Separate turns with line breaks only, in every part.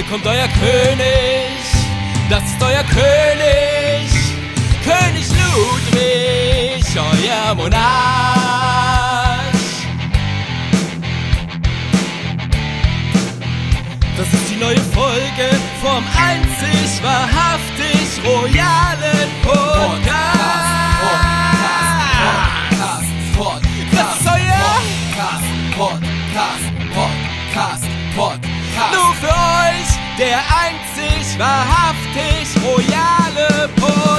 Hier kommt euer König, das ist euer König, König Ludwig, euer Monarch. Das ist die neue Folge vom einzig wahrhaftig royalen Podcast. Das ist euer
Podcast, Podcast, Podcast.
Der einzig wahrhaftig royale Podcast.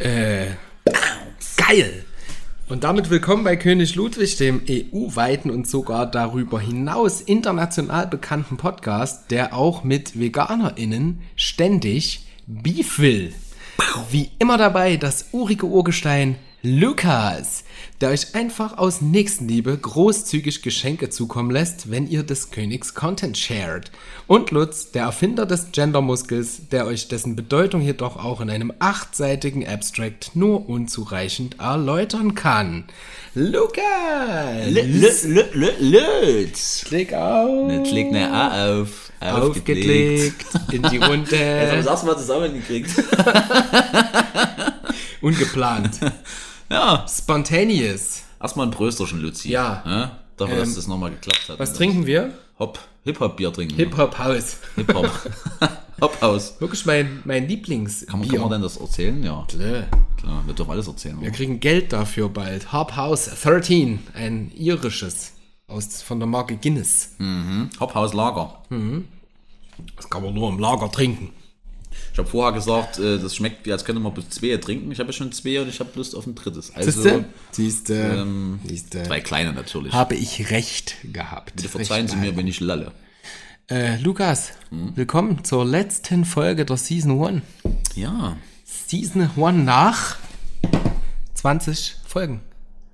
Äh, geil! Und damit willkommen bei König Ludwig, dem EU-weiten und sogar darüber hinaus international bekannten Podcast, der auch mit VeganerInnen ständig Beef will. Wie immer dabei das urige Urgestein Lukas, der euch einfach aus Nächstenliebe großzügig Geschenke zukommen lässt, wenn ihr des Königs Content shared. Und Lutz, der Erfinder des Gendermuskels, der euch dessen Bedeutung jedoch auch in einem achtseitigen Abstract nur unzureichend erläutern kann. Lukas!
Lütz.
Klick auf!
Legt eine A auf.
Aufgelegt in die
Jetzt haben wir
Runde.
das erstmal zusammengekriegt.
Ungeplant.
ja.
Spontaneous.
Erstmal ein Prösterchen, Luzi.
Ja.
ja? Dafür, dass
Ähm,
das nochmal geklappt hat.
Was trinken wir?
Hop. Hip-Hop-Bier trinken.
Hip-Hop-Haus.
Hip-Hop. Hop-Haus.
Wirklich mein, mein Lieblingsbier.
Kann man, kann man denn das erzählen? Ja.
Klar.
Klar, wir dürfen alles erzählen.
Wir
oder?
kriegen Geld dafür bald. Hop House 13, ein irisches. Aus, von der Marke Guinness.
Hop-Haus Lager.
Das kann man nur im Lager trinken.
Ich habe vorher gesagt, äh, das schmeckt, wie als könnte man bis zwei trinken. Ich habe ja schon zwei und ich habe Lust auf ein drittes. Also
Siehste? Siehste.
ähm,
Siehste.
zwei kleine natürlich.
Habe ich recht gehabt.
Bitte verzeihen Sie mir, wenn ich lalle.
Äh, Lukas, willkommen zur letzten Folge der Season 1.
Ja.
Season 1 nach 20 Folgen.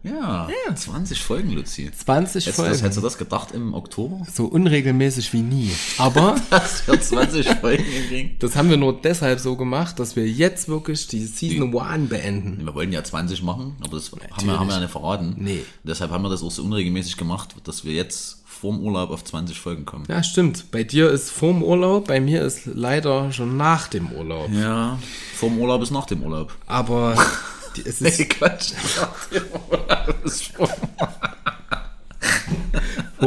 Ja, 20 Folgen, Luzi.
20
Hättest,
Folgen.
das, hättest du das gedacht im Oktober?
so unregelmäßig wie nie. Aber
Dass wir 20 Folgen kriegen?
das haben wir nur deshalb so gemacht, dass wir jetzt wirklich die Season 1 beenden.
Wir wollten ja 20 machen, aber das haben wir, haben wir ja nicht verraten.
Nee.
Deshalb haben wir das auch so unregelmäßig gemacht, dass wir jetzt vorm Urlaub auf 20 Folgen kommen.
Ja, stimmt. Bei dir ist vorm Urlaub, bei mir ist leider schon nach dem Urlaub.
Ja, vorm Urlaub ist nach dem Urlaub.
Aber die, es ist
Quatsch. Urlaub ist vor.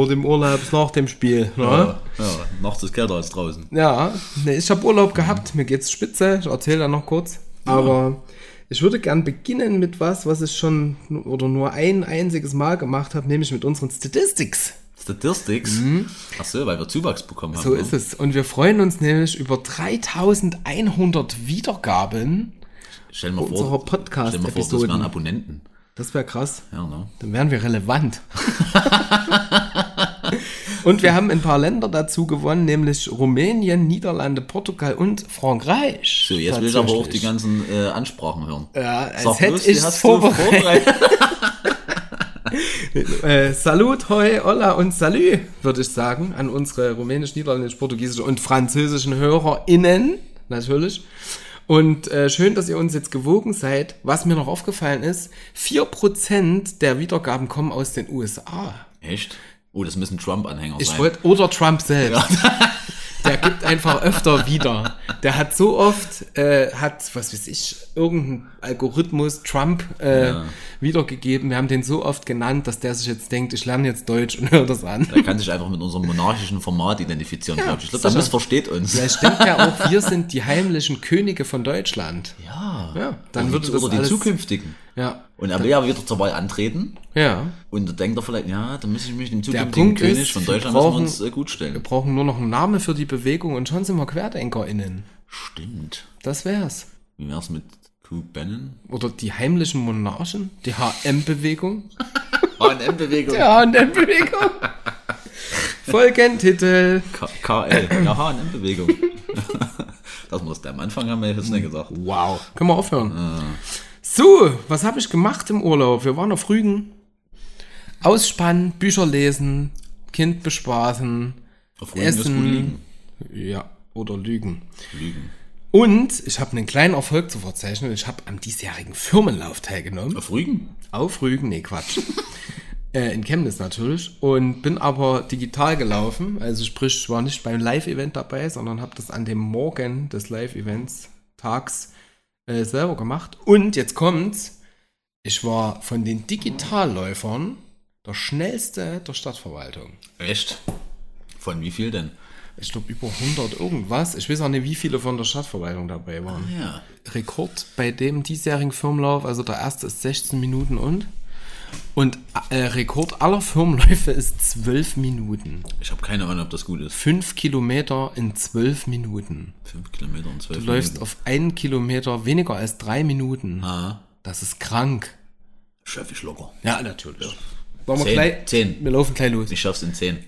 dem Urlaub ist nach dem Spiel. Ne?
Ja, ja, nachts ist kälter als draußen.
Ja, nee, ich habe Urlaub gehabt, mir geht's spitze, ich erzähle dann noch kurz. Aber ich würde gern beginnen mit was, was ich schon oder nur ein einziges Mal gemacht habe, nämlich mit unseren Statistics.
Statistics? Ach so, weil wir Zuwachs bekommen haben.
Mhm.
ne?
So ist es. Und wir freuen uns nämlich über 3100 Wiedergaben.
Stell mal
Unserer
vor, stell mal vor, das wären Abonnenten.
Das wäre krass.
Ja, ne?
Dann wären wir relevant. und wir haben ein paar Länder dazu gewonnen, nämlich Rumänien, Niederlande, Portugal und Frankreich.
So, jetzt will ich aber auch die ganzen äh, Ansprachen hören.
Ja, als
Sag
hätte
bloß,
ich's
hast du
vorbereitet. Äh, salut, hoi, hola und salü, würde ich sagen, an unsere rumänisch, niederländisch, portugiesische und französischen HörerInnen, natürlich. Und äh, schön, dass ihr uns jetzt gewogen seid. Was mir noch aufgefallen ist, 4% der Wiedergaben kommen aus den USA.
Echt? Oh, das müssen Trump-Anhänger
Ich
sein.
wollte, oder Trump selbst. Der gibt einfach öfter wieder. Der hat so oft, äh, hat, was weiß ich, irgendein Algorithmus Trump äh, wiedergegeben. Wir haben den so oft genannt, dass der sich jetzt denkt, ich lerne jetzt Deutsch und höre das an.
Der kann sich einfach mit unserem monarchischen Format identifizieren, glaube ich. Ich glaube, der missversteht uns.
Vielleicht denkt er auch, wir sind die heimlichen Könige von Deutschland.
Ja.
Ja, dann würde
die,
das
oder die zukünftigen.
Ja,
Und er will ja wieder zur Wahl antreten.
ja.
Und da denkt er vielleicht, ja, dann muss ich mich dem zukünftigen König
ist,
von
wir
Deutschland müssen wir
brauchen-
uns äh, gut
Wir
stellen.
brauchen nur noch einen Namen für die Bewegung und schon sind wir QuerdenkerInnen.
Stimmt.
Das wär's.
Wie wär's mit Q Bannon?
Oder die heimlichen Monarchen, die HM-Bewegung.
H&M-Bewegung.
Die HM-Bewegung. Folgentitel.
KL. Ja, H&M-Bewegung. das muss der am Anfang haben wir jetzt nicht gesagt.
Wow. Können wir aufhören? So, was habe ich gemacht im Urlaub? Wir waren auf Rügen. Ausspannen, Bücher lesen, Kind bespaßen,
Auf Rügen
Essen. Ja, oder Lügen.
Lügen.
Und ich habe einen kleinen Erfolg zu verzeichnen. Ich habe am diesjährigen Firmenlauf teilgenommen.
Auf Rügen?
Auf Rügen, nee, Quatsch. Äh, in Chemnitz natürlich. Und bin aber digital gelaufen. Also sprich, ich war nicht beim Live-Event dabei, sondern habe das an dem Morgen des Live-Events tags äh, selber gemacht. Und jetzt kommt's. Ich war von den Digitalläufern der schnellste der Stadtverwaltung.
Echt? Von wie viel denn?
Ich glaube über 100 irgendwas. Ich weiß auch nicht, wie viele von der Stadtverwaltung dabei waren.
Ja.
Rekord bei dem diesjährigen Firmenlauf, also der erste ist 16 Minuten und. Und äh, Rekord aller Firmenläufe ist 12 Minuten.
Ich habe keine Ahnung, ob das gut ist.
5 Kilometer in 12 Minuten.
Fünf Kilometer und zwölf
Du läufst auf einen Kilometer weniger als drei Minuten.
Ah,
Das ist krank.
schaff ich locker.
Ja, natürlich. Wollen wir
Zehn.
gleich?
Zehn.
Wir laufen gleich los.
Ich schaff's in zehn.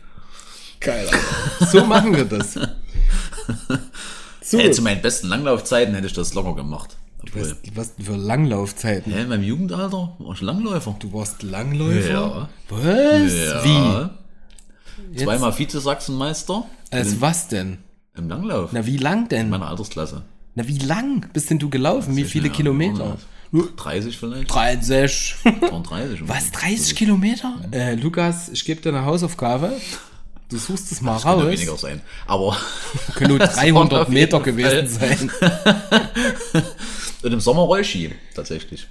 Geil. So machen wir das. So.
Hey, zu meinen besten Langlaufzeiten hätte ich das locker gemacht. Obwohl,
was, was für Langlaufzeiten?
Hä, in meinem Jugendalter war ich Langläufer.
Du warst Langläufer?
Ja.
Was?
Ja.
Wie? Jetzt-
Zweimal Vize-Sachsenmeister
Als was denn?
im Langlauf.
Na, wie lang denn?
In meiner Altersklasse.
Na, wie lang bist denn du gelaufen? Wie viele Kilometer?
30 vielleicht.
30.
30.
Was, 30 Kilometer? Äh, Lukas, ich gebe dir eine Hausaufgabe. Du suchst es mal
Das könnte
raus.
weniger sein. Aber
Können nur
Das war
300
auf
Meter gewesen sein.
und im Sommer Rollski tatsächlich.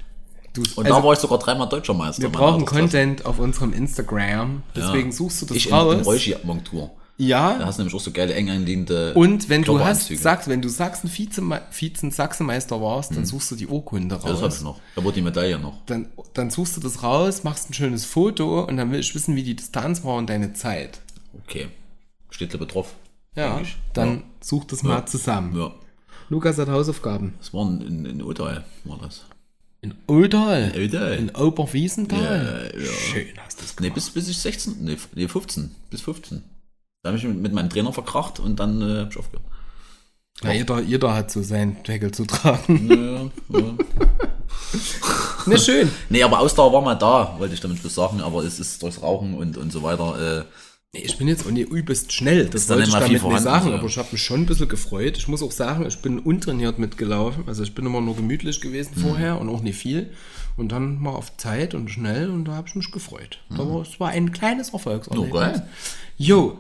Du,
Und
also,
da war ich sogar dreimal Deutscher Meister.
wir
in
brauchen. Content auf unserem Instagram. Deswegen suchst du das
Ich in, in
raus.
Rollski-Montur. Da
ja.
hast du nämlich auch so geile eng einliegende
Und wenn du hast, sagst, wenn du Sachsen Vize, Vizen Sachsenmeister warst, dann suchst du die Urkunde
Ja, das hab ich
raus.
noch. Da wurde die Medaille noch.
Dann, dann suchst du das raus, machst ein schönes Foto und dann will ich wissen, wie die Distanz war und deine Zeit.
Okay. Steht da betroffen.
Ja,
Denke ich.
dann such das mal zusammen.
Ja.
Lukas hat Hausaufgaben.
Das war in, in, in Urteil, war das.
In Oldal.
Urteil.
In Oberwiesenthal.
Ja, ja.
Schön hast du
Nee,
gemacht.
bis, bis ich 16, nee, nee 15, bis 15. Da habe ich mit, mit meinem Trainer verkracht und dann äh, hab ich aufgehört.
Ja, jeder, jeder hat so seinen Deckel zu tragen.
Ja, ja.
Ne, schön.
Nee, aber Ausdauer war mal da, wollte ich damit bloß sagen, aber es ist durchs Rauchen und, und so weiter. Äh,
Nee, ich bin jetzt auch nicht übelst schnell. Das
dann
wollte ich damit nicht sagen,
so.
aber ich habe mich schon ein bisschen gefreut. Ich muss auch sagen, ich bin untrainiert mitgelaufen. Also ich bin immer nur gemütlich gewesen
Mhm.
vorher und auch nicht viel. Und dann mal auf Zeit und schnell und da habe ich mich gefreut. Da war, es war ein kleines Erfolgserlebnis.
Oh, geil.
Jo.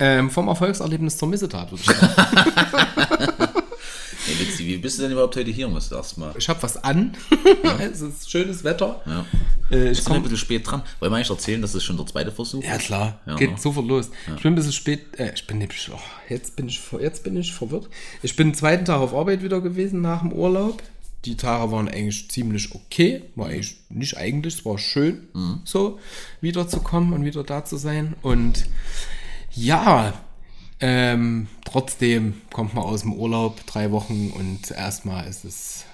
Ähm, vom Erfolgserlebnis zur Missetat,
nee, Litzi, wie bist du denn überhaupt heute hier, musst du erstmal.
Ich habe was an. es ist schönes Wetter.
Ja.
Äh, ich
bin ein bisschen spät dran. Wollen wir eigentlich erzählen, dass es schon der zweite Versuch
Ja
ist?
klar,
Ja,
geht
ne?
sofort los. Ich bin ein bisschen spät, äh, ich bin nicht, oh, jetzt bin ich, jetzt bin ich verwirrt. Ich bin den zweiten Tag auf Arbeit wieder gewesen nach dem Urlaub. Die Tage waren eigentlich ziemlich okay, war eigentlich nicht eigentlich, es war schön, so wiederzukommen und wieder da zu sein. Und ja, ähm, trotzdem kommt man aus dem Urlaub drei Wochen und erstmal ist es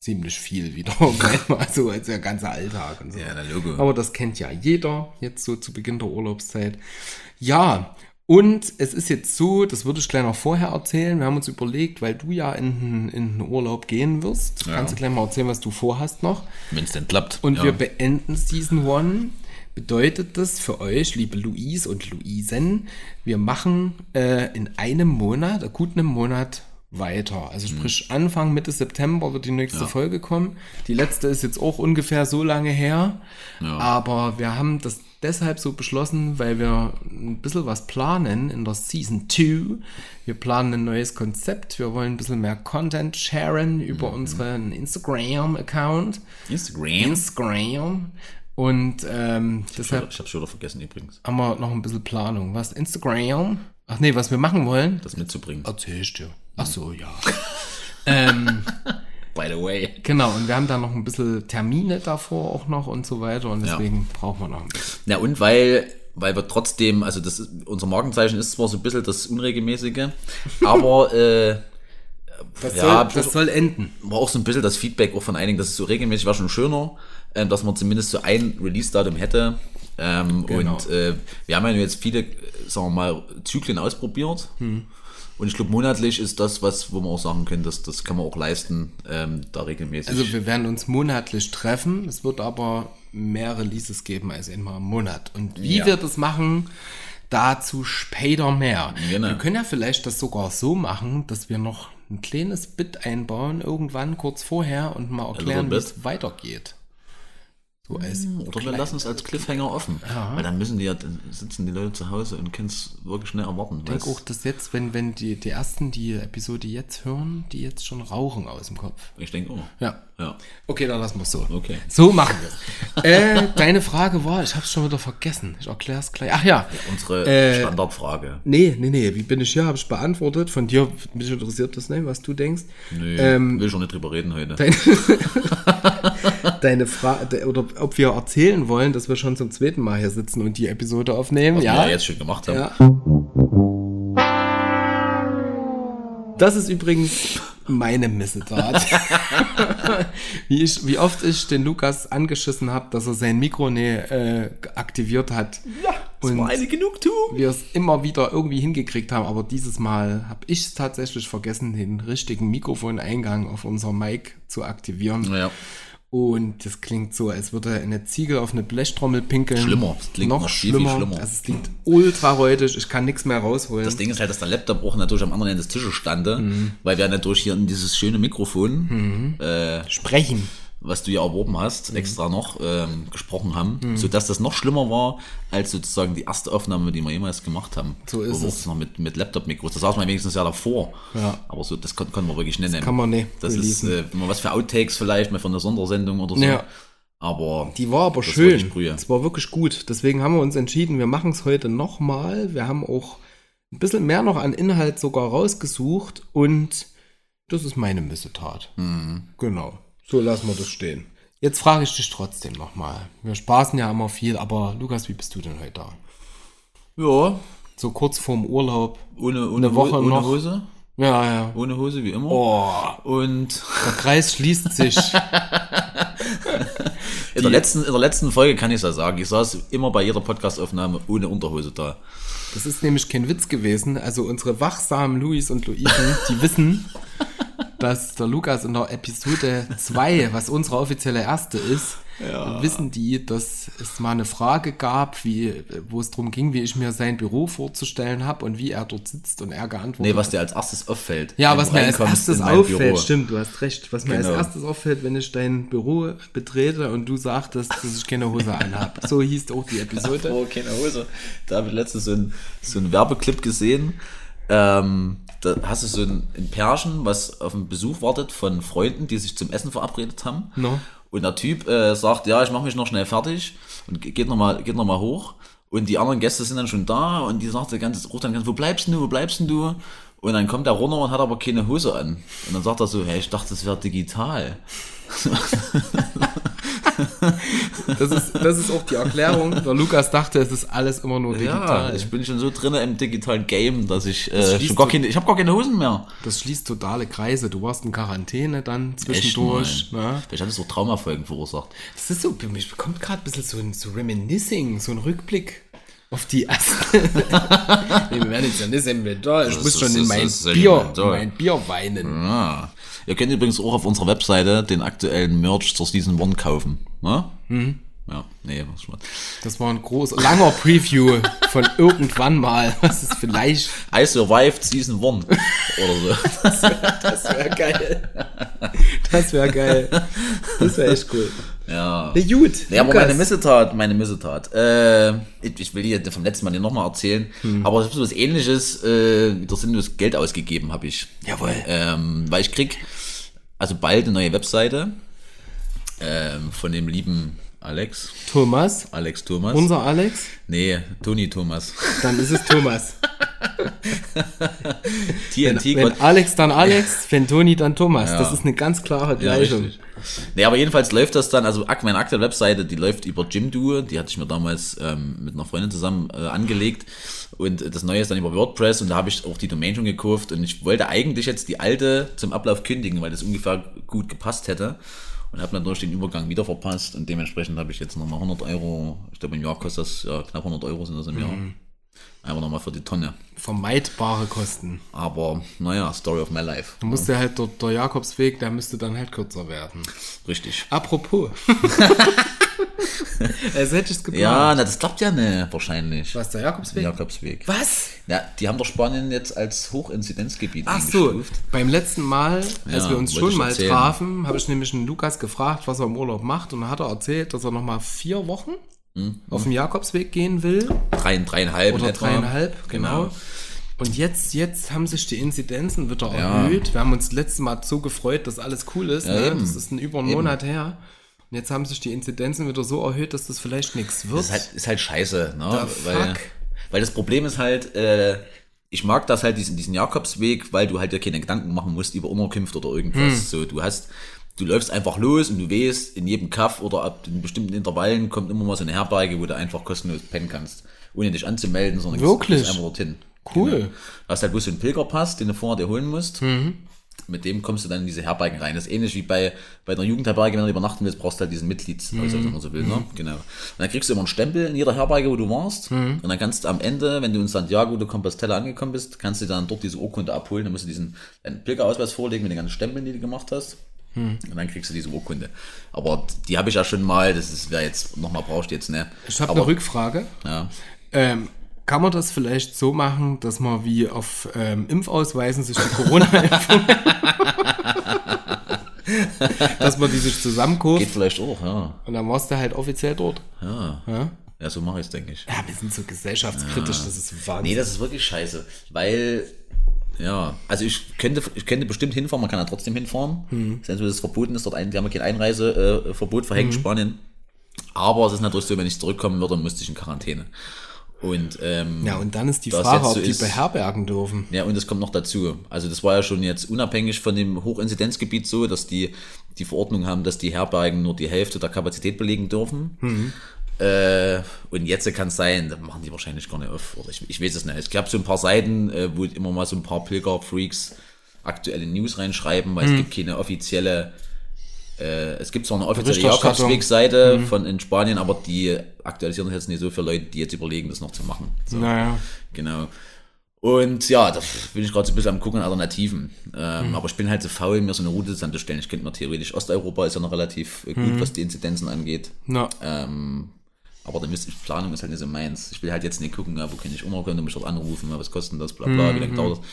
ziemlich viel wieder auf einmal, so als der ganze Alltag und so.
Ja.
Aber das kennt ja jeder jetzt so zu Beginn der Urlaubszeit. Ja, und es ist jetzt so, das würde ich gleich noch vorher erzählen. Wir haben uns überlegt, weil du ja in, den- in den Urlaub gehen wirst,
Ja.
kannst du gleich mal erzählen, was du vorhast noch.
Wenn es denn klappt.
Und
ja.
wir beenden Season 1. Bedeutet das für euch, liebe Louise und Luisen, wir machen äh, in einem Monat, gut einem Monat weiter. Also sprich, Anfang, Mitte September wird die nächste
Mhm. Ja.
Folge kommen. Die letzte ist jetzt auch ungefähr so lange her.
Ja.
Aber wir haben das deshalb so beschlossen, weil wir ein bisschen was planen in der Season 2. Wir planen ein neues Konzept. Wir wollen ein bisschen mehr Content sharen über
Mhm.
unseren Instagram-Account.
Instagram.
Instagram. Und ähm, deshalb
Ich hab's schon wieder vergessen übrigens,
haben wir noch ein bisschen Planung. Was? Instagram? Ach nee, was wir machen wollen?
das mitzubringen.
Erzähl ich dir. Ach so, ja. ähm,
By the way.
genau, und wir haben da noch ein bisschen Termine davor auch noch und so weiter. Und deswegen brauchen wir noch ein bisschen.
Na und weil, weil wir trotzdem, also das ist, unser Markenzeichen ist zwar so ein bisschen das Unregelmäßige, aber äh,
Das,
Ja,
soll, das soll enden.
war auch so ein bisschen das Feedback auch von einigen, dass es so regelmäßig war schon schöner, ähm, dass man zumindest so ein Release-Datum hätte. Ähm,
Genau.
Und äh, wir haben ja jetzt viele, äh, sagen wir mal, Zyklen ausprobiert. Und ich glaube, monatlich ist das, was, wo man auch sagen können, dass das kann man auch leisten, ähm, da regelmäßig.
Also wir werden uns monatlich treffen. Es wird aber mehr Releases geben als einmal im Monat. Und wie
Ja.
wir das machen, dazu später mehr.
Genau.
Wir können ja vielleicht das sogar so machen, dass wir noch ein kleines Bit einbauen, irgendwann kurz vorher und mal erklären, wie es weitergeht. So als
Oder wir lassen es als Cliffhanger offen. Weil dann müssen die ja, dann sitzen die Leute zu Hause und können es wirklich schnell erwarten.
Ich denke
was-
auch, dass jetzt, wenn, wenn die, die ersten die Episode jetzt hören, die jetzt schon rauchen aus dem Kopf.
Ich denke auch.
Ja.
Ja.
Okay, dann lassen wir es so.
Okay.
So machen wir es. äh, deine Frage war, ich habe es schon wieder vergessen. Ich erkläre es gleich. Ach ja.
Unsere
Äh,
Standardfrage.
Nee, nee, nee. Wie bin ich hier? Habe ich beantwortet. Von dir, mich interessiert das nicht, was du denkst.
Nö,
ähm,
will schon nicht drüber reden heute.
Deine, Frage, oder ob wir erzählen wollen, dass wir schon zum zweiten Mal hier sitzen und die Episode aufnehmen.
Was
ja.
wir ja jetzt schon gemacht haben.
Ja. Das ist übrigens meine Missetat. wie, ich, wie oft ich den Lukas angeschissen habe, dass er sein Mikro nie, äh, aktiviert hat. Ja, und
eine Genugtuung.
wir es immer wieder irgendwie hingekriegt haben, aber dieses Mal habe ich es tatsächlich vergessen, den richtigen Mikrofoneingang auf unser Mic zu aktivieren.
Ja.
Und das klingt so, als würde eine Ziege auf eine Blechtrommel pinkeln.
Schlimmer. Das klingt
noch
noch viel, viel
schlimmer.
schlimmer.
Also es klingt ultra räudig. Ich kann nichts mehr rausholen.
Das Ding ist halt, dass der Laptop auch natürlich am anderen Ende des Tisches stande,
Mhm.
weil wir natürlich hier in dieses schöne Mikrofon, äh,
Sprechen.
Was du ja erworben hast,
Mhm.
extra noch ähm, gesprochen haben, sodass das noch schlimmer war, als sozusagen die erste Aufnahme, die wir jemals gemacht haben.
So ist
Wo
es.
noch mit, mit Laptop-Mikros. Das saß man wenigstens ja davor.
Ja.
Aber so, das kon konnten wir wirklich nicht nennen.
kann man nicht
Das ist
releasen.
äh, mal was für Outtakes vielleicht, mal von der Sondersendung oder so.
Ja.
Aber
Die war aber schön.
Brühe.
Es war wirklich gut. Deswegen haben wir uns entschieden, wir machen es heute nochmal. Wir haben auch ein bisschen mehr noch an Inhalt sogar rausgesucht und das ist meine Missetat.
Mhm.
Genau. So lassen wir das stehen. Jetzt frage ich dich trotzdem nochmal. Wir spaßen ja immer viel, aber Lukas, wie bist du denn heute da?
ja,
So kurz vorm Urlaub.
ohne, ohne,
Eine Woche
ohne
noch.
Hose.
Ja, ja.
Ohne Hose wie immer.
Oh,
Und
der Kreis schließt sich.
in der, letzten, in der letzten Folge kann ich es ja sagen. Ich saß immer bei jeder Podcastaufnahme ohne Unterhose da.
Das ist nämlich kein Witz gewesen. Also unsere wachsamen Luis und Luisen, die wissen, dass der Lukas in der Episode 2, was unsere offizielle erste ist, wissen die, dass es mal eine Frage gab, wie, wo es darum ging, wie ich mir sein Büro vorzustellen habe und wie er dort sitzt und er geantwortet
Nee, was dir als erstes auffällt.
Ja, was mir als erstes auffällt,
Büro.
stimmt, du hast recht. Was mir
Genau.
als erstes auffällt, wenn ich dein Büro betrete und du sagtest, dass ich keine Hose anhab. So hieß auch die Episode.
Oh, keine Hose. Da habe ich letztens so einen so einen Werbeclip gesehen. Ähm, da hast du so ein, ein Pärchen, was auf einen Besuch wartet von Freunden, die sich zum Essen verabredet haben.
No.
Und der Typ äh, sagt, ja, ich mache mich noch schnell fertig und ge- geht nochmal geht noch mal hoch. Und die anderen Gäste sind dann schon da und die sagt der ganze, ruft dann ganz, wo bleibst du, wo bleibst denn du? Und dann kommt er runter und hat aber keine Hose an. Und dann sagt er so, hey, ich dachte, das wäre digital.
Das ist, das ist auch die Erklärung. Der Lukas dachte, es ist alles immer nur
Ja,
digital.
ich bin schon so drin im digitalen Game, dass ich
Das
äh,
schließt
schon gar keine, ich habe gar keine Hosen mehr.
das schließt totale Kreise. Du warst in Quarantäne dann zwischendurch. Ne?
Vielleicht hat es auch Traumafolgen verursacht.
Das ist so, mich bekommt gerade ein bisschen so ein so Reminiscing, so ein Rückblick auf die erste. nee, wir werden jetzt ja nicht sentimental. Ich
Das
muss
ist-
schon in mein
ist
Bier, in mein Bier weinen.
Ah. Ihr könnt übrigens auch auf unserer Webseite den aktuellen Merch zur Season 1 kaufen. Ne?
Mhm.
Ja, nee, was schon.
Das war ein großer, langer Preview von irgendwann mal, was es vielleicht.
I survived Season 1 oder so.
Das wäre geil. Das wäre geil. Das wäre echt cool.
Ja.
Na gut.
Nee, aber meine Missetat, meine Missetat. Äh, ich, ich will dir vom letzten Mal nochmal erzählen,
Hm.
aber es ist so was ähnliches, äh, wieder sinnlos Geld ausgegeben habe ich.
Jawohl.
Ähm, weil ich krieg also bald eine neue Webseite ähm, von dem lieben Alex,
Thomas,
Alex Thomas.
unser Alex,
nee, Toni Thomas.
dann ist es Thomas.
TNT
Wenn Alex, dann Alex, wenn Toni, dann Thomas.
Ja.
Das ist eine ganz klare
Ja,
Gleichung.
richtig. Nee, aber jedenfalls läuft das dann, also meine aktuelle Webseite, die läuft über Jimdo, die hatte ich mir damals ähm, mit einer Freundin zusammen äh, angelegt und das neue ist dann über WordPress und da habe ich auch die Domain schon gekauft und ich wollte eigentlich jetzt die alte zum Ablauf kündigen, weil das ungefähr gut gepasst hätte und habe durch den Übergang wieder verpasst und dementsprechend habe ich jetzt nochmal 100 Euro, ich glaube im Jahr kostet das ja, knapp 100 Euro sind das im Jahr. Einfach nochmal für die Tonne.
Vermeidbare Kosten.
Aber naja, Story of my life.
Da musste halt der, der Jakobsweg, der müsste dann halt kürzer werden.
Richtig.
Apropos. Als hätte ich es geplant.
Ja, na, das klappt ja nicht, wahrscheinlich.
Was, der Jakobsweg?
Jakobsweg.
Was?
Ja, die haben doch Spanien jetzt als Hochinzidenzgebiet
Ach so, beim letzten Mal, als
Ja,
wir uns schon mal
erzählen.
trafen, habe ich nämlich einen Lukas gefragt, was er im Urlaub macht. Und dann hat er erzählt, dass er nochmal vier Wochen
Hm,
auf den Jakobsweg gehen will.
Drei, dreieinhalb in
Oder dreieinhalb, genau. Und jetzt, jetzt haben sich die Inzidenzen wieder
Ja.
erhöht. Wir haben uns letztes Mal so gefreut, dass alles cool ist.
Ja,
ne? Das ist ein über einen
Eben.
Monat her. Und jetzt haben sich die Inzidenzen wieder so erhöht, dass das vielleicht nichts wird.
Das ist halt, ist halt scheiße, ne? Weil, weil das Problem ist halt, äh, ich mag das halt, diesen, diesen Jakobsweg, weil du halt dir keine Gedanken machen musst über Unterkunft oder irgendwas.
Hm.
So, du hast, du läufst einfach los und du weißt, in jedem Kaff oder ab in bestimmten Intervallen kommt immer mal so eine Herberge, wo du einfach kostenlos pennen kannst. Ohne dich anzumelden, sondern
Wirklich?
gehst einfach dorthin.
Cool.
Genau. Du hast halt bloß so einen Pilgerpass, den du vorher dir holen musst. Mit dem kommst du dann in diese Herbergen rein. Das ist ähnlich wie bei, bei einer Jugendherberge, wenn du übernachten willst, brauchst du halt diesen Mitgliedsausweis, wenn man so will. Ne? Genau. Und dann kriegst du immer einen Stempel in jeder Herberge, wo du warst. Und dann kannst du am Ende, wenn du in Santiago de Compostela angekommen bist, kannst du dann dort diese Urkunde abholen. Dann musst du diesen Pilgerausweis vorlegen mit den ganzen Stempeln, die du gemacht hast. Und dann kriegst du diese Urkunde. Aber die habe ich ja schon mal, das ist, wer jetzt nochmal brauchst, jetzt, ne?
ich habe
Aber-
eine Rückfrage.
Ja.
Ähm, kann man das vielleicht so machen, dass man wie auf ähm, Impfausweisen sich die Corona-Impfung, dass man die sich
Geht
zusammenkauft
vielleicht auch, ja.
und dann warst du halt offiziell dort?
Ja,
Ja,
ja so mache ich es, denke ich.
ja wir sind so gesellschaftskritisch, das ist Wahnsinn.
Nee, das ist wirklich scheiße. Weil, ja, also ich könnte, ich könnte bestimmt hinfahren, man kann ja trotzdem hinfahren.
Mhm.
Selbst wenn es verboten ist, dort ein, die haben ja kein Einreiseverbot äh, verhängt,
Mhm.
Spanien. Aber es ist natürlich so, wenn ich zurückkommen würde, müsste ich in Quarantäne. Und ähm,
ja, und dann ist die
das
Frage,
jetzt
ob
so
die
ist-
beherbergen dürfen.
ja, und es kommt noch dazu. Also das war ja schon jetzt unabhängig von dem Hochinzidenzgebiet so, dass die die Verordnung haben, dass die Herbergen nur die Hälfte der Kapazität belegen dürfen.
Mhm.
Äh, und jetzt kann es sein, da machen die wahrscheinlich gar nicht auf. Oder ich, ich weiß es nicht. Es gab so ein paar Seiten, äh, wo immer mal so ein paar Pilger-Freaks aktuelle News reinschreiben, weil
Mhm.
es gibt keine offizielle äh, es gibt zwar eine offizielle. Jakobsweg-Seite von in Spanien, aber die aktualisieren das jetzt nicht so für Leute, die jetzt überlegen, das noch zu machen. So.
Naja,
Genau. Und ja, da bin ich gerade so ein bisschen am gucken, Alternativen. Ähm, Aber ich bin halt so faul, mir so eine Route zusammenzustellen. Ich könnte mir theoretisch Osteuropa ist ja noch relativ gut, was die Inzidenzen angeht.
na,
Ähm, aber dann müsste ich, Planung ist halt nicht so meins. Ich will halt jetzt nicht gucken, ja, wo kann ich unterkommen, muss ich dort anrufen, ja, was kostet das, bla bla, wie lange dauert das.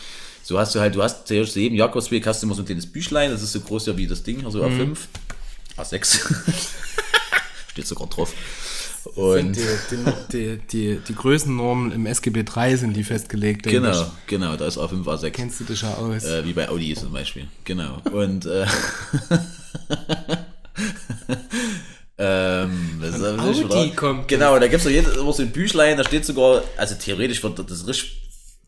So hast du halt, du hast theoretisch zu jedem Jakobsweg hast du immer so ein kleines Büchlein, das ist so groß ja wie das Ding, also A5, A6. Steht sogar drauf. Und
die, die, die, die, Größennormen im SGB 3 sind die festgelegt.
genau,
ich.
genau, da ist A5, A6.
Kennst du dich ja aus.
Äh, wie bei Audi zum Beispiel. Genau. Und äh, ähm, soll ich
Audi kommt
Genau, da gibt es immer so ein Büchlein, da steht sogar, also theoretisch wird das richtig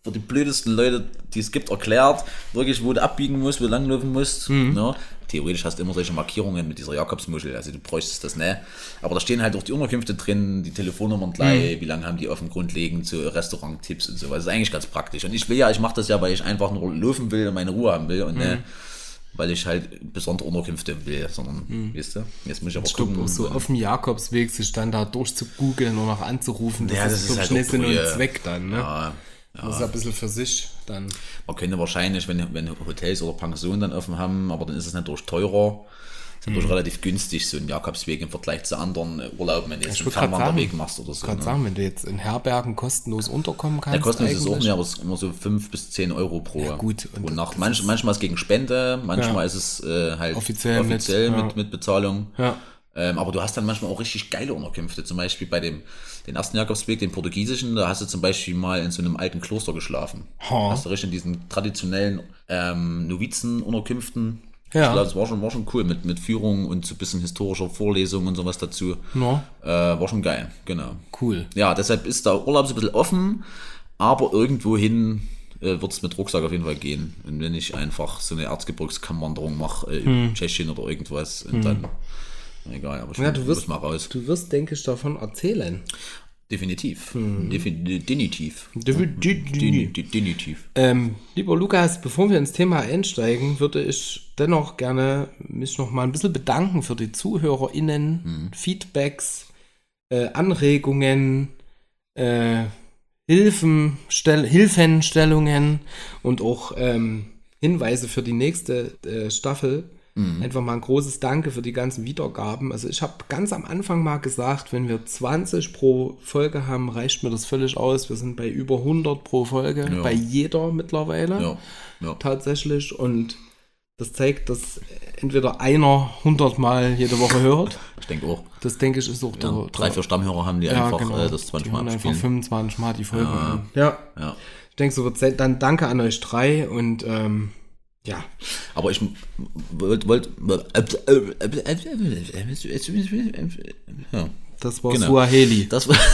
für die blödesten Leute, die es gibt, erklärt, wirklich, wo du abbiegen musst, wo du langlaufen musst. Ne? Theoretisch hast du immer solche Markierungen mit dieser Jakobsmuschel, also du bräuchtest das nicht. Aber da stehen halt auch die Unterkünfte drin, die Telefonnummern gleich, wie lange haben die offen grundlegend, so Restauranttipps und so. Das ist eigentlich ganz praktisch. Und ich will ja, ich mache das ja, weil ich einfach nur laufen will und meine Ruhe haben will und ne, weil ich halt besondere Unterkünfte will, sondern, weißt du, jetzt muss ich aber
glaube,
gucken.
so auf dem Jakobsweg sich dann da durchzugoogeln und noch anzurufen, das
Ja,
ist,
das ist
ich,
halt auch
Sinn und. Zweck dann. Ne?
ja,
Das ist ein bisschen für sich dann.
Man könnte wahrscheinlich, wenn, wenn Hotels oder Pensionen dann offen haben, aber dann ist es natürlich teurer. Ist
Mhm.
natürlich relativ günstig, so ein Jakobsweg im Vergleich zu anderen äh, Urlauben, wenn du jetzt
Ich
einen Fernwanderweg
sagen,
machst oder so.
gerade
Ne?
sagen, wenn du jetzt in Herbergen kostenlos unterkommen kannst.
Der kostet ist es auch
eigentlich.
mehr, aber es ist immer so 5 bis 10 Euro pro,
Ja, gut, und
pro Nacht. Manch, manchmal ist es gegen Spende, manchmal
Ja.
ist es äh, halt
Offiziell mit,
offiziell mit,
ja.
mit, Bezahlung.
Ja.
Ähm, aber du hast dann manchmal auch richtig geile Unterkünfte. Zum Beispiel bei dem den ersten Jakobsweg, den portugiesischen, da hast du zum Beispiel mal in so einem alten Kloster geschlafen.
Ha.
Hast du richtig in diesen traditionellen ähm, Novizenunterkünften.
Ja.
Ich glaube, das war schon, war schon cool mit, mit Führung und so ein bisschen historischer Vorlesung und sowas dazu.
No,
Äh, war schon geil, genau.
cool.
Ja, deshalb ist der Urlaub so ein bisschen offen, aber irgendwohin äh, wird es mit Rucksack auf jeden Fall gehen. Und wenn ich einfach so eine Erzgebirgskammwanderung mache, äh, in Tschechien oder irgendwas, und dann, egal, aber ich
Ja, du wirst,
mal raus.
du wirst, denke ich, davon erzählen.
Definitiv. Defi definitiv.
Definitiv. Ähm, lieber Lukas, bevor wir ins Thema einsteigen, würde ich dennoch gerne mich noch mal ein bisschen bedanken für die ZuhörerInnen, Feedbacks, äh, Anregungen, äh, Hilfen, Stell Hilfenstellungen und auch ähm, Hinweise für die nächste äh, Staffel Einfach mal ein großes Danke für die ganzen Wiedergaben. Also ich habe ganz am Anfang mal gesagt, wenn wir 20 pro Folge haben, reicht mir das völlig aus. Wir sind bei über 100 pro Folge,
Ja.
bei jeder mittlerweile
Ja, ja.
tatsächlich. Und das zeigt, dass entweder einer 100 Mal jede Woche hört.
Ich denke auch.
Das denke ich ist auch der,
Ja, drei, vier Stammhörer haben die einfach äh, das 20
die
Mal
einfach
abspielen.
25 Mal die Folge. Ja.
Ja.
Ich denke, so wird Zeit. Dann danke an euch drei und ähm, ja.
Aber ich wollte. Wollt, ja.
Das war
Genau.
Suaheli.
Das war.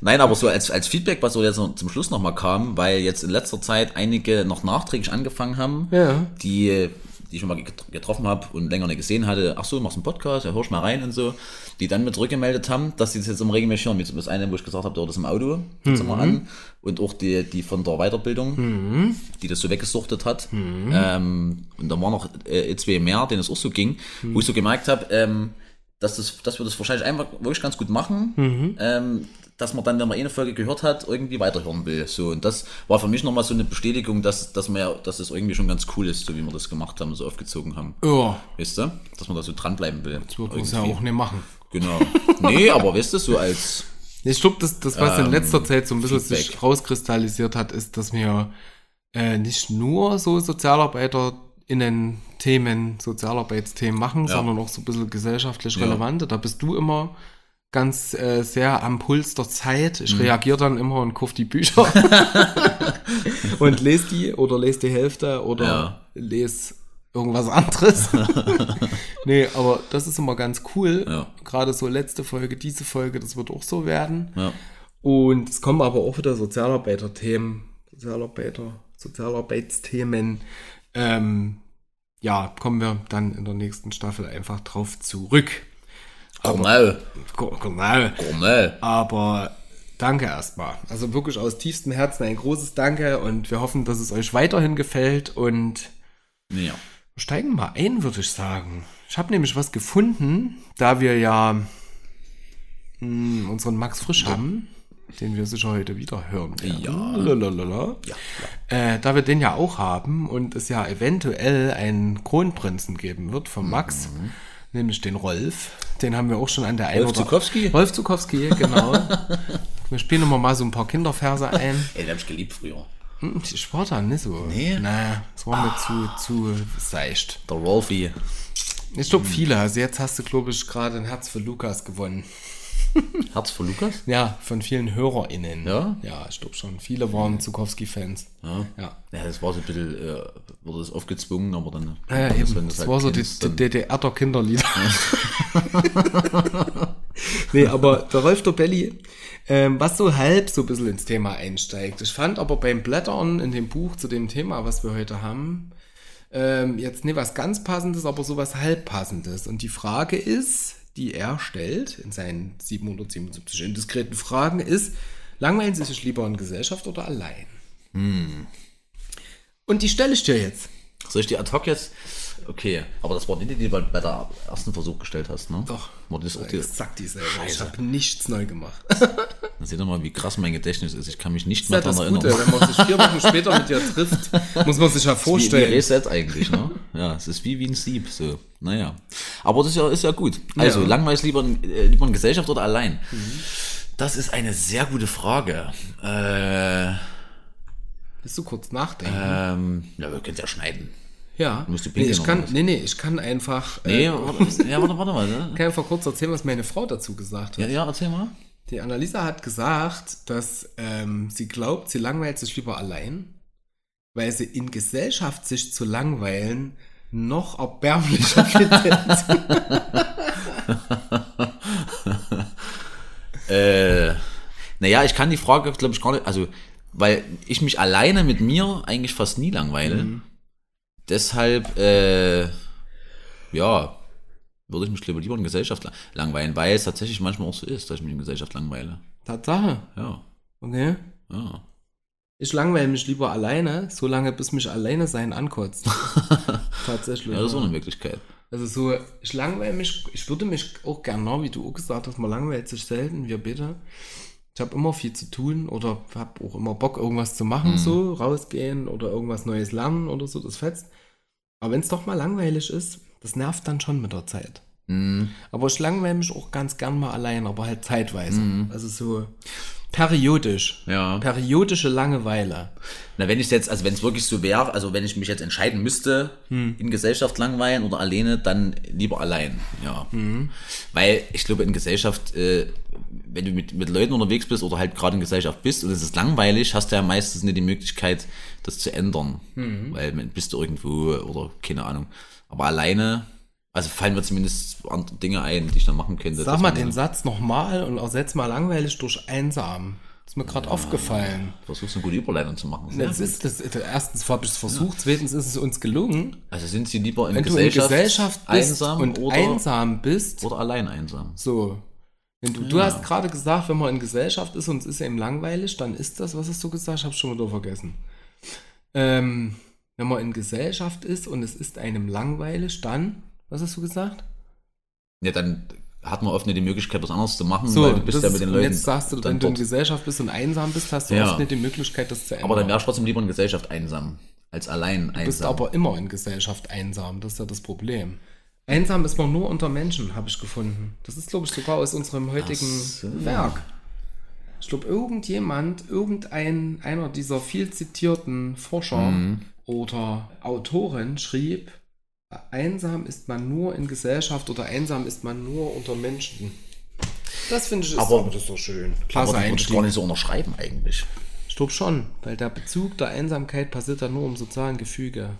Nein, aber so als, als Feedback, was so jetzt noch zum Schluss nochmal kam, weil jetzt in letzter Zeit einige noch nachträglich angefangen haben,
Ja.
die, die ich schon mal get- getroffen habe und länger nicht gesehen hatte, ach so, machst einen Podcast, ja, hörst mal rein und so, die dann mit zurückgemeldet haben, dass sie das jetzt immer regelmäßig hören. Beispiel das eine, wo ich gesagt habe, hört das im Auto, hört immer an. Und auch die, die von der Weiterbildung, die das so weggesuchtet hat. Ähm, und da waren noch äh, zwei mehr, denen es auch so ging, wo ich so gemerkt habe, ähm, dass, das, dass wir das wahrscheinlich einfach wirklich ganz gut machen, ähm, dass man dann, wenn man eine Folge gehört hat, irgendwie weiterhören will. So, und das war für mich nochmal so eine Bestätigung, dass, dass, man ja, dass das irgendwie schon ganz cool ist, so wie wir das gemacht haben, so aufgezogen haben.
Ja,
Weißt du? Dass man da so dranbleiben will.
das wird uns ja auch nicht machen.
Genau. Nee, aber weißt du, so als.
Ich glaube, das, das, was in
Ähm,
letzter Zeit so ein bisschen sich
Feedback.
rauskristallisiert hat, ist, dass wir äh, nicht nur so SozialarbeiterInnen Themen, Sozialarbeitsthemen machen,
Ja.
sondern auch so ein bisschen gesellschaftlich
Ja.
relevante. Da bist du immer ganz äh, sehr am Puls der Zeit.
Mhm.
Ich reagiere dann immer und kaufe die Bücher und lese die oder lese die Hälfte oder
Ja.
lese irgendwas anderes. nee, aber das ist immer ganz cool.
Ja.
Gerade so letzte Folge, diese Folge, das wird auch so werden.
Ja.
Und es kommen aber auch wieder Sozialarbeiter-Themen, Sozialarbeiter, Sozialarbeitsthemen. Ähm, ja, kommen wir dann in der nächsten Staffel einfach drauf zurück.
Cornell.
Genau.
Cornell.
Aber danke erstmal. Also wirklich aus tiefstem Herzen ein großes Danke und wir hoffen, dass es euch weiterhin gefällt und
Ja.
wir steigen mal ein, würde ich sagen. Ich habe nämlich was gefunden, da wir ja mh, unseren Max Frisch haben, den wir sicher heute wieder hören werden.
Ja.
Lalalala. Äh, da wir den ja auch haben und es ja eventuell einen Kronprinzen geben wird von Max, nämlich den Rolf. Den haben wir auch schon an der
Rolf Zukowski?
Rolf Zukowski, genau. wir spielen immer mal so ein paar Kinderverse ein.
Ey, den hab ich geliebt früher.
Hm, Ich war da nicht so.
Nee?
Na, das war mir zu, zu seicht.
Der Rolfie.
Ich glaube viele. Also jetzt hast du, glaube ich, gerade ein Herz für Lukas gewonnen.
Herz für Lukas?
Ja, von vielen HörerInnen.
Ja?
Ja, ich glaube schon. Viele waren Zukowski-Fans.
Ja.
Ja.
Ja, das war so ein bisschen, äh, wurde das aufgezwungen, aber dann.
Ja,
das,
eben.
wenn
Das
halt
war so die, die DDR der Kinderlieder. nee, aber der Rolf Dobelli, ähm, was so halb so ein bisschen ins Thema einsteigt. Ich fand aber beim Blättern in dem Buch zu dem Thema, was wir heute haben, ähm, jetzt nicht was ganz Passendes, aber so was halb Passendes. Und die Frage ist, die er stellt in seinen 777 indiskreten Fragen, ist, langweilen Sie sich lieber in Gesellschaft oder allein?
Hm.
Und die stelle ich dir jetzt.
Soll ich die ad hoc jetzt? Okay, aber das war nicht die, die du bei der ersten Versuch gestellt hast, ne?
Doch.
War das auch die,
Exakt dieselbe. Ich
Scheiße.
habe nichts neu gemacht.
dann seht ihr mal, wie krass mein Gedächtnis ist. Ich kann mich nicht
Das
mehr
ist ja
daran
das
erinnern.
Gute, wenn man sich vier Wochen später mit dir trifft, muss man sich ja
Wie, wie
vorstellen.
Reset eigentlich, ne? Ja, es ist wie, wie ein Sieb, so. Naja. Aber das ist ja, ist ja gut. Also,
Ja. Mhm.
langweilig lieber, in- äh, lieber in Gesellschaft oder allein? Das ist eine sehr gute Frage. Äh,
Willst du kurz nachdenken?
ähm, ja, wir können es ja schneiden.
Ja.
musst du
nee, ich kann, nee, nee, ich kann einfach,
Nee,
äh,
warte, ja, warte, warte mal. Ne?
kann einfach kurz erzählen, was meine Frau dazu gesagt hat.
Ja, ja, erzähl mal.
Die Annalisa hat gesagt, dass ähm, sie glaubt, sie langweilt sich lieber allein, weil sie in Gesellschaft sich zu langweilen noch erbärmlicher findet.
Äh, naja, ich kann die Frage, glaube ich, gar nicht, also, weil ich mich alleine mit mir eigentlich fast nie langweile.
Mhm.
Deshalb, äh, ja, würde ich mich glaube lieber in Gesellschaft lang- langweilen, weil es tatsächlich manchmal auch so ist, dass ich mich in Gesellschaft langweile.
Tatsache.
Ja,
Okay.
ja.
Ich langweile mich lieber alleine, solange bis mich alleine sein ankotzt. Tatsächlich.
Ja, das ist auch eine Möglichkeit.
Also so, ich langweile mich, ich würde mich auch gerne, wie du auch gesagt hast, man langweilt sich selten, wir bitte. Ich habe immer viel zu tun oder habe auch immer Bock, irgendwas zu machen, so rausgehen oder irgendwas Neues lernen oder so, das fetzt. Aber wenn es doch mal langweilig ist, das nervt dann schon mit der Zeit. Aber ich langweile mich auch ganz gern mal allein, aber halt zeitweise. Also so periodisch.
Ja.
Periodische Langeweile.
Na, wenn ich jetzt, also wenn es wirklich so wäre, also wenn ich mich jetzt entscheiden müsste, in Gesellschaft langweilen oder alleine, dann lieber allein, ja. Weil ich glaube, in Gesellschaft, äh, wenn du mit, mit Leuten unterwegs bist oder halt gerade in Gesellschaft bist und es ist langweilig, hast du ja meistens nicht die Möglichkeit, das zu ändern. Weil man- bist du irgendwo oder keine Ahnung. Aber alleine, also fallen mir zumindest andere Dinge ein, die ich dann machen könnte.
Sag mal den
dann-
Satz nochmal und ersetz mal langweilig durch einsam. ist mir gerade aufgefallen.
Versuchst eine gute Überleitung zu machen.
Das ist das, erstens habe ich es versucht, zweitens ist es uns gelungen.
Also sind sie lieber in
Wenn
Gesellschaft,
du in Gesellschaft
einsam
und
oder,
einsam bist,
oder allein einsam?
so. Wenn du, du hast gerade gesagt, wenn man in Gesellschaft ist und es ist eben langweilig, dann ist das, was hast du gesagt? Ich habe schon wieder vergessen. Ähm, wenn man in Gesellschaft ist und es ist einem langweilig, dann, was hast du gesagt?
Ja, dann hat man oft nicht die Möglichkeit, was anderes zu machen,
So,
weil du bist ja mit den Leuten.
jetzt sagst du, wenn du in. Gesellschaft bist und einsam bist, hast du
Ja.
oft nicht die Möglichkeit, das zu ändern.
Aber dann wärst du trotzdem lieber in Gesellschaft einsam, als allein
Du bist
einsam.
aber immer in Gesellschaft einsam, das ist ja das Problem. Einsam ist man nur unter Menschen, habe ich gefunden. Das ist, glaube ich, sogar aus unserem heutigen
so.
Werk. Ich glaube, irgendjemand, irgendein, einer dieser viel zitierten Forscher
Mhm.
oder Autoren schrieb, einsam ist man nur in Gesellschaft oder einsam ist man nur unter Menschen. Das finde ich ist
Aber-
das ist doch schön.
aber
Klasse
die würde ich
Einstieg.
gar nicht so unterschreiben eigentlich.
Ich glaube schon, weil der Bezug der Einsamkeit passiert dann nur im sozialen Gefüge.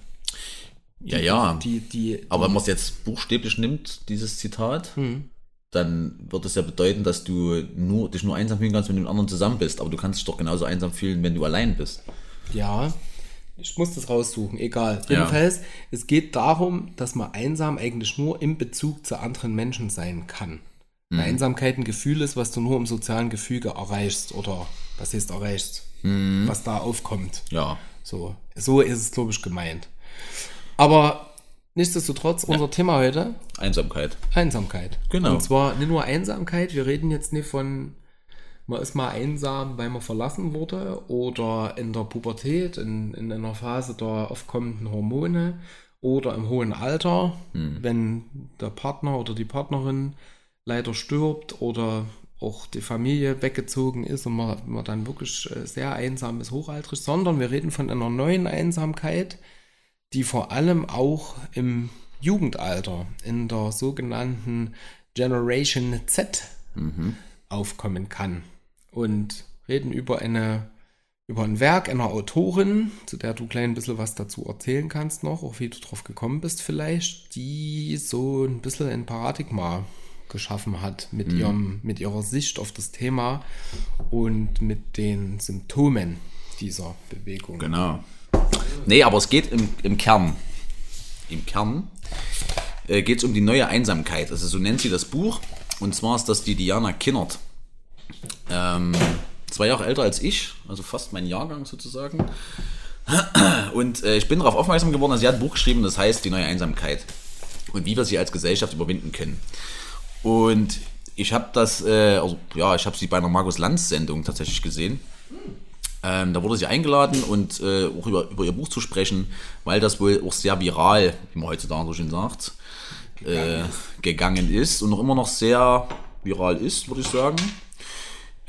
Ja, ja.
Die, die,
aber wenn man es jetzt buchstäblich nimmt, dieses Zitat,
Hm.
dann wird es ja bedeuten, dass du nur, dich nur einsam fühlen kannst, wenn du mit anderen zusammen bist. Aber du kannst dich doch genauso einsam fühlen, wenn du allein bist.
Ja, ich muss das raussuchen, egal.
Ja.
Jedenfalls, es geht darum, dass man einsam eigentlich nur im Bezug zu anderen Menschen sein kann.
Mhm.
Einsamkeit ein Gefühl ist, was du nur im sozialen Gefüge erreichst oder was heißt erreichst,
Mhm.
was da aufkommt.
Ja.
So, so ist es, glaube ich, gemeint. Aber nichtsdestotrotz, unser Thema heute,
Einsamkeit.
Einsamkeit.
Genau.
Und zwar nicht nur Einsamkeit, wir reden jetzt nicht von, man ist mal einsam, weil man verlassen wurde oder in der Pubertät, in, in einer Phase der aufkommenden Hormone oder im hohen Alter, wenn der Partner oder die Partnerin leider stirbt oder auch die Familie weggezogen ist und man, man dann wirklich äh, sehr einsam ist, hochaltrig, sondern wir reden von einer neuen Einsamkeit, die vor allem auch im Jugendalter, in der sogenannten Generation Z aufkommen kann. Und reden über eine über ein Werk einer Autorin, zu der du klein bisschen was dazu erzählen kannst noch, auch wie du drauf gekommen bist vielleicht, die so ein bisschen ein Paradigma geschaffen hat mit, ihrem, mit ihrer Sicht auf das Thema und mit den Symptomen dieser Bewegung.
Genau. Nee, aber es geht im, im Kern. Im Kern äh, geht es um die neue Einsamkeit. Also so nennt sie das Buch. Und zwar ist das die Diana Kinnert. Ähm, zwei Jahre älter als ich, also fast mein Jahrgang sozusagen. Und äh, ich bin darauf aufmerksam geworden, dass sie hat ein Buch geschrieben, das heißt Die neue Einsamkeit. Und wie wir sie als Gesellschaft überwinden können. Und ich habe das, äh, also, ja, ich habe sie bei einer Markus Lanz Sendung tatsächlich gesehen. Ähm, da wurde sie eingeladen und äh, auch über, über ihr Buch zu sprechen, weil das wohl auch sehr viral, wie man heutzutage so schön sagt, äh, gegangen ist und noch immer noch sehr viral ist, würde ich sagen.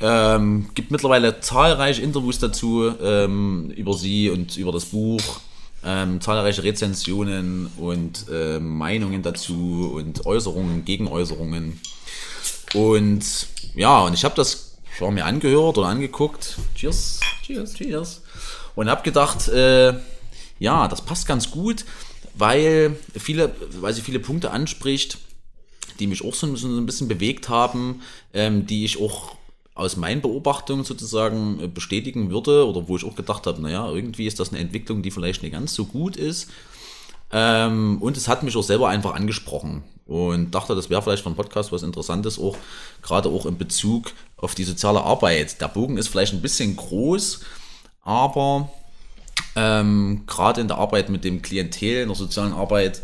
Ähm, gibt mittlerweile zahlreiche Interviews dazu ähm, über sie und über das Buch, ähm, zahlreiche Rezensionen und äh, Meinungen dazu und Äußerungen, Gegenäußerungen. Und ja, und ich habe das schon mir angehört oder angeguckt. Cheers, cheers, cheers. Und habe gedacht, äh, ja, das passt ganz gut, weil viele, weil sie viele Punkte anspricht, die mich auch so, so ein bisschen bewegt haben, ähm, die ich auch aus meinen Beobachtungen sozusagen äh, bestätigen würde oder wo ich auch gedacht habe, naja, irgendwie ist das eine Entwicklung, die vielleicht nicht ganz so gut ist. Ähm, und es hat mich auch selber einfach angesprochen und dachte, das wäre vielleicht für einen Podcast was Interessantes, auch gerade auch in Bezug auf die soziale Arbeit. Der Bogen ist vielleicht ein bisschen groß, aber ähm, gerade in der Arbeit mit dem Klientel, in der sozialen Arbeit,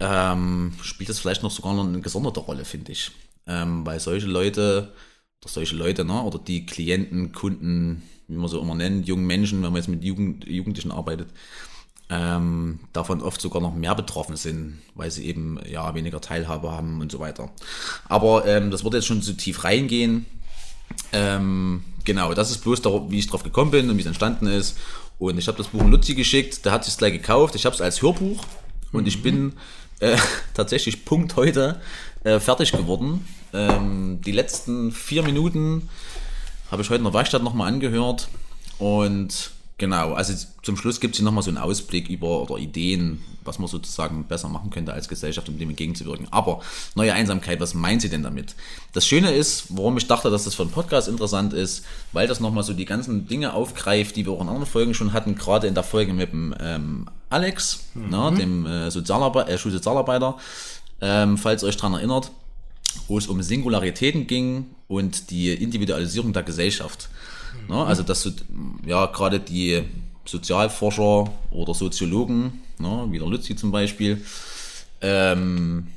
ähm, spielt das vielleicht noch sogar noch eine gesonderte Rolle, finde ich. Ähm, weil solche Leute solche Leute, ne? oder die Klienten, Kunden, wie man so immer nennt, jungen Menschen, wenn man jetzt mit Jugend, Jugendlichen arbeitet, ähm, davon oft sogar noch mehr betroffen sind, weil sie eben ja weniger Teilhabe haben und so weiter. Aber ähm, das wird jetzt schon zu tief reingehen. Ähm, genau, das ist bloß, darauf, wie ich drauf gekommen bin und wie es entstanden ist. Und ich habe das Buch an Luzi geschickt, der hat es gleich gekauft. Ich habe es als Hörbuch und ich bin äh, tatsächlich Punkt heute äh, fertig geworden. Ähm, die letzten vier Minuten habe ich heute in der Werkstatt nochmal angehört und Genau, also zum Schluss gibt es hier nochmal so einen Ausblick über oder Ideen, was man sozusagen besser machen könnte als Gesellschaft, um dem entgegenzuwirken. Aber neue Einsamkeit, was meint sie denn damit? Das Schöne ist, warum ich dachte, dass das für einen Podcast interessant ist, weil das nochmal so die ganzen Dinge aufgreift, die wir auch in anderen Folgen schon hatten, gerade in der Folge mit dem ähm, Alex, mhm. na, dem äh, Sozialarbe äh, Schulsozialarbeiter, ähm, falls ihr euch daran erinnert, wo es um Singularitäten ging und die Individualisierung der Gesellschaft. Ne? Also dass ja gerade die Sozialforscher oder Soziologen, ne, wie der Lützi zum Beispiel, ähm,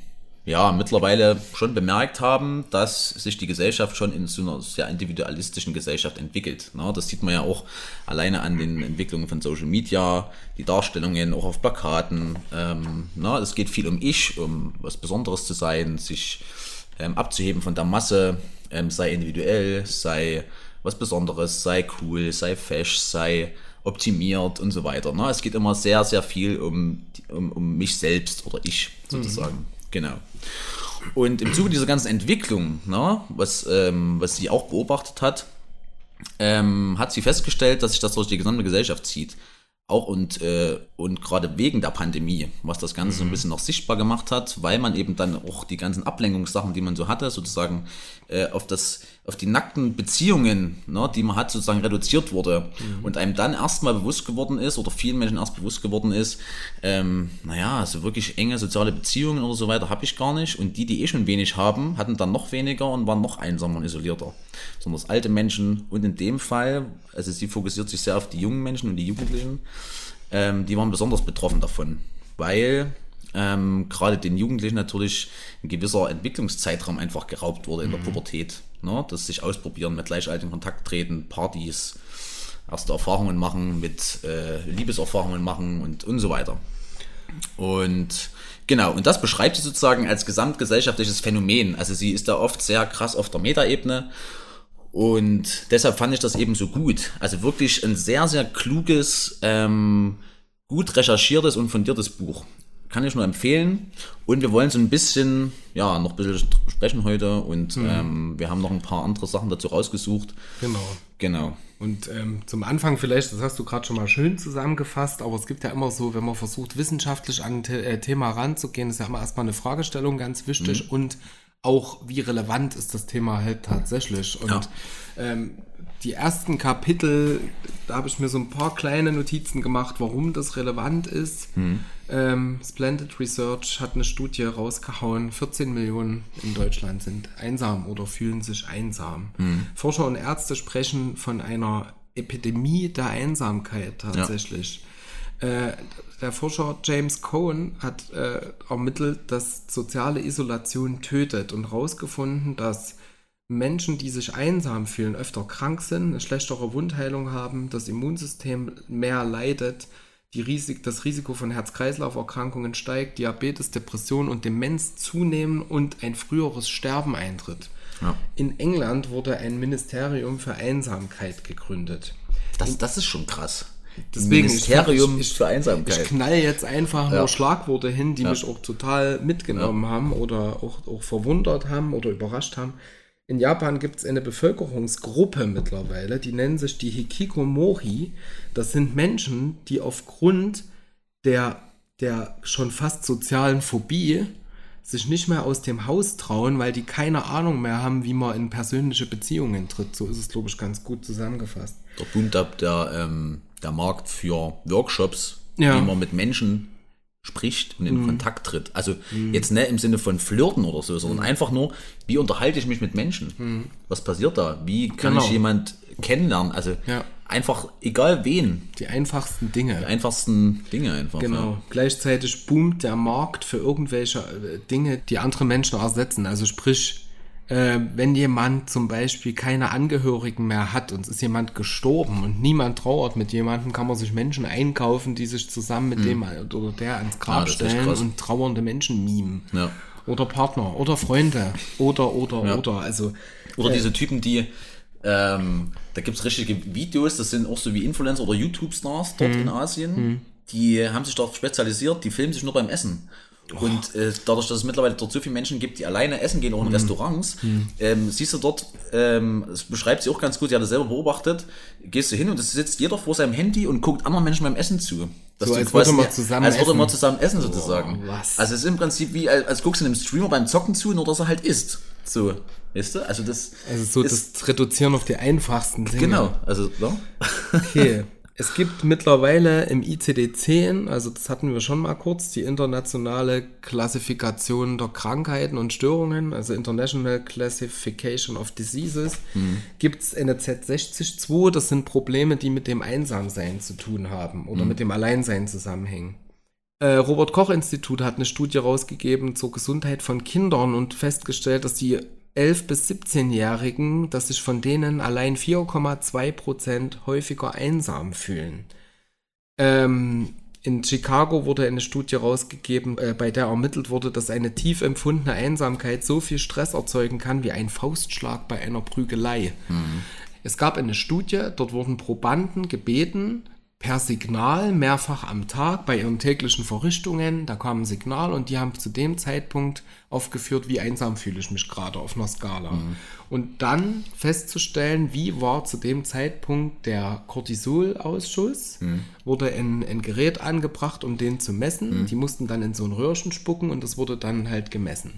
ja, mittlerweile schon bemerkt haben, dass sich die Gesellschaft schon in so einer sehr individualistischen Gesellschaft entwickelt. Ne? Das sieht man ja auch alleine an den Entwicklungen von Social Media, die Darstellungen auch auf Plakaten. Ähm, ne? Es geht viel um Ich, um was Besonderes zu sein, sich ähm, abzuheben von der Masse, ähm, sei individuell, sei was Besonderes, sei cool, sei fesch, sei optimiert und so weiter. Ne? Es geht immer sehr, sehr viel um, um, um mich selbst oder ich sozusagen. Mhm. Genau. Und im Zuge dieser ganzen Entwicklung, ne, was, ähm, was sie auch beobachtet hat, ähm, hat sie festgestellt, dass sich das durch die gesamte Gesellschaft zieht auch und, äh, und gerade wegen der Pandemie, was das Ganze mhm. so ein mhm. bisschen noch sichtbar gemacht hat, weil man eben dann auch die ganzen Ablenkungssachen, die man so hatte, sozusagen äh, auf das, auf die nackten Beziehungen, ne, die man hat, sozusagen reduziert wurde mhm. und einem dann erstmal bewusst geworden ist oder vielen Menschen erst bewusst geworden ist, ähm, naja, so wirklich enge soziale Beziehungen oder so weiter habe ich gar nicht und die, die eh schon wenig haben, hatten dann noch weniger und waren noch einsamer und isolierter. Besonders alte Menschen und in dem Fall, also sie fokussiert sich sehr auf die jungen Menschen und die Jugendlichen, ähm, die waren besonders betroffen davon, weil ähm, gerade den Jugendlichen natürlich ein gewisser Entwicklungszeitraum einfach geraubt wurde in der mhm. Pubertät. Ne? Das sich ausprobieren, mit Gleichaltrigen Kontakt treten, Partys, erste Erfahrungen machen, mit äh, Liebeserfahrungen machen und, und so weiter. Und genau, und das beschreibt sie sozusagen als gesamtgesellschaftliches Phänomen. Also sie ist da oft sehr krass auf der Metaebene und deshalb fand ich das eben so gut. Also wirklich ein sehr, sehr kluges, ähm, gut recherchiertes und fundiertes Buch. Kann ich nur empfehlen. Und wir wollen so ein bisschen, ja, noch ein bisschen sprechen heute. Und mhm. ähm, wir haben noch ein paar andere Sachen dazu rausgesucht.
Genau.
Genau.
Und ähm, zum Anfang vielleicht, das hast du gerade schon mal schön zusammengefasst, aber es gibt ja immer so, wenn man versucht, wissenschaftlich an ein äh, Thema ranzugehen, ist ja immer erstmal eine Fragestellung ganz wichtig mhm. und auch, wie relevant ist das Thema halt tatsächlich. Und ja. ähm, die ersten Kapitel, da habe ich mir so ein paar kleine Notizen gemacht, warum das relevant ist. Mhm. Ähm, Splendid Research hat eine Studie rausgehauen, 14 Millionen in Deutschland sind einsam oder fühlen sich einsam. Mhm. Forscher und Ärzte sprechen von einer Epidemie der Einsamkeit tatsächlich. Ja. Äh, der Forscher James Cohen hat äh, ermittelt, dass soziale Isolation tötet und herausgefunden, dass Menschen, die sich einsam fühlen, öfter krank sind, eine schlechtere Wundheilung haben, das Immunsystem mehr leidet, die Risik, das Risiko von Herz-Kreislauf-Erkrankungen steigt, Diabetes, Depression und Demenz zunehmen und ein früheres Sterben eintritt. Ja. In England wurde ein Ministerium für Einsamkeit gegründet.
Das, das ist schon krass.
Deswegen, Ministerium ich, ich, für Einsamkeit. Ich knall jetzt einfach ja. nur Schlagworte hin, die ja. mich auch total mitgenommen haben oder auch, auch verwundert haben oder überrascht haben. In Japan gibt es eine Bevölkerungsgruppe mittlerweile, die nennen sich die Hikikomori. Das sind Menschen, die aufgrund der, der schon fast sozialen Phobie sich nicht mehr aus dem Haus trauen, weil die keine Ahnung mehr haben, wie man in persönliche Beziehungen tritt. So ist es, glaube ich, ganz gut zusammengefasst.
Der Bund ab der ähm, der Markt für Workshops, ja. wie man mit Menschen spricht und in mhm. Kontakt tritt. Also mhm. jetzt nicht im Sinne von Flirten oder so, sondern mhm. einfach nur, wie unterhalte ich mich mit Menschen? Mhm. Was passiert da? Wie kann genau. ich jemand kennenlernen? Also ja. einfach, egal wen.
Die einfachsten Dinge.
Die einfachsten Dinge einfach.
Genau. Ja. Gleichzeitig boomt der Markt für irgendwelche äh, Dinge, die andere Menschen ersetzen. Also sprich, äh, wenn jemand zum Beispiel keine Angehörigen mehr hat und es ist jemand gestorben und niemand trauert mit jemandem, kann man sich Menschen einkaufen, die sich zusammen mit dem oder der ans
Ja,
Grab
echt
stellen und trauernde Menschen mimen.
Ja.
Oder Partner oder Freunde oder oder
Ja.
oder also
Oder diese Typen, die, ähm, da gibt es richtige Videos, das sind auch so wie Influencer oder YouTube-Stars dort
Mhm.
in Asien, die haben sich darauf spezialisiert, die filmen sich nur beim Essen. Und äh, dadurch, dass es mittlerweile dort so viele Menschen gibt, die alleine essen gehen, auch in Restaurants, ähm, siehst du dort, ähm, das beschreibt sie auch ganz gut, sie hat das selber beobachtet, gehst du hin und es sitzt jeder vor seinem Handy und guckt anderen Menschen beim Essen zu. Dass
So,
du
als
quasi-
würde man zusammen
Als würde man
essen.
zusammen essen sozusagen.
was?
Also es ist im Prinzip wie, als, als guckst du einem Streamer beim Zocken zu, nur dass er halt isst. So, weißt du? Also das
also so
ist,
das Reduzieren auf die einfachsten Dinge.
Genau, also ja.
Okay. Es gibt mittlerweile im ICD-10, also das hatten wir schon mal kurz, die internationale Klassifikation der Krankheiten und Störungen, also International Classification of Diseases, gibt es eine Z60-2, das sind Probleme, die mit dem Einsamsein zu tun haben oder mit dem Alleinsein zusammenhängen. Äh, Robert Koch Institut hat eine Studie rausgegeben zur Gesundheit von Kindern und festgestellt, dass die 11- bis 17-Jährigen, dass sich von denen allein 4,2 Prozent häufiger einsam fühlen. Ähm, in Chicago wurde eine Studie rausgegeben, äh, bei der ermittelt wurde, dass eine tief empfundene Einsamkeit so viel Stress erzeugen kann wie ein Faustschlag bei einer Prügelei. Es gab eine Studie, dort wurden Probanden gebeten, per Signal mehrfach am Tag bei ihren täglichen Verrichtungen, da kam ein Signal und die haben zu dem Zeitpunkt aufgeführt, wie einsam fühle ich mich gerade auf einer Skala. Und dann festzustellen, wie war zu dem Zeitpunkt der Cortisolausschuss, wurde ein, ein Gerät angebracht, um den zu messen. Die mussten dann in so ein Röhrchen spucken und das wurde dann halt gemessen.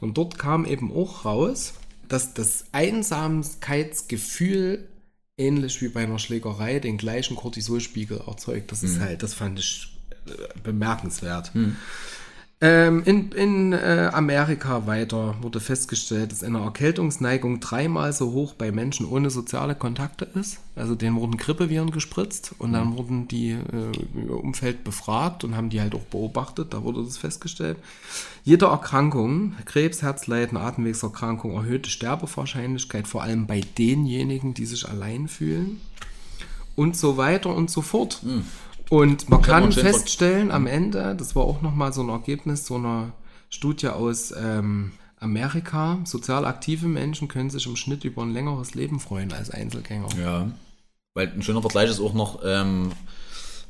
Und dort kam eben auch raus, dass das Einsamkeitsgefühl ähnlich wie bei einer Schlägerei den gleichen Cortisolspiegel erzeugt. Das ist halt, das fand ich äh, bemerkenswert. Ähm, in in äh, Amerika weiter wurde festgestellt, dass eine Erkältungsneigung dreimal so hoch bei Menschen ohne soziale Kontakte ist. Also denen wurden Grippeviren gespritzt und dann wurden die äh, Umfeld befragt und haben die halt auch beobachtet. Da wurde das festgestellt. Jede Erkrankung, Krebs, Herzleiden, Atemwegserkrankung, erhöhte Sterbewahrscheinlichkeit, vor allem bei denjenigen, die sich allein fühlen und so weiter und so fort. Und man
Kann
feststellen am Ende, das war auch nochmal so ein Ergebnis so einer Studie aus ähm, Amerika, sozial aktive Menschen können sich im Schnitt über ein längeres Leben freuen als Einzelgänger.
Ja. Weil ein schöner Vergleich ist auch noch, ähm,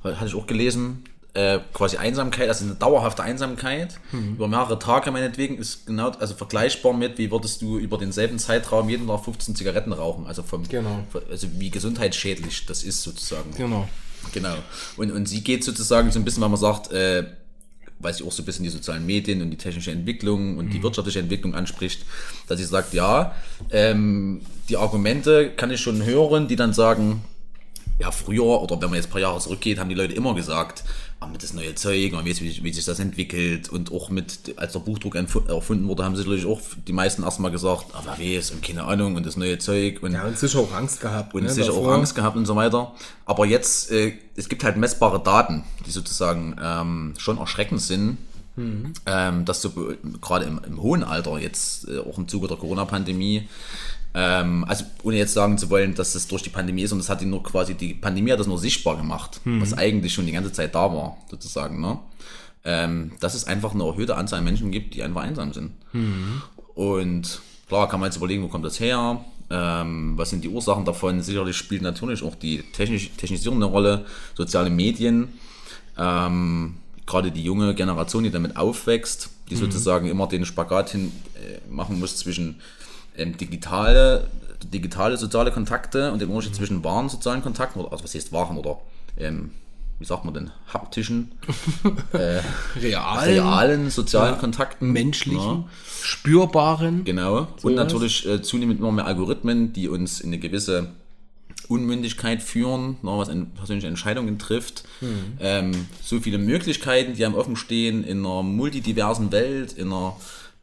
hatte ich auch gelesen, äh, quasi Einsamkeit, also eine dauerhafte Einsamkeit über mehrere Tage meinetwegen ist genau, also vergleichbar mit, wie würdest du über denselben Zeitraum jeden Tag 15 Zigaretten rauchen, also vom,
Genau.
also wie gesundheitsschädlich das ist sozusagen.
Genau.
Genau. Und, und sie geht sozusagen so ein bisschen, weil man sagt, äh, weil sie auch so ein bisschen die sozialen Medien und die technische Entwicklung und die wirtschaftliche Entwicklung anspricht, dass sie sagt, ja, ähm, die Argumente kann ich schon hören, die dann sagen, ja, früher oder wenn man jetzt ein paar Jahre zurückgeht, haben die Leute immer gesagt, ah, mit das neue Zeug, man weiß, wie, wie sich das entwickelt und auch mit, als der Buchdruck erfunden wurde, haben sie natürlich auch die meisten erstmal gesagt, ah, wer weiß und keine Ahnung und das neue Zeug und
Ja, und sicher auch Angst gehabt.
und
ne,
sicher auch
davor.
Angst gehabt und so weiter. Aber jetzt, äh, es gibt halt messbare Daten, die sozusagen ähm, schon erschreckend sind, ähm, dass so be- gerade im, im hohen Alter, jetzt äh, auch im Zuge der Corona-Pandemie, ähm, also ohne jetzt sagen zu wollen, dass es durch die Pandemie ist und das hat die nur quasi, die Pandemie hat das nur sichtbar gemacht, was eigentlich schon die ganze Zeit da war, sozusagen, ne? Ähm, dass es einfach eine erhöhte Anzahl an Menschen gibt, die einfach einsam sind. Und klar kann man jetzt überlegen, wo kommt das her? Ähm, was sind die Ursachen davon? Sicherlich spielt natürlich auch die technisch, Technisierung eine Rolle, soziale Medien, ähm, gerade die junge Generation, die damit aufwächst, die sozusagen immer den Spagat hin äh, machen muss zwischen ähm, digitale, digitale soziale Kontakte und dem Unterschied zwischen wahren sozialen Kontakten, oder also was heißt wahren oder ähm, wie sagt man denn, haptischen,
Real,
realen sozialen
Ja.
Kontakten.
menschlichen,
Ja.
spürbaren.
Genau. und
Sowas.
natürlich äh, zunehmend immer mehr Algorithmen, die uns in eine gewisse Unmündigkeit führen, ne, was in persönliche Entscheidungen trifft. Ähm, so viele Möglichkeiten, die einem offen stehen in einer multidiversen Welt, in einer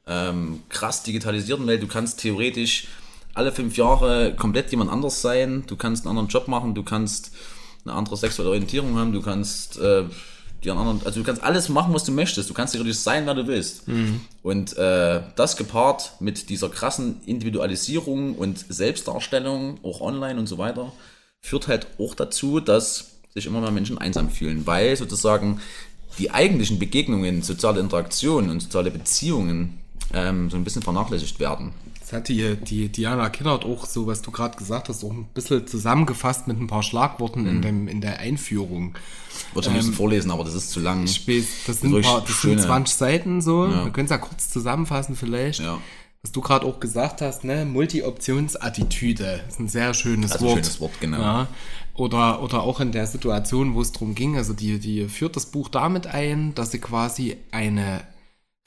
ähm, krass digitalisierten Welt. Du kannst theoretisch alle fünf Jahre komplett jemand anders sein. Du kannst einen anderen Job machen, du kannst eine andere sexuelle Orientierung haben, du kannst äh, die anderen, also du kannst alles machen, was du möchtest. Du kannst theoretisch sein, wer du willst. Und äh, das gepaart mit dieser krassen Individualisierung und Selbstdarstellung, auch online und so weiter, führt halt auch dazu, dass sich immer mehr Menschen einsam fühlen, weil sozusagen die eigentlichen Begegnungen, soziale Interaktionen und soziale Beziehungen ähm, so ein bisschen vernachlässigt werden.
Das hat die, die Diana Kinnert auch so, was du gerade gesagt hast, auch ein bisschen zusammengefasst mit ein paar Schlagworten in, dem, in der Einführung.
Würde ich am liebsten vorlesen, aber das ist zu lang.
Ich weiß, das sind, paar, das sind
schöne-
20 Seiten so. Wir können es ja kurz zusammenfassen vielleicht.
Ja.
Was du gerade auch gesagt hast, ne? Multi-Options-Attitüde ist ein sehr schönes
Also ein
Wort.
schönes Wort, genau.
Ja. Oder, oder auch in der Situation, wo es darum ging, also die, die führt das Buch damit ein, dass sie quasi eine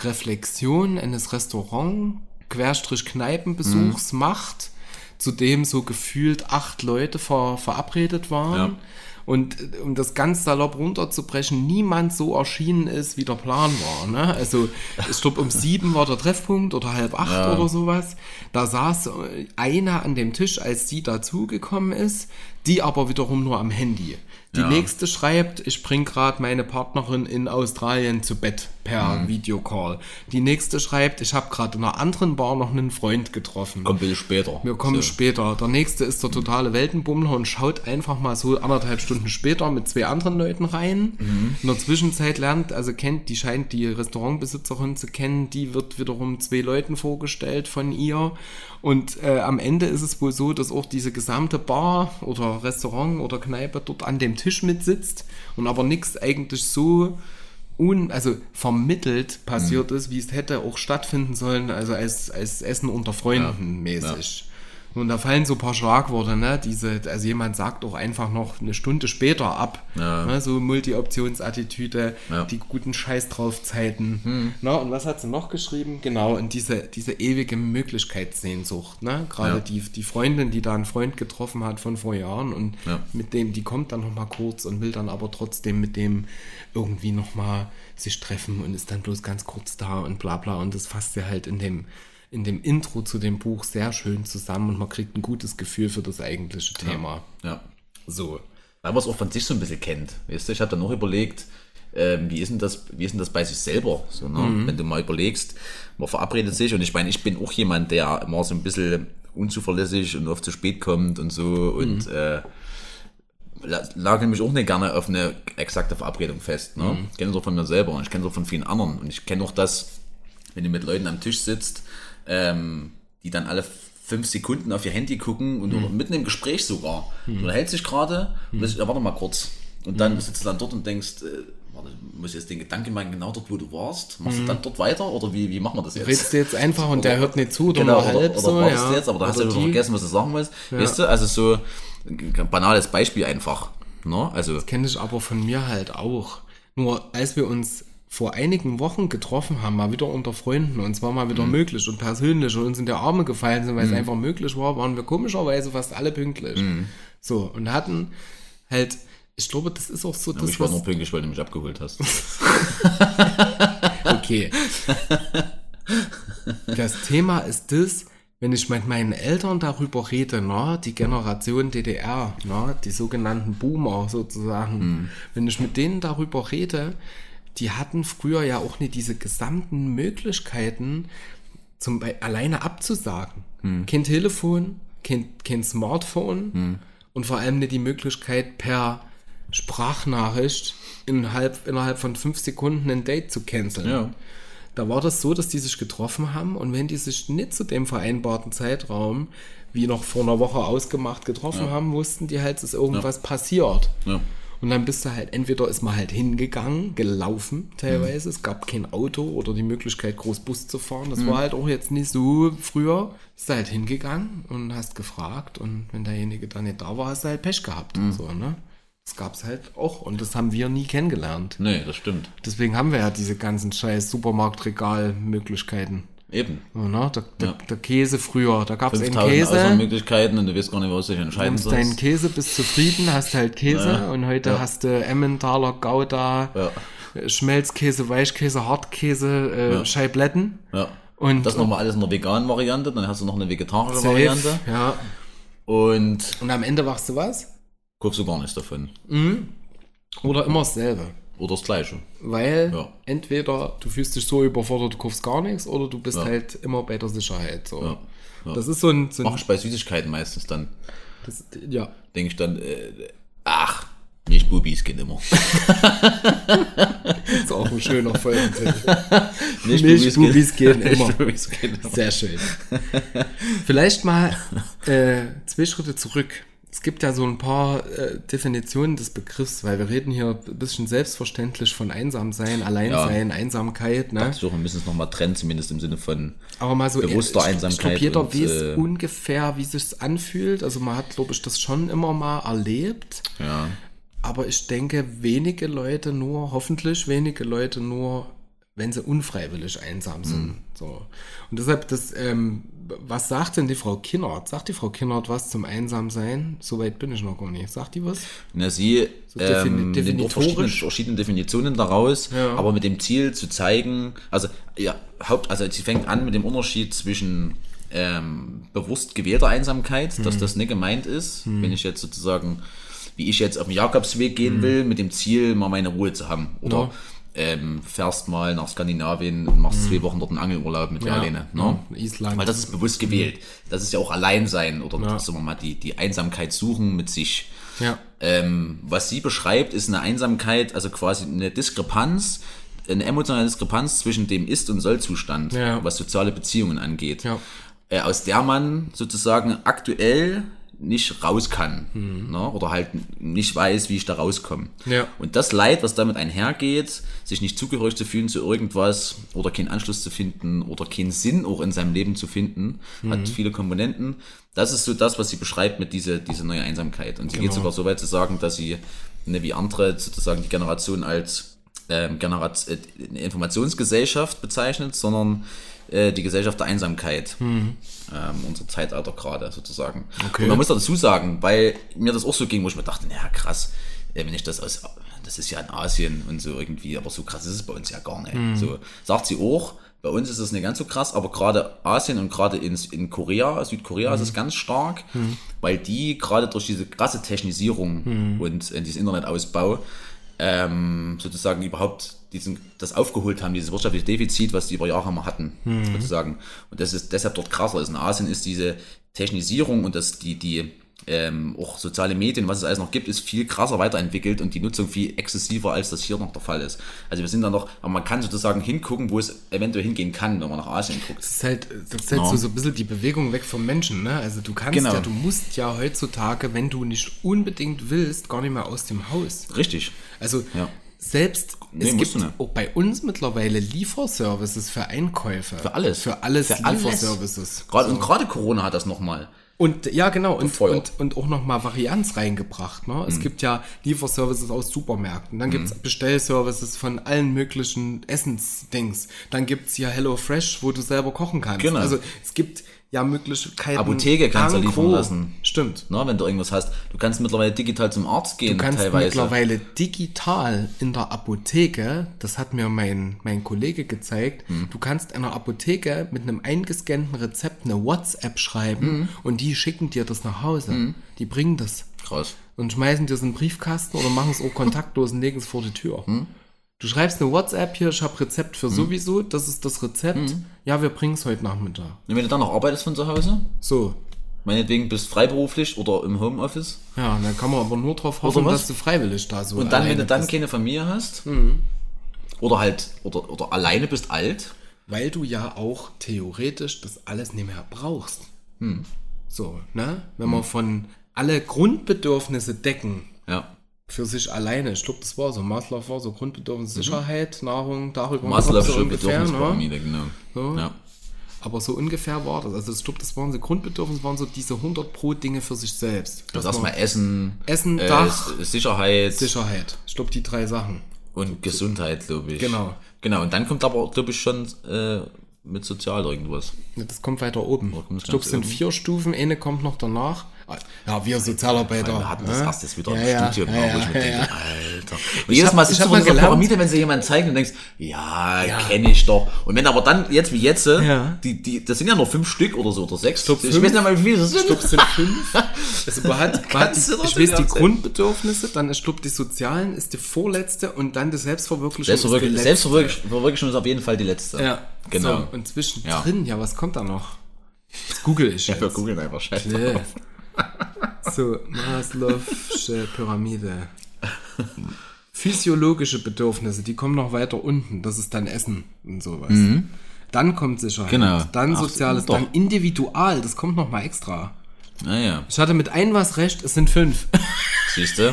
Reflexion eines Restaurant, Querstrich Kneipenbesuchs
Mhm.
macht, zu dem so gefühlt acht Leute ver, verabredet waren.
Ja.
Und äh, um das ganz salopp runterzubrechen, niemand so erschienen ist, wie der Plan war. Ne? Also ich glaube, um sieben war der Treffpunkt oder halb acht
Ja.
oder sowas. Da saß äh, einer an dem Tisch, als sie dazugekommen ist, die aber wiederum nur am Handy. Die
Ja.
nächste schreibt, ich bring gerade meine Partnerin in Australien zu Bett per
Mhm.
Videocall. Die nächste schreibt, ich habe gerade in einer anderen Bar noch einen Freund getroffen.
Kommt ein bisschen später.
Wir kommen
So.
später. Der nächste ist der totale Weltenbummler und schaut einfach mal so anderthalb Stunden später mit zwei anderen Leuten rein. In der Zwischenzeit lernt, also kennt, die scheint die Restaurantbesitzerin zu kennen, die wird wiederum zwei Leuten vorgestellt von ihr. Und äh, am Ende ist es wohl so, dass auch diese gesamte Bar oder Restaurant oder Kneipe dort an dem Tisch mitsitzt und aber nichts eigentlich so un, also vermittelt passiert ist, wie es hätte auch stattfinden sollen, also als, als Essen unter Freunden mäßig. Und da fallen so ein paar Schlagworte, ne? Diese, also jemand sagt auch einfach noch eine Stunde später ab.
Ja.
Ne? So Multi-Options-Attitüde,
Ja.
die guten Scheiß drauf Zeiten. Na, und was hat sie noch geschrieben? Genau, und diese, diese ewige Möglichkeitssehnsucht, ne? Gerade
Ja.
die, die Freundin, die da einen Freund getroffen hat von vor Jahren und mit dem, die kommt dann noch mal kurz und will dann aber trotzdem mit dem irgendwie noch mal sich treffen und ist dann bloß ganz kurz da und bla bla und das fasst ja halt in dem in dem Intro zu dem Buch sehr schön zusammen und man kriegt ein gutes Gefühl für das eigentliche Thema.
Ja.
So.
Weil man es auch von sich so ein bisschen kennt. Weißt du, ich habe dann noch überlegt, ähm, wie, ist denn das, wie ist denn das bei sich selber? So, ne? Wenn du mal überlegst, man verabredet sich und ich meine, ich bin auch jemand, der immer so ein bisschen unzuverlässig und oft zu spät kommt und so und äh, la- lagere mich auch nicht gerne auf eine exakte Verabredung fest. Ne? Ich kenne es auch von mir selber und ich kenne es auch von vielen anderen. Und ich kenne auch das, wenn du mit Leuten am Tisch sitzt, ähm, die dann alle fünf Sekunden auf ihr Handy gucken und oder mitten im Gespräch sogar. Du unterhältst dich gerade und sagst, ja, warte mal kurz. Und dann sitzt du dann dort und denkst, äh, warte, muss jetzt den Gedanken machen, genau dort, wo du warst? Machst du dann dort weiter oder wie, wie machen wir das jetzt?
Redest du jetzt einfach und der hört nicht zu oder
Genau,
nur
oder,
halb
oder
so, ja.
du jetzt, aber da hast du
Oder
vergessen, was du sagen willst. Weißt du, also so ein banales Beispiel einfach. Ne? Also,
Kenne ich aber von mir halt auch. Nur als wir uns vor einigen Wochen getroffen haben, mal wieder unter Freunden, und zwar mal
Mhm.
wieder möglich und persönlich und uns in die Arme gefallen sind, weil es einfach möglich war, waren wir komischerweise fast alle pünktlich.
Mhm.
So, und hatten halt, ich glaube, das ist auch so das,
ich war nur pünktlich, weil du mich abgeholt hast.
Okay. Das Thema ist das, wenn ich mit meinen Eltern darüber rede, ne, die Generation DDR, ne, die sogenannten Boomer sozusagen, wenn ich mit denen darüber rede, die hatten früher ja auch nicht diese gesamten Möglichkeiten, zum Beispiel alleine abzusagen. Kein Telefon, kein, kein Smartphone und vor allem nicht die Möglichkeit per Sprachnachricht innerhalb, innerhalb von fünf Sekunden ein Date zu canceln.
Ja.
Da war das so, dass die sich getroffen haben und wenn die sich nicht zu dem vereinbarten Zeitraum, wie noch vor einer Woche ausgemacht, getroffen haben, wussten die halt, dass irgendwas passiert.
Ja.
Und dann bist du halt, entweder ist man halt hingegangen, gelaufen teilweise, es gab kein Auto oder die Möglichkeit, groß Bus zu fahren. Das war halt auch jetzt nicht so früher. Bist du halt hingegangen und hast gefragt und wenn derjenige dann nicht da war, hast du halt Pech gehabt. und So, ne? Das gab's halt auch und das haben wir nie kennengelernt.
Nee, das stimmt.
Deswegen haben wir ja diese ganzen scheiß Supermarktregalmöglichkeiten.
Eben.
So, ne? der, der,
Ja.
der Käse früher, da gab es einen
5000
Käse.
Auswahlmöglichkeiten und du weißt gar nicht, was du dich entscheiden
nimmst deinen
sollst.
Käse, bist zufrieden, hast halt Käse
Ja.
und heute
Ja.
hast du Emmentaler, Gouda,
Ja.
Schmelzkäse, Weichkäse, Hartkäse, äh,
Ja.
Scheibletten.
Ja.
Und
Das nochmal alles in der veganen Variante, dann hast du noch eine vegetarische
safe,
Variante
Ja.
und
Und am Ende machst du was?
kaufst du gar nichts davon.
Oder immer dasselbe.
Oder das Gleiche.
Weil
Ja.
entweder du fühlst dich so überfordert, du kaufst gar nichts, oder du bist
Ja.
halt immer bei der Sicherheit. So.
Ja.
Das ist so ein, so ein
ich bei Süßigkeiten meistens dann.
das, ja.
Denke ich dann, äh, ach, nicht Bubis geht immer.
Das ist auch ein schöner Folgentitel.
Nicht
gehen
Nicht
immer.
Bubis gehen immer.
Sehr schön. Vielleicht mal äh, zwei Schritte zurück. Es gibt ja so ein paar äh, Definitionen des Begriffs, weil wir reden hier ein bisschen selbstverständlich von Einsamsein, Alleinsein, Einsamkeit. Ne?
So, wir müssen es nochmal trennen, zumindest im Sinne von
Aber mal so
bewusster
ich, Ich
Einsamkeit
glaube, jeder weiß
äh,
ungefähr, wie sich's anfühlt. Also man hat, glaube ich, das schon immer mal erlebt.
ja,
Aber ich denke, wenige Leute nur, hoffentlich wenige Leute nur, wenn sie unfreiwillig einsam sind.
Mhm.
So. Und deshalb, das, ähm, was sagt denn die Frau Kinnert? Sagt die Frau Kinnert was zum Einsamsein? Soweit bin ich noch gar nicht. Sagt die was?
Na, sie
So defini-
ähm, nimmt auch
definitorisch?
verschiedene, verschiedene Definitionen daraus,
Ja.
aber mit dem Ziel zu zeigen, also ja, Haupt, also sie fängt an mit dem Unterschied zwischen ähm, bewusst gewählter Einsamkeit,
Mhm.
dass das nicht gemeint ist, wenn ich jetzt sozusagen, wie ich jetzt auf den Jakobsweg gehen will, mit dem Ziel, mal meine Ruhe zu haben. Oder.
Ja.
Ähm, fährst mal nach Skandinavien und machst zwei Wochen dort einen Angelurlaub mit dir alleine. Ne?
ja, Island.
Weil das ist bewusst gewählt. Das ist ja auch Alleinsein oder
Ja.
sagen wir mal, die, die Einsamkeit suchen mit sich.
ja.
Ähm, was sie beschreibt, ist eine Einsamkeit, also quasi eine Diskrepanz, eine emotionale Diskrepanz zwischen dem Ist- und Soll-Zustand,
Ja.
was soziale Beziehungen angeht,
Ja.
äh, aus der man sozusagen aktuell nicht raus kann ne? oder halt nicht weiß, wie ich da rauskomme.
Ja.
Und das Leid, was damit einhergeht, sich nicht zugehörig zu fühlen zu irgendwas oder keinen Anschluss zu finden oder keinen Sinn auch in seinem Leben zu finden,
Mhm.
hat viele Komponenten. Das ist so das, was sie beschreibt mit dieser diese neue Einsamkeit. Und sie geht
Genau.
sogar so weit zu sagen, dass sie ne, wie andere sozusagen die Generation als ähm, Generat äh, Informationsgesellschaft bezeichnet, sondern äh, die Gesellschaft der Einsamkeit. Ähm, unser Zeitalter gerade sozusagen.
Mhm. Okay.
Und man muss dazu sagen, weil mir das auch so ging, wo ich mir dachte, naja, krass, äh, wenn ich das aus, das ist ja in Asien und so irgendwie, aber so krass ist es bei uns ja gar nicht.
Mhm.
So sagt sie auch, bei uns ist es nicht ganz so krass, aber gerade Asien und gerade in, in Korea, Südkorea ist
Mhm.
es ganz stark, weil die gerade durch diese krasse Technisierung
Mhm.
und äh, diesen Internetausbau ähm, sozusagen überhaupt diesen, das aufgeholt haben, dieses wirtschaftliche Defizit, was die über Jahre mal hatten,
Mhm.
sozusagen. Und das ist deshalb dort krasser ist. In Asien ist diese Technisierung und das, die, die, ähm, auch soziale Medien, was es alles noch gibt, ist viel krasser weiterentwickelt und die Nutzung viel exzessiver, als das hier noch der Fall ist. Also wir sind da noch, aber man kann sozusagen hingucken, wo es eventuell hingehen kann, wenn man nach Asien guckt.
Das ist halt, das ist halt
Ja.
so, so ein bisschen die Bewegung weg vom Menschen, ne? Also du kannst
Genau.
ja, du musst ja heutzutage, wenn du nicht unbedingt willst, gar nicht mehr aus dem Haus.
Richtig.
Also
Ja.
selbst
Nee,
es gibt auch bei uns mittlerweile Lieferservices für Einkäufe.
Für alles.
Für alles
Für alles.
Lieferservices.
Gerade, Und gerade Corona hat das nochmal.
Und ja, genau, und, und, und auch nochmal Varianz reingebracht. Ne?
Mhm.
Es gibt ja Lieferservices aus Supermärkten, dann gibt's Bestellservices von allen möglichen Essensdings. Dann gibt's ja HelloFresh, wo du selber kochen kannst.
Genau.
Also es gibt ja Möglichkeiten.
Apotheke kannst du liefern lassen.
Stimmt.
Ne, wenn du irgendwas hast. Du kannst mittlerweile digital zum Arzt gehen,
Du kannst
teilweise.
mittlerweile digital in der Apotheke, das hat mir mein, mein Kollege gezeigt,
Hm.
du kannst in der Apotheke mit einem eingescannten Rezept eine WhatsApp schreiben
Hm.
und die schicken dir das nach Hause. Die bringen das
Krass.
und schmeißen dir es in den Briefkasten oder machen es auch kontaktlos und legen es vor die Tür.
Hm.
Du schreibst eine WhatsApp hier, ich habe Rezept für sowieso, das ist das Rezept.
Hm.
Ja, wir bringen es heute Nachmittag.
Und wenn du dann noch arbeitest von zu Hause,
So.
Meinetwegen bist freiberuflich oder im Homeoffice,
Ja, dann kann man aber nur darauf hoffen, dass du freiwillig da so
und dann, wenn du dann
bist.
keine Familie hast,
Mhm.
oder halt, oder, oder alleine bist alt,
Weil du ja auch theoretisch das alles nicht mehr brauchst.
Hm.
So, ne? Wenn wir von alle Grundbedürfnisse decken
ja.
für sich alleine, ich glaube, das war so, Maslow war so Grundbedürfnisse, Sicherheit, Nahrung, darüber
Mhm. Maslow'sche
so ungefähr, ne?
Bedürfnispyramide, genau.
So.
Ja.
Aber so ungefähr war das. Also ich glaube, das waren so Grundbedürfnisse, waren so diese 100 pro Dinge für sich selbst.
Das
man-
erstmal Essen,
Essen,
äh,
Dach,
Sicherheit
Sicherheit. Ich glaube, die drei Sachen.
und Gesundheit, glaube ich.
Genau.
Genau, und dann kommt aber, glaube ich, schon äh, mit sozial irgendwas.
Ja, Das kommt weiter oben. Ich glaube, es sind
oben.
vier Stufen, eine kommt noch danach. Ja, wir Sozialarbeiter.
Wir hatten das
ne?
erst jetzt wieder
ja,
im
ja,
Studio,
ja,
wo ich
ja,
mir
ja,
denke,
ja.
Alter. Und jedes Mal
ich
sitzt du vor dieser Pyramide, wenn sie jemand zeigt und denkst, ja, kenne ich doch. Und wenn aber dann, jetzt wie jetzt,
Ja.
die, die, das sind ja nur fünf Stück oder so, oder sechs.
glaub,
ich
fünf.
weiß nicht mal, wie viele das sind.
Ich glaube, es sind fünf. Also man hat, man hat ich
nicht
weiß die. Grundbedürfnisse, dann ist, glaube die sozialen ist die vorletzte und dann die Selbstverwirklichung
Selbstverwirklichung,
ist.
Selbstverwirklichung ist auf jeden Fall die letzte.
Ja,
Genau.
So, und zwischendrin, ja. was kommt da noch? Das google ich
Ja, wir googeln einfach scheiße.
So, Maslow'sche Pyramide. Physiologische Bedürfnisse, die kommen noch weiter unten. Das ist dann Essen und sowas. Dann kommt Sicherheit.
Genau.
Dann
Ach,
Soziales,
doch.
dann Individual. Das kommt noch mal extra.
Naja,
Ich hatte mit ein was recht, es sind fünf.
siehst du?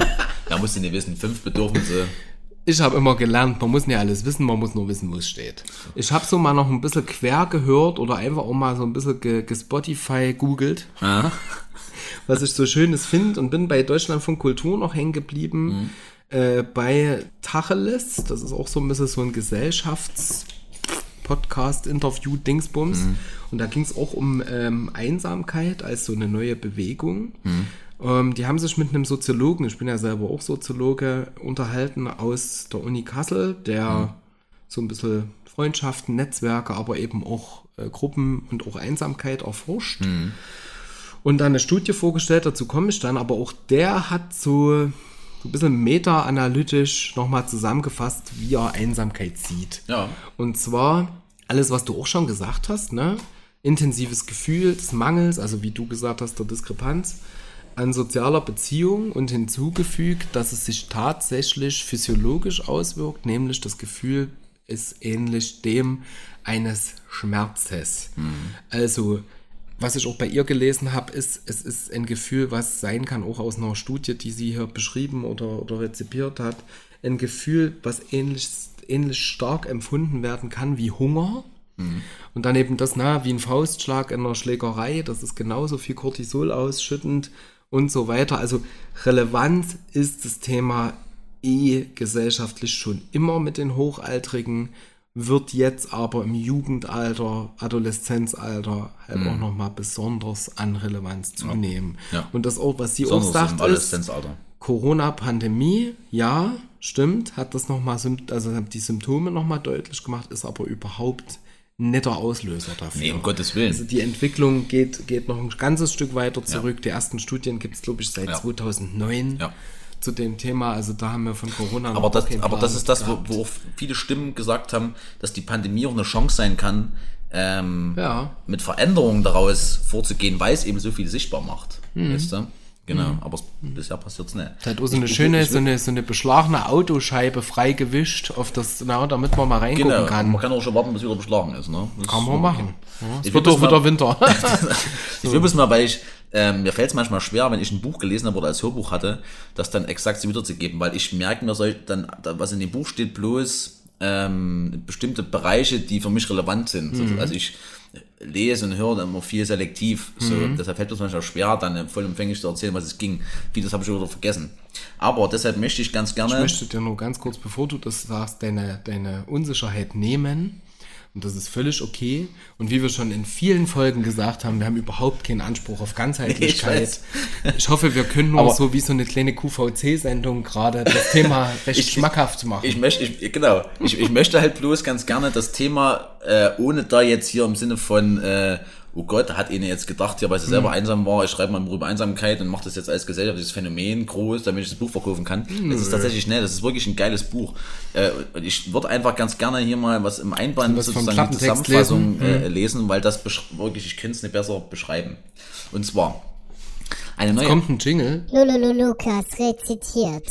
Da musst du nicht wissen, fünf Bedürfnisse.
Ich habe immer gelernt, man muss nicht alles wissen, man muss nur wissen, wo es steht. Ich habe so mal noch ein bisschen quer gehört oder einfach auch mal so ein bisschen ge- gespotify googelt,
Ah.
was ich so Schönes finde und bin bei Deutschland von Kultur noch hängen geblieben. Äh, bei Tacheles, das ist auch so ein bisschen so ein Gesellschafts- Podcast, Interview, Dingsbums. Und da ging es auch um ähm, Einsamkeit als so eine neue Bewegung. Ähm, die haben sich mit einem Soziologen, ich bin ja selber auch Soziologe, unterhalten aus der Uni Kassel, der so ein bisschen Freundschaften, Netzwerke, aber eben auch äh, Gruppen und auch Einsamkeit erforscht. Und dann eine Studie vorgestellt, dazu komme ich dann, aber auch der hat so, so ein bisschen meta-analytisch nochmal zusammengefasst, wie er Einsamkeit sieht.
Ja.
Und zwar alles, was du auch schon gesagt hast, ne? Intensives Gefühl des Mangels, also wie du gesagt hast, der Diskrepanz an sozialer Beziehung und hinzugefügt, dass es sich tatsächlich physiologisch auswirkt, nämlich das Gefühl ist ähnlich dem eines Schmerzes. Also, was ich auch bei ihr gelesen habe, ist, es ist ein Gefühl, was sein kann, auch aus einer Studie, die sie hier beschrieben oder, oder rezipiert hat, ein Gefühl, was ähnlich, ähnlich stark empfunden werden kann wie Hunger. Und dann eben das, na, wie ein Faustschlag in einer Schlägerei, das ist genauso viel Cortisol ausschüttend und so weiter. Also relevant ist das Thema eh gesellschaftlich schon immer mit den Hochaltrigen, wird jetzt aber im Jugendalter, Adoleszenzalter halt auch nochmal besonders an Relevanz zunehmen.
Ja.
Und das auch, was sie auch
Besonders
sagt,
im
ist,
Adoleszenzalter.
Corona-Pandemie, ja, stimmt, hat das nochmal, also die Symptome nochmal deutlich gemacht, ist aber überhaupt netter Auslöser dafür.
Nee, um Gottes Willen.
Also die Entwicklung geht, geht noch ein ganzes Stück weiter zurück. Die ersten Studien gibt es, glaube ich, seit
Ja.
2009
Ja.
zu dem Thema. Also da haben wir von Corona
Aber
noch
das, aber das ist das, wo, wo viele Stimmen gesagt haben, dass die Pandemie auch eine Chance sein kann, ähm,
Ja.
mit Veränderungen daraus vorzugehen, weil es eben so viel sichtbar macht.
Mhm.
Weißt du? Genau, aber es, bisher passiert es nicht.
Das hat auch so eine schöne, so eine, so eine beschlagene Autoscheibe frei gewischt auf das, na, damit man mal reingucken
Genau,
kann.
man kann auch schon warten, bis wieder beschlagen ist. Ne? Das
Kann man
so
machen. Ja, es
Ich
wird
bloß
wieder
mal-
Winter.
Ich will bloß mal, weil ich, ähm, mir fällt es manchmal schwer, wenn ich ein Buch gelesen habe oder als Hörbuch hatte, das dann exakt so wiederzugeben, weil ich merke mir, soll dann, da, was in dem Buch steht, bloß ähm, bestimmte Bereiche, die für mich relevant sind.
Mhm.
Also ich lese und höre dann immer viel selektiv. So,
Mhm.
Deshalb fällt es manchmal schwer, dann vollumfänglich zu erzählen, was es ging. Vieles habe ich wieder vergessen. Aber deshalb möchte ich ganz gerne.
Ich möchte dir nur ganz kurz, bevor du das sagst, deine, deine Unsicherheit nehmen. Und das ist völlig okay. Und wie wir schon in vielen Folgen gesagt haben, wir haben überhaupt keinen Anspruch auf Ganzheitlichkeit.
Ich
hoffe, wir können nur so wie so eine kleine QVC-Sendung gerade das Thema recht
Ich-
schmackhaft machen.
Ich möchte, ich, genau, ich, ich möchte halt bloß ganz gerne das Thema, äh, ohne da jetzt hier im Sinne von, äh, oh Gott, hat ihnen jetzt gedacht, ja, weil sie
Mhm.
selber einsam war, ich schreibe mal über Einsamkeit und mache das jetzt als gesellschaftliches Phänomen groß, damit ich das Buch verkaufen kann. Das ist tatsächlich schnell, das ist wirklich ein geiles Buch. Äh, und ich würde einfach ganz gerne hier mal was im Einband
Was
sozusagen die Zusammenfassung
lesen? Mhm.
Äh, lesen, weil das besch- wirklich, ich könnte es nicht besser beschreiben. Und zwar, eine neue,
Kommt ein Jingle.
Lululu Lukas rezitiert.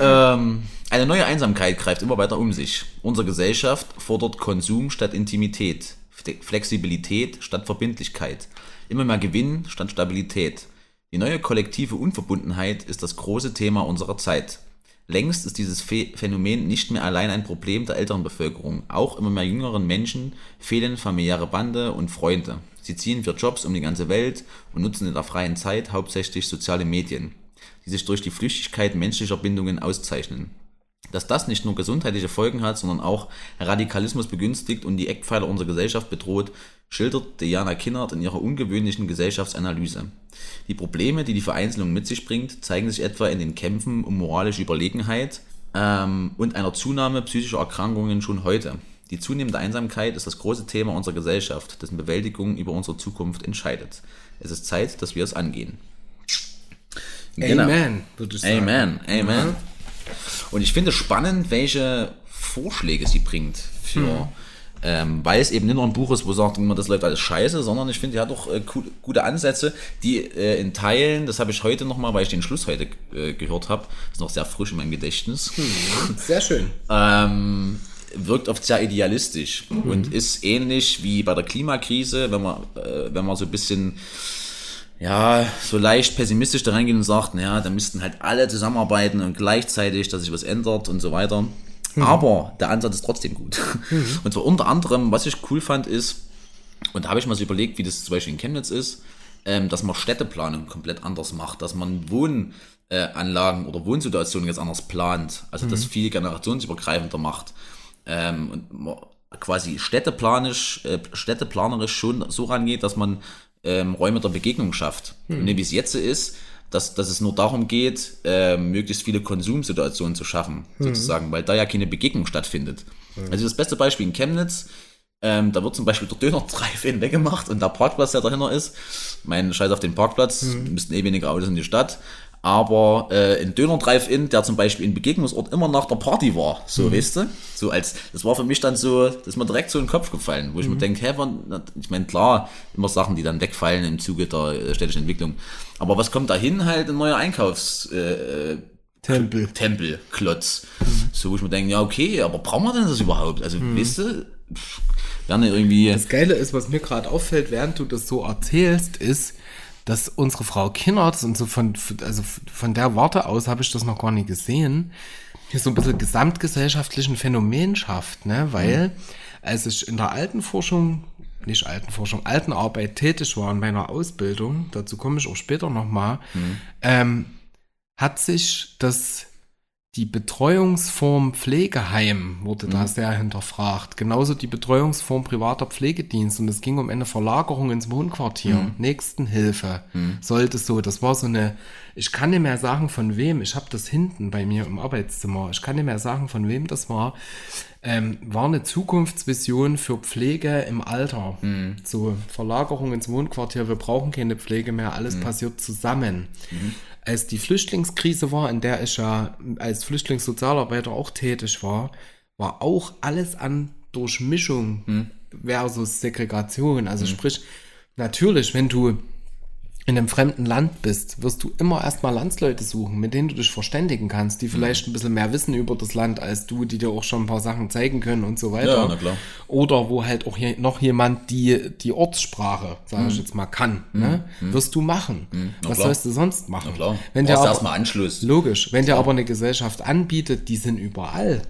Ähm, eine neue Einsamkeit greift immer weiter um sich. Unsere Gesellschaft fordert Konsum statt Intimität, Flexibilität statt Verbindlichkeit, immer mehr Gewinn statt Stabilität. Die neue kollektive Unverbundenheit ist das große Thema unserer Zeit. Längst ist dieses Phänomen nicht mehr allein ein Problem der älteren Bevölkerung. Auch immer mehr jüngeren Menschen fehlen familiäre Bande und Freunde. Sie ziehen für Jobs um die ganze Welt und nutzen in der freien Zeit hauptsächlich soziale Medien, die sich durch die Flüchtigkeit menschlicher Bindungen auszeichnen. Dass das nicht nur gesundheitliche Folgen hat, sondern auch Radikalismus begünstigt und die Eckpfeiler unserer Gesellschaft bedroht, schildert Diana Kinnert in ihrer ungewöhnlichen Gesellschaftsanalyse. Die Probleme, die die Vereinzelung mit sich bringt, zeigen sich etwa in den Kämpfen um moralische Überlegenheit ähm, und einer Zunahme psychischer Erkrankungen schon heute. Die zunehmende Einsamkeit ist das große Thema unserer Gesellschaft, dessen Bewältigung über unsere Zukunft entscheidet. Es ist Zeit, dass wir es angehen. Genau.
Amen, würde ich sagen.
Amen, Amen. Und ich finde spannend, welche Vorschläge sie bringt für, ähm, weil es eben nicht nur ein Buch ist, wo sagt, immer, das läuft alles scheiße, sondern ich finde, die hat doch äh, cool, gute Ansätze, die äh, in Teilen, das habe ich heute nochmal, weil ich den Schluss heute äh, gehört habe, ist noch sehr frisch in meinem Gedächtnis,
Sehr schön.
ähm, wirkt oft sehr idealistisch und ist ähnlich wie bei der Klimakrise, wenn man, äh, wenn man so ein bisschen ja, so leicht pessimistisch da reingeht und sagt, naja, da müssten halt alle zusammenarbeiten und gleichzeitig, dass sich was ändert und so weiter. Aber der Ansatz ist trotzdem gut. Und zwar unter anderem, was ich cool fand, ist, und da habe ich mal so überlegt, wie das zum Beispiel in Chemnitz ist, ähm, dass man Städteplanung komplett anders macht, dass man Wohnanlagen äh, oder Wohnsituationen ganz anders plant, also das viel generationsübergreifender macht. Ähm, und man quasi städteplanisch, äh, städteplanerisch schon so rangeht, dass man ähm, Räume der Begegnung schafft. Und nicht wie es jetzt ist, dass, dass es nur darum geht, äh, möglichst viele Konsumsituationen zu schaffen, sozusagen, weil da ja keine Begegnung stattfindet. Also das beste Beispiel in Chemnitz, ähm, da wird zum Beispiel der Döner Drive-In weggemacht und der Parkplatz, der dahinter ist, mein Scheiß auf den Parkplatz, müssten eh weniger Autos in die Stadt. Aber äh, ein Döner Drive-In, der zum Beispiel in Begegnungsort immer nach der Party war, so weißt du? So als, das war für mich dann so, das ist mir direkt so in den Kopf gefallen, wo ich mir denke, hä, wann, ich meine, klar, immer Sachen, die dann wegfallen im Zuge der äh, städtischen Entwicklung. Aber was kommt dahin? Halt ein neuer Einkaufs, äh,
Tempel.
Tempelklotz. So, wo ich mir denke, ja, okay, aber brauchen wir denn das überhaupt? Also, weißt du, pff, werden irgendwie.
Das Geile ist, was mir gerade auffällt, während du das so erzählst, ist, dass unsere Frau Kinnert, und so von, also von der Warte aus habe ich das noch gar nicht gesehen, hier so ein bisschen gesamtgesellschaftlichen Phänomen schafft, ne? Weil, als ich in der alten Forschung, nicht alten Forschung, alten Arbeit tätig war in meiner Ausbildung, dazu komme ich auch später nochmal, ähm, hat sich das die Betreuungsform Pflegeheim wurde da sehr hinterfragt. Genauso die Betreuungsform privater Pflegedienst. Und es ging um eine Verlagerung ins Wohnquartier. Nächstenhilfe. Sollte so. Das war so eine, ich kann nicht mehr sagen von wem. Ich habe das hinten bei mir im Arbeitszimmer. Ich kann nicht mehr sagen von wem das war. Ähm, war eine Zukunftsvision für Pflege im Alter. So Verlagerung ins Wohnquartier. Wir brauchen keine Pflege mehr. Alles passiert zusammen als die Flüchtlingskrise war, in der ich ja als Flüchtlingssozialarbeiter auch tätig war, war auch alles an Durchmischung versus Segregation. Also sprich, natürlich, wenn du in einem fremden Land bist, wirst du immer erstmal Landsleute suchen, mit denen du dich verständigen kannst, die vielleicht ein bisschen mehr wissen über das Land als du, die dir auch schon ein paar Sachen zeigen können und so weiter.
Ja, na klar.
Oder wo halt auch hier noch jemand die, die Ortssprache, sage ich jetzt mal, kann. Ne? Wirst du machen. Was
klar.
sollst du sonst machen?
Na klar.
Wenn
Du
dir aber,
erstmal Anschluss.
Logisch. Wenn dir aber eine Gesellschaft anbietet, die sind überall.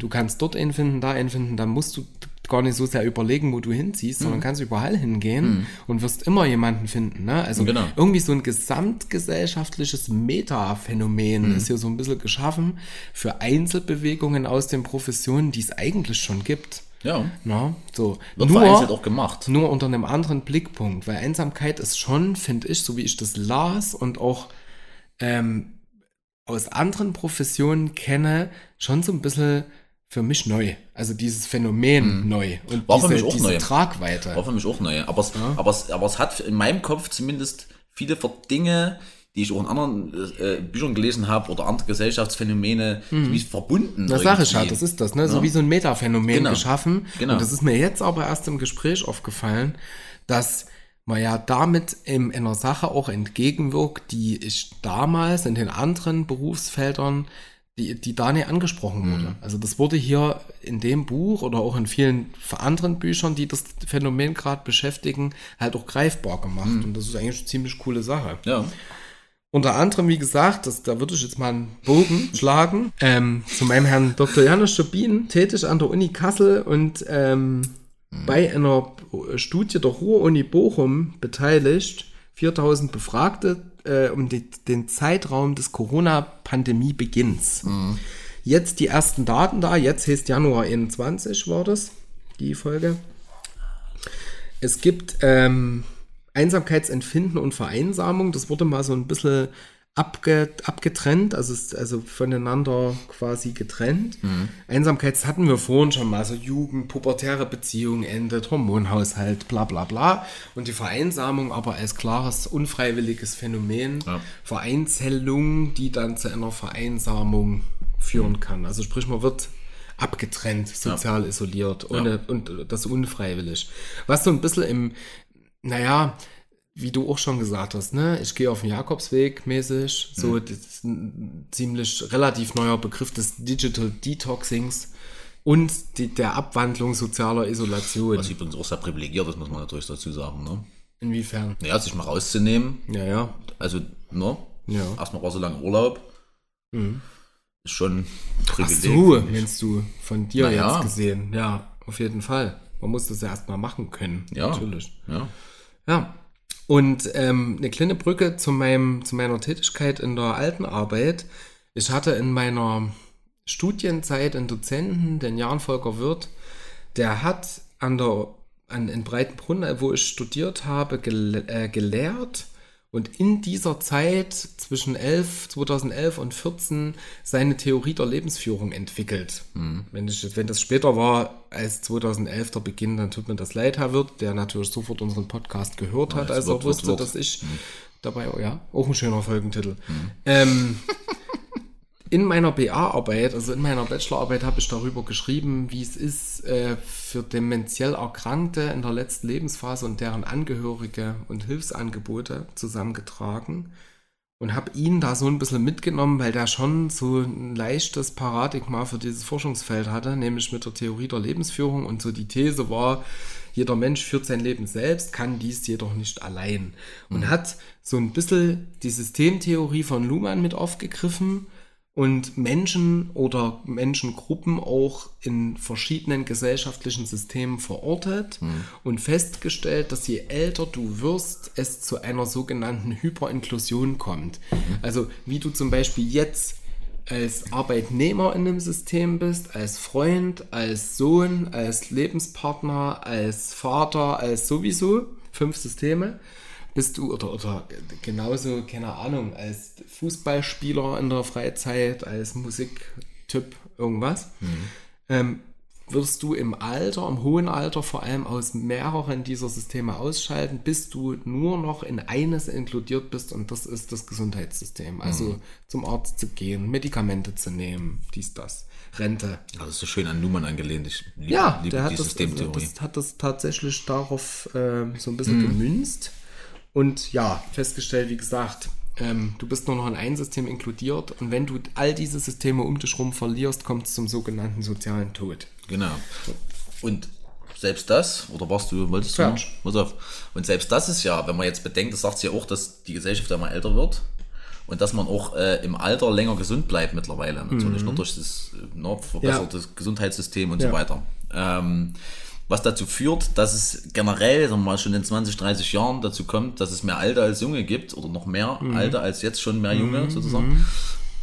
Du kannst dort einen finden, da einen finden, dann musst du gar nicht so sehr überlegen, wo du hinziehst, sondern kannst überall hingehen und wirst immer jemanden finden. Ne? Also
Genau.
irgendwie so ein gesamtgesellschaftliches Metaphänomen ist hier so ein bisschen geschaffen für Einzelbewegungen aus den Professionen, die es eigentlich schon gibt.
Ja.
Na, so.
Wird vereinzelt auch gemacht.
Nur unter einem anderen Blickpunkt, weil Einsamkeit ist schon, finde ich, so wie ich das las und auch ähm, aus anderen Professionen kenne, schon so ein bisschen für mich neu. Also dieses Phänomen neu und
Mhm. War für
diese,
mich auch
diese
neu.
Tragweite.
War für mich auch neu. Aber es, aber, es, aber es hat in meinem Kopf zumindest viele Dinge, die ich auch in anderen äh, Büchern gelesen habe oder andere Gesellschaftsphänomene, wie verbunden.
Das sage ich ja,
irgendwie.
das ist das, ne? So
Ja.
wie so ein Metaphänomen
Genau.
geschaffen.
Genau.
Und das ist mir jetzt aber erst im Gespräch aufgefallen, dass man ja damit in einer Sache auch entgegenwirkt, die ich damals in den anderen Berufsfeldern, die, die da nicht angesprochen
Mhm.
wurde. Also das wurde hier in dem Buch oder auch in vielen anderen Büchern, die das Phänomen gerade beschäftigen, halt auch greifbar gemacht.
Mhm.
Und das ist eigentlich eine ziemlich coole Sache.
Ja.
Unter anderem, wie gesagt, das, da würde ich jetzt mal einen Bogen schlagen, ähm, zu meinem Herrn Dr. Janusz Schobin, tätig an der Uni Kassel und ähm, bei einer Studie der Ruhr-Uni Bochum beteiligt, 4000 Befragte äh, um die, den Zeitraum des Corona-Pandemie-Beginns. Jetzt die ersten Daten da. Jetzt heißt Januar 21 war das, die Folge. Es gibt ähm, Einsamkeitsempfinden und Vereinsamung. Das wurde mal so ein bisschen abge, abgetrennt, also, also voneinander quasi getrennt. Einsamkeit das hatten wir vorhin schon mal, so Jugend, pubertäre Beziehung endet, Hormonhaushalt, bla bla bla. Und die Vereinsamung aber als klares, unfreiwilliges Phänomen,
Ja.
Vereinzellung, die dann zu einer Vereinsamung führen kann. Also sprich, man wird abgetrennt, sozial isoliert ohne, und das unfreiwillig. Was so ein bisschen im, naja, wie du auch schon gesagt hast, ne, ich gehe auf den Jakobsweg mäßig, so das ist ein ziemlich relativ neuer Begriff des Digital Detoxings und die, der Abwandlung sozialer Isolation.
Was übrigens auch sehr privilegiert ist, muss man natürlich dazu sagen. Ne?
Inwiefern?
Ja, sich mal rauszunehmen,
Ja, ja.
also ne?
Ja. Mhm.
erstmal war so lange Urlaub. Ist schon ein
Ach so, meinst du, von dir
Na ja.
jetzt gesehen. Ja, auf jeden Fall. Man muss das ja erstmal machen können.
Ja.
Natürlich.
Ja.
Ja. Und ähm, eine kleine Brücke zu, meinem, zu meiner Tätigkeit in der alten Arbeit. Ich hatte in meiner Studienzeit einen Dozenten, den Jan Volker Wirth, der hat an der, an, in Breitenbrunn, wo ich studiert habe, gel, äh, gelehrt und in dieser Zeit zwischen 11, 2011 und 14 seine Theorie der Lebensführung entwickelt. Wenn, ich, wenn das später war als 2011 der Beginn, dann tut mir das leid, Herr Wirth, der natürlich sofort unseren Podcast gehört hat,
das
als er wusste, dass ich dabei, oh ja, auch ein schöner Folgentitel. Ähm, in meiner BA-Arbeit, also in meiner Bachelorarbeit, habe ich darüber geschrieben, wie es ist, äh, für dementiell Erkrankte in der letzten Lebensphase und deren Angehörige und Hilfsangebote zusammengetragen und habe ihn da so ein bisschen mitgenommen, weil der schon so ein leichtes Paradigma für dieses Forschungsfeld hatte, nämlich mit der Theorie der Lebensführung und so die These war, jeder Mensch führt sein Leben selbst, kann dies jedoch nicht allein. Und hat so ein bisschen die Systemtheorie von Luhmann mit aufgegriffen und Menschen oder Menschengruppen auch in verschiedenen gesellschaftlichen Systemen verortet und festgestellt, dass je älter du wirst, es zu einer sogenannten Hyperinklusion kommt. Also wie du zum Beispiel jetzt als Arbeitnehmer in einem System bist, als Freund, als Sohn, als Lebenspartner, als Vater, als sowieso, fünf Systeme, bist du oder, oder genauso, keine Ahnung, als Fußballspieler in der Freizeit, als Musiktyp, irgendwas, ähm, wirst du im Alter, im hohen Alter vor allem aus mehreren dieser Systeme ausschalten, bis du nur noch in eines inkludiert bist und das ist das Gesundheitssystem. Also zum Arzt zu gehen, Medikamente zu nehmen, dies, das, Rente.
Ist so schön an Nummern angelehnt. Ich liebe,
Ja,
liebe
der hat
die
das, also,
Systemtheorie.
das hat das tatsächlich darauf ähm, so ein bisschen gemünzt und ja, festgestellt, wie gesagt, ähm, du bist nur noch in ein System inkludiert und wenn du all diese Systeme um dich rum verlierst, kommt es zum sogenannten sozialen Tod.
Genau. Und selbst das, oder warst du, wolltest du?
Fertig.
Pass auf. Und selbst das ist ja, wenn man jetzt bedenkt, das sagt sie ja auch, dass die Gesellschaft immer älter wird und dass man auch äh, im Alter länger gesund bleibt mittlerweile. Natürlich nur durch das äh, ne, verbesserte Gesundheitssystem und
Ja.
so weiter. Ähm, was dazu führt, dass es generell sagen wir mal, schon in 20, 30 Jahren dazu kommt, dass es mehr Alte als Junge gibt oder noch mehr Alte als jetzt schon mehr Junge sozusagen.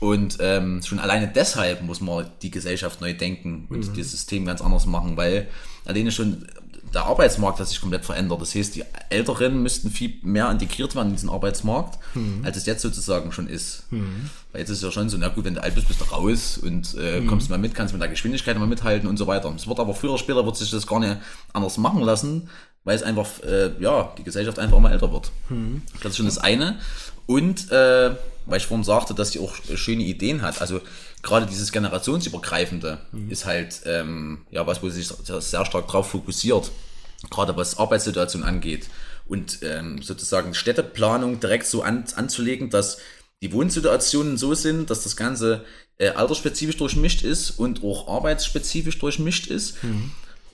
Und ähm, schon alleine deshalb muss man die Gesellschaft neu denken und das System ganz anders machen, weil alleine schon der Arbeitsmarkt hat sich komplett verändert. Das heißt, die Älteren müssten viel mehr integriert werden in diesen Arbeitsmarkt, als es jetzt sozusagen schon ist. Weil jetzt ist es ja schon so, na gut, wenn du alt bist, bist du raus und äh, kommst mal mit, kannst mit der Geschwindigkeit mal mithalten und so weiter. Es wird aber früher oder später wird sich das gar nicht anders machen lassen, weil es einfach, äh, ja, die Gesellschaft einfach immer älter wird. Das ist schon das eine. Und äh, weil ich vorhin sagte, dass sie auch schöne Ideen hat. Also gerade dieses generationsübergreifende ist halt ähm, ja was, wo sie sich sehr, stark drauf fokussiert, gerade was Arbeitssituation angeht. Und ähm, sozusagen Städteplanung direkt so an, anzulegen, dass die Wohnsituationen so sind, dass das Ganze äh, altersspezifisch durchmischt ist und auch arbeitsspezifisch durchmischt ist.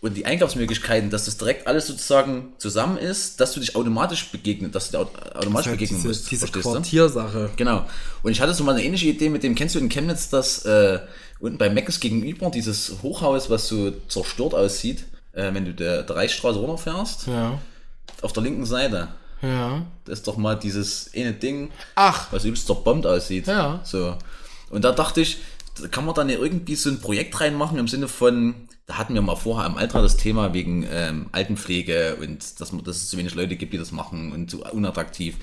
Und die Einkaufsmöglichkeiten, dass das direkt alles sozusagen zusammen ist, dass du dich automatisch begegnet, dass du dir au- automatisch begegnen
diese,
musst.
diese? Quartiersache.
Genau. Und ich hatte so mal eine ähnliche Idee mit dem, kennst du in Chemnitz das äh, unten bei Meckes gegenüber, dieses Hochhaus, was so zerstört aussieht, äh, wenn du der, der Reichsstraße runterfährst,
Ja.
auf der linken Seite.
Ja.
Das ist doch mal dieses eine Ding,
Ach.
was übelst zerbombt aussieht.
Ja.
So. Und da dachte ich, kann man dann ja irgendwie so ein Projekt reinmachen im Sinne von, da hatten wir mal vorher im Alter das Thema wegen ähm, Altenpflege und dass, man, dass es zu wenig Leute gibt, die das machen und zu unattraktiv,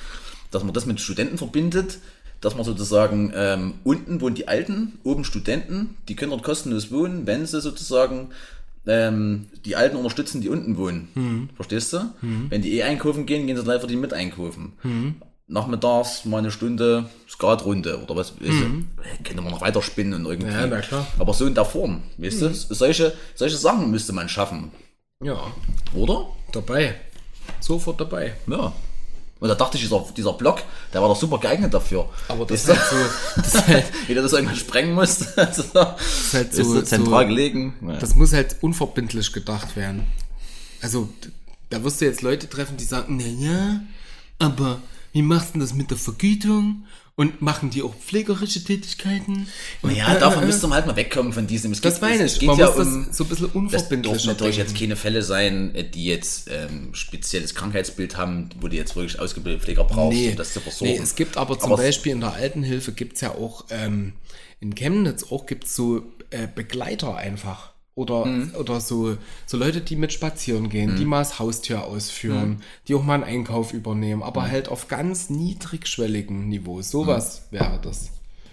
dass man das mit Studenten verbindet, dass man sozusagen ähm, unten wohnen die Alten, oben Studenten, die können dort kostenlos wohnen, wenn sie sozusagen ähm, die Alten unterstützen, die unten wohnen. Verstehst du? Wenn die eh einkaufen gehen, gehen sie live die mit einkaufen. Nachmittags mal eine Stunde Skatrunde oder was, weißt du, könnte man noch weiter spinnen und irgendwie.
Ja, na klar.
Aber so in der Form, weißt du, solche, solche Sachen müsste man schaffen,
Ja,
oder?
dabei. Sofort dabei.
Ja. Und da dachte ich, dieser, dieser Block, der war doch super geeignet dafür.
Aber das ist halt so, das ist halt,
Jeder das irgendwann sprengen muss. Also, ist
halt so-
so zentral
so-
gelegen. Ja.
das muss halt unverbindlich gedacht werden. Also, da wirst du jetzt Leute treffen, die sagen, na ja, aber wie machst du das mit der Vergütung? Und machen die auch pflegerische Tätigkeiten? Und,
Ja,
äh,
davon
äh,
müsste man halt mal wegkommen von diesem. Es
Das
geht-
meine
es
ich.
geht
Man
ja
muss
um,
das so ein bisschen
Das dürfen natürlich jetzt keine Fälle sein, äh, die jetzt ähm, spezielles Krankheitsbild haben, wo die jetzt wirklich ausgebildete Pfleger brauchst,
Nee,
um das zu versorgen.
nee, es gibt aber zum
Aber-
Beispiel in der Altenhilfe gibt es ja auch, ähm, in Chemnitz auch gibt es so äh, Begleiter einfach. Oder,
Mhm.
oder so, so Leute, die mit spazieren gehen, die mal das Haustier ausführen,
Mhm.
die auch mal einen Einkauf übernehmen, aber halt auf ganz niedrigschwelligen Niveau. Sowas
Mhm.
wäre das.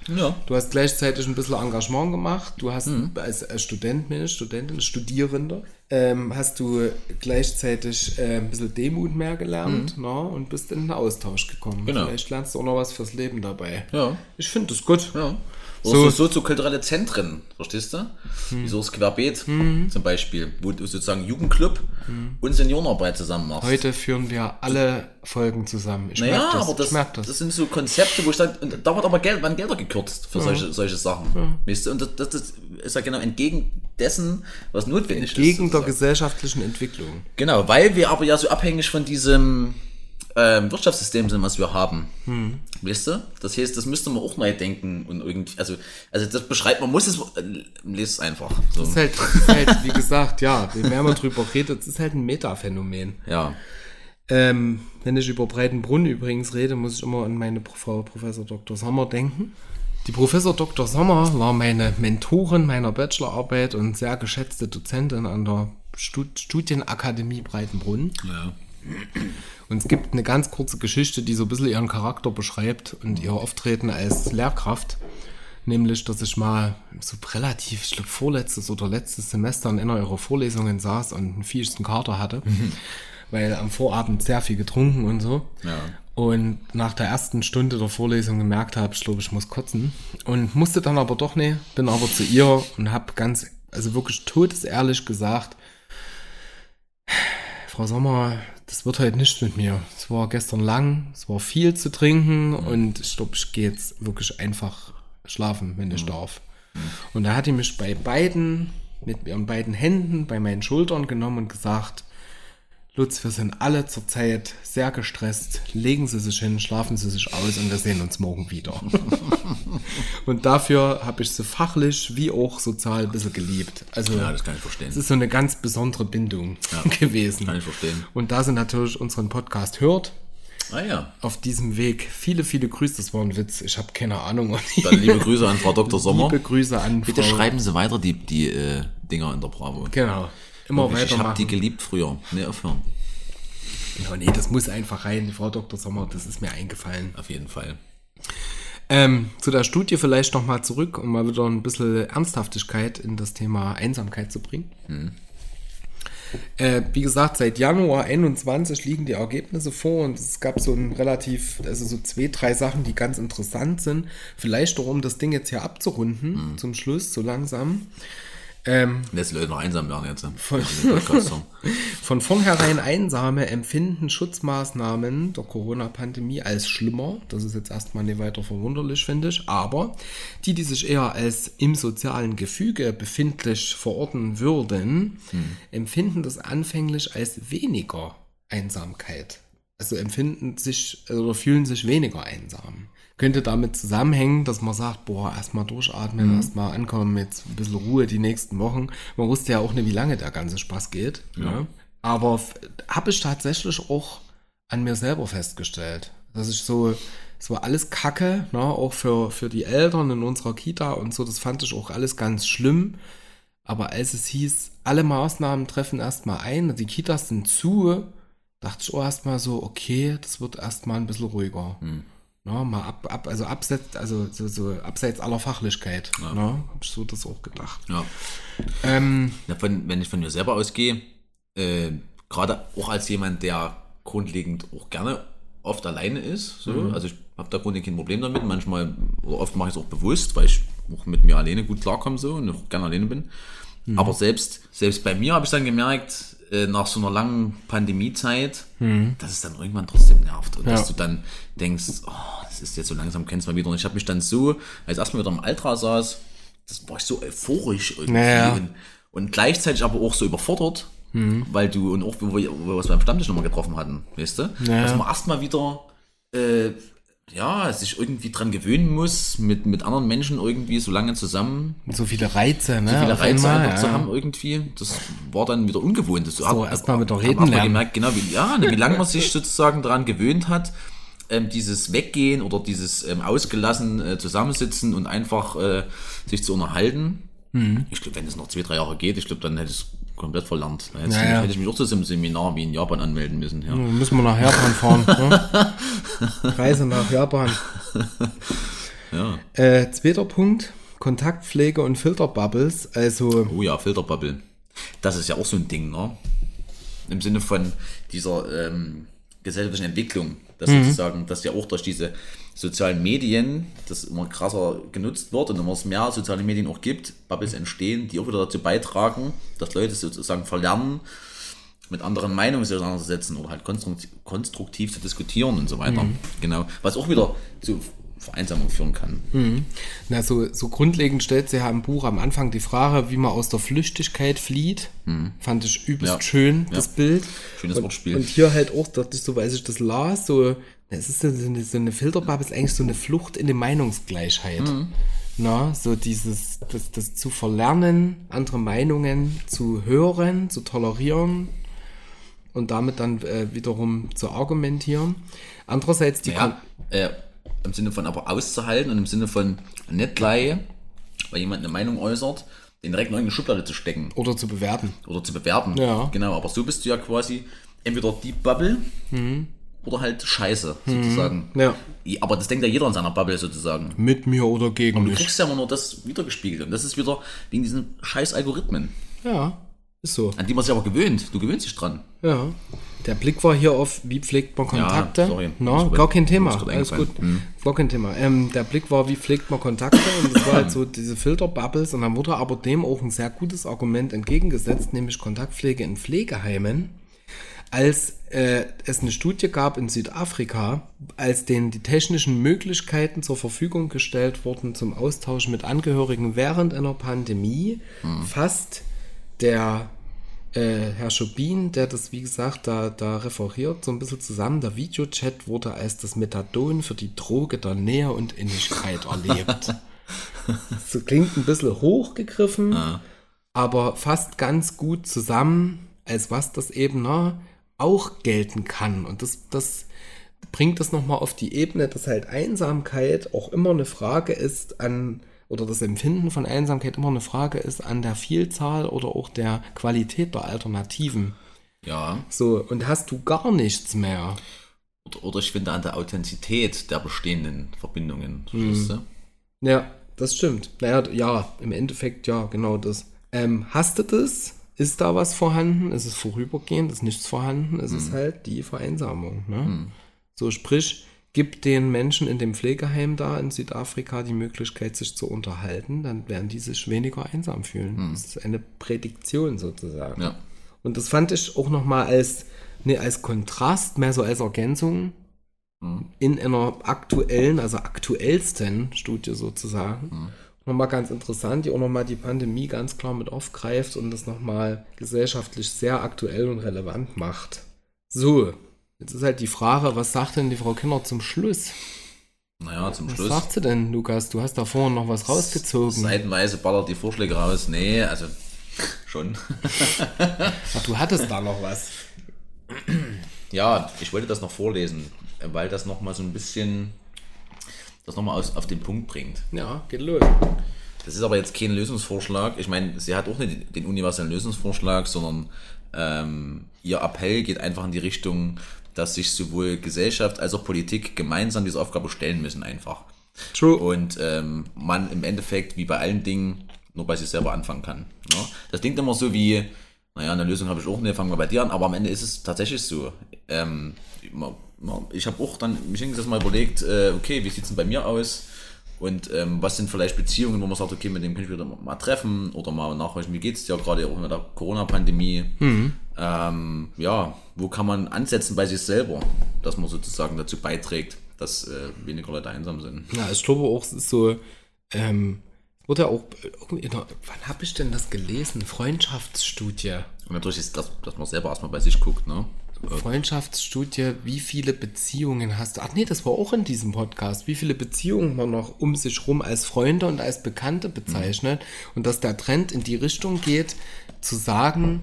Ja.
Du hast gleichzeitig ein bisschen Engagement gemacht. Du hast
Mhm.
als, als Student, Studentin, Studierende, ähm, hast du gleichzeitig äh, ein bisschen Demut mehr gelernt na, und bist in den Austausch gekommen.
Mhm. Genau.
Vielleicht lernst du auch noch was fürs Leben dabei.
Ja.
Ich finde das gut.
Ja. Oder
So-
so, soziokulturelle Zentren, verstehst du? Wie so das Querbeet zum Beispiel, wo du sozusagen Jugendclub und Seniorenarbeit zusammen machst.
Heute führen wir alle Folgen zusammen. Ich
naja,
das.
aber das,
das.
das sind so Konzepte, wo ich sage, und da wird aber Geld, werden Gelder gekürzt für solche, solche Sachen. Weißt du? Und das, das, ist ja genau entgegen dessen, was notwendig
Gegen
ist.
der
sozusagen.
gesellschaftlichen Entwicklung.
Genau, weil wir aber ja so abhängig von diesem ähm, Wirtschaftssystem sind, was wir haben.
Hm.
Weißt du? Das heißt, das müsste man auch neu denken und irgendwie, also, also das beschreibt, man muss es, äh, lest es einfach. So.
Das ist halt, das ist halt wie gesagt, ja, je mehr man drüber redet, das ist halt ein Metaphänomen.
ja.
Ähm, wenn ich über Breitenbrunn übrigens rede, muss ich immer an meine Frau Professor Dr. Sommer denken. Die Professor Dr. Sommer war meine Mentorin meiner Bachelorarbeit und sehr geschätzte Dozentin an der Stud Studienakademie Breitenbrunn.
Ja.
Und es gibt eine ganz kurze Geschichte, die so ein bisschen ihren Charakter beschreibt und ihr Auftreten als Lehrkraft. Nämlich, dass ich mal so relativ, ich glaube, vorletztes oder letztes Semester in einer ihrer Vorlesungen saß und einen fiesten Kater hatte, weil am Vorabend sehr viel getrunken und so.
Ja.
Und nach der ersten Stunde der Vorlesung gemerkt habe, ich glaube, ich muss kotzen. Und musste dann aber doch nicht, bin aber zu ihr und habe ganz, also wirklich todesehrlich gesagt, Frau Sommer, das wird heute nicht mit mir. Es war gestern lang, es war viel zu trinken und ich glaube, ich gehe jetzt wirklich einfach schlafen, wenn ich darf. Und da hat die mich bei beiden, mit ihren beiden Händen bei meinen Schultern genommen und gesagt, Lutz, wir sind alle zurzeit sehr gestresst. Legen Sie sich hin, schlafen Sie sich aus und wir sehen uns morgen wieder. und dafür habe ich sie fachlich wie auch sozial ein bisschen geliebt. Also
Ja, das kann ich verstehen.
es ist so eine ganz besondere Bindung gewesen.
Kann ich verstehen.
Und da sie natürlich unseren Podcast hört,
Ah ja.
auf diesem Weg, viele, viele Grüße, das war ein Witz, ich habe keine Ahnung.
Dann liebe Grüße an Frau Dr. Sommer.
Liebe Grüße an
Bitte
Frau-
schreiben Sie weiter die, die äh, Dinger in der Bravo.
Genau. Immer
Wirklich, ich habe die geliebt früher. Nee, aufhören.
Ja, nee, das muss einfach rein, Frau Dr. Sommer, das ist mir eingefallen.
Auf jeden Fall.
Ähm, zu der Studie vielleicht nochmal zurück, um mal wieder ein bisschen Ernsthaftigkeit in das Thema Einsamkeit zu bringen. Äh, wie gesagt, seit Januar 21 liegen die Ergebnisse vor und es gab so ein relativ, also so zwei, drei Sachen, die ganz interessant sind. Vielleicht auch, um das Ding jetzt hier abzurunden, zum Schluss, so langsam. Ähm,
Lässt Leute noch einsam werden jetzt. Mit dem Podcast-Song.
Von vornherein Einsame empfinden Schutzmaßnahmen der Corona-Pandemie als schlimmer. Das ist jetzt erstmal nicht weiter verwunderlich, finde ich. Aber die, die sich eher als im sozialen Gefüge befindlich verorten würden, empfinden das anfänglich als weniger Einsamkeit. Also empfinden sich also oder fühlen sich weniger einsam. Könnte damit zusammenhängen, dass man sagt, boah, erstmal durchatmen, erstmal ankommen, jetzt ein bisschen Ruhe die nächsten Wochen. Man wusste ja auch nicht, wie lange der ganze Spaß geht. Ja. Aber habe ich tatsächlich auch an mir selber festgestellt, dass ich so Es war alles Kacke, ne? auch für, für die Eltern in unserer Kita und so. Das fand ich auch alles ganz schlimm. Aber als es hieß, alle Maßnahmen treffen erstmal ein, die Kitas sind zu, dachte ich auch erstmal so, okay, das wird erstmal ein bisschen ruhiger. Ne? Mal ab, ab, also abseits, also so, so abseits aller Fachlichkeit. Ne? Hab ich so das auch gedacht.
Ja.
Ähm,
Ja, von, wenn ich von mir selber ausgehe, äh, gerade auch als jemand, der grundlegend auch gerne oft alleine ist, so,
Mhm.
also ich habe da grundlegend kein Problem damit, manchmal, oder oft mache ich es auch bewusst, weil ich auch mit mir alleine gut klarkomme so und auch gerne alleine bin.
Mhm.
Aber selbst, selbst bei mir habe ich dann gemerkt, äh, nach so einer langen Pandemiezeit, dass es dann irgendwann trotzdem nervt und
Mhm. Ja.
dass du dann denkst, oh, das ist jetzt so langsam, kennst du mal wieder. Und ich habe mich dann so, als ich erstmal wieder im Altra saß, das war ich so euphorisch irgendwie
Naja.
und, und gleichzeitig aber auch so überfordert,
Mhm.
weil du, und auch wo wir, wo wir uns beim Stammtisch nochmal getroffen hatten, weißt du,
Ja.
dass man erstmal wieder, äh, ja, sich irgendwie dran gewöhnen muss, mit, mit anderen Menschen irgendwie so lange zusammen
so viele Reize, ne?
so viele Reize
einmal,
einfach zu
ja.
haben irgendwie. Das war dann wieder ungewohnt. Das
So, erst mal wieder reden lernen.
gemerkt, genau, wie, ja, ne, wie lange man sich sozusagen daran gewöhnt hat, ähm, dieses Weggehen oder dieses ähm, ausgelassen äh, zusammensitzen und einfach äh, sich zu unterhalten.
Mhm.
Ich glaube, wenn es noch zwei, drei Jahre geht, ich glaube, dann hätte es komplett verlernt. Hätte, ich-
Naja.
hätte ich mich auch zu so einem Seminar wie in Japan anmelden müssen. Ja.
Müssen wir nach Japan fahren. ne? Reise nach Japan.
Ja.
Äh, zweiter Punkt, Kontaktpflege und Filterbubbles. Also,
Oh ja, Filterbubble. Das ist ja auch so ein Ding, ne? Im Sinne von dieser ähm, gesellschaftlichen Entwicklung, dass sozusagen, dass ja auch durch diese sozialen Medien das immer krasser genutzt wird und immer es mehr soziale Medien auch gibt, Bubbles entstehen, die auch wieder dazu beitragen, dass Leute sozusagen verlernen, mit anderen Meinungen sich auseinanderzusetzen oder halt konstruktiv, zu diskutieren und so weiter. Genau. Was auch wieder zu Vereinsamung führen kann.
na, so, so grundlegend stellt sie ja im Buch am Anfang die Frage, wie man aus der Flüchtigkeit flieht. Fand ich übelst
Ja.
schön,
Ja.
das Bild.
Schönes
und,
Wortspiel.
Und hier halt auch, dachte ich so, weil ich das las, so, es ist so eine, so eine Filterbubble, ist eigentlich so eine Flucht in die Meinungsgleichheit.
Mhm.
Na, so dieses, das, das zu verlernen, andere Meinungen zu hören, zu tolerieren und damit dann äh, wiederum zu argumentieren. Andererseits die
Ja, äh, im Sinne von aber auszuhalten und im Sinne von nicht gleich, weil jemand eine Meinung äußert, den direkt in irgendeine Schublade zu stecken
oder zu bewerten.
oder zu bewerten.
Ja.
Genau, aber so bist du ja quasi entweder die Bubble oder halt Scheiße, sozusagen.
Ja.
Ja, Aber das denkt ja jeder in seiner Bubble sozusagen.
Mit mir oder gegen
Du
mich.
kriegst ja immer nur das wiedergespiegelt. Und das ist wieder wegen diesen scheiß Algorithmen,
Ja, ist so.
an die man sich aber gewöhnt. Du gewöhnst dich dran.
Ja. Der Blick war hier auf, wie pflegt man Kontakte.
sorry.
No, gar kein Thema. Alles gut.
eingefallen.
Gar kein Thema. Ähm, der Blick war, wie pflegt man Kontakte. Und das war halt so diese Filterbubbles. Und dann wurde aber dem auch ein sehr gutes Argument entgegengesetzt, nämlich Kontaktpflege in Pflegeheimen. Als äh, es eine Studie gab in Südafrika, als denen die technischen Möglichkeiten zur Verfügung gestellt wurden zum Austausch mit Angehörigen während einer Pandemie, fasst der äh, Herr Schobin, der das wie gesagt da, da referiert, so ein bisschen zusammen. Der Videochat wurde als das Methadon für die Droge der Nähe und Innigkeit erlebt. so klingt ein bisschen hochgegriffen, aber fasst ganz gut zusammen, als was das eben ne, auch gelten kann. Und das, das bringt das nochmal auf die Ebene, dass halt Einsamkeit auch immer eine Frage ist an, oder das Empfinden von Einsamkeit immer eine Frage ist an der Vielzahl oder auch der Qualität der Alternativen.
Ja.
So, und hast du gar nichts mehr.
Oder, oder ich finde an der Authentizität der bestehenden Verbindungen. Du?
Ja, das stimmt. Naja, ja, im Endeffekt ja, genau das. Ähm, hast du das? Ist da was vorhanden? Ist es vorübergehend? Ist nichts vorhanden? Es ist halt die Vereinsamung. Ne? So, sprich, gibt den Menschen in dem Pflegeheim da in Südafrika die Möglichkeit, sich zu unterhalten, dann werden die sich weniger einsam fühlen. Das ist eine Prädiktion sozusagen.
Ja.
Und das fand ich auch nochmal als, ne, als Kontrast, mehr so als Ergänzung in einer aktuellen, also aktuellsten Studie sozusagen. Nochmal ganz interessant, die auch nochmal die Pandemie ganz klar mit aufgreift und das nochmal gesellschaftlich sehr aktuell und relevant macht. So, jetzt ist halt die Frage, was sagt denn die Frau Kinder zum Schluss?
Naja, zum
Was
Schluss.
sagt sie denn, Lukas? Du hast da vorhin noch was rausgezogen.
Seitenweise ballert die Vorschläge raus. Nee, also schon.
Ach, du hattest da noch was.
Ja, ich wollte das noch vorlesen, weil das nochmal so ein bisschen das nochmal aus- auf den Punkt bringt.
Ja, geht los.
Das ist aber jetzt kein Lösungsvorschlag. Ich meine, sie hat auch nicht den universellen Lösungsvorschlag, sondern ähm, ihr Appell geht einfach in die Richtung, dass sich sowohl Gesellschaft als auch Politik gemeinsam diese Aufgabe stellen müssen einfach.
True.
Und ähm, man im Endeffekt, wie bei allen Dingen, nur bei sich selber anfangen kann. Ne? Das klingt immer so wie, naja, eine Lösung habe ich auch nicht, fangen wir bei dir an, aber am Ende ist es tatsächlich so. Ähm, ich habe auch dann mich hingesetzt mal überlegt, äh, okay, wie sieht es denn bei mir aus? Und ähm, was sind vielleicht Beziehungen, wo man sagt, okay, mit dem kann ich wieder mal treffen oder mal nachhorchen, wie geht's dir gerade auch mit der Corona-Pandemie? Ähm, ja, wo kann man ansetzen bei sich selber, dass man sozusagen dazu beiträgt, dass äh, weniger Leute einsam sind?
Ja, ich glaube auch, es ist so, ähm, wurde auch, irgendwie wann habe ich denn das gelesen? Freundschaftsstudie.
Und natürlich ist das, dass man selber erstmal bei sich guckt, ne?
Freundschaftsstudie, wie viele Beziehungen hast du? Ach nee, das war auch in diesem Podcast. Wie viele Beziehungen man noch um sich rum als Freunde und als Bekannte bezeichnet. Und dass der Trend in die Richtung geht, zu sagen,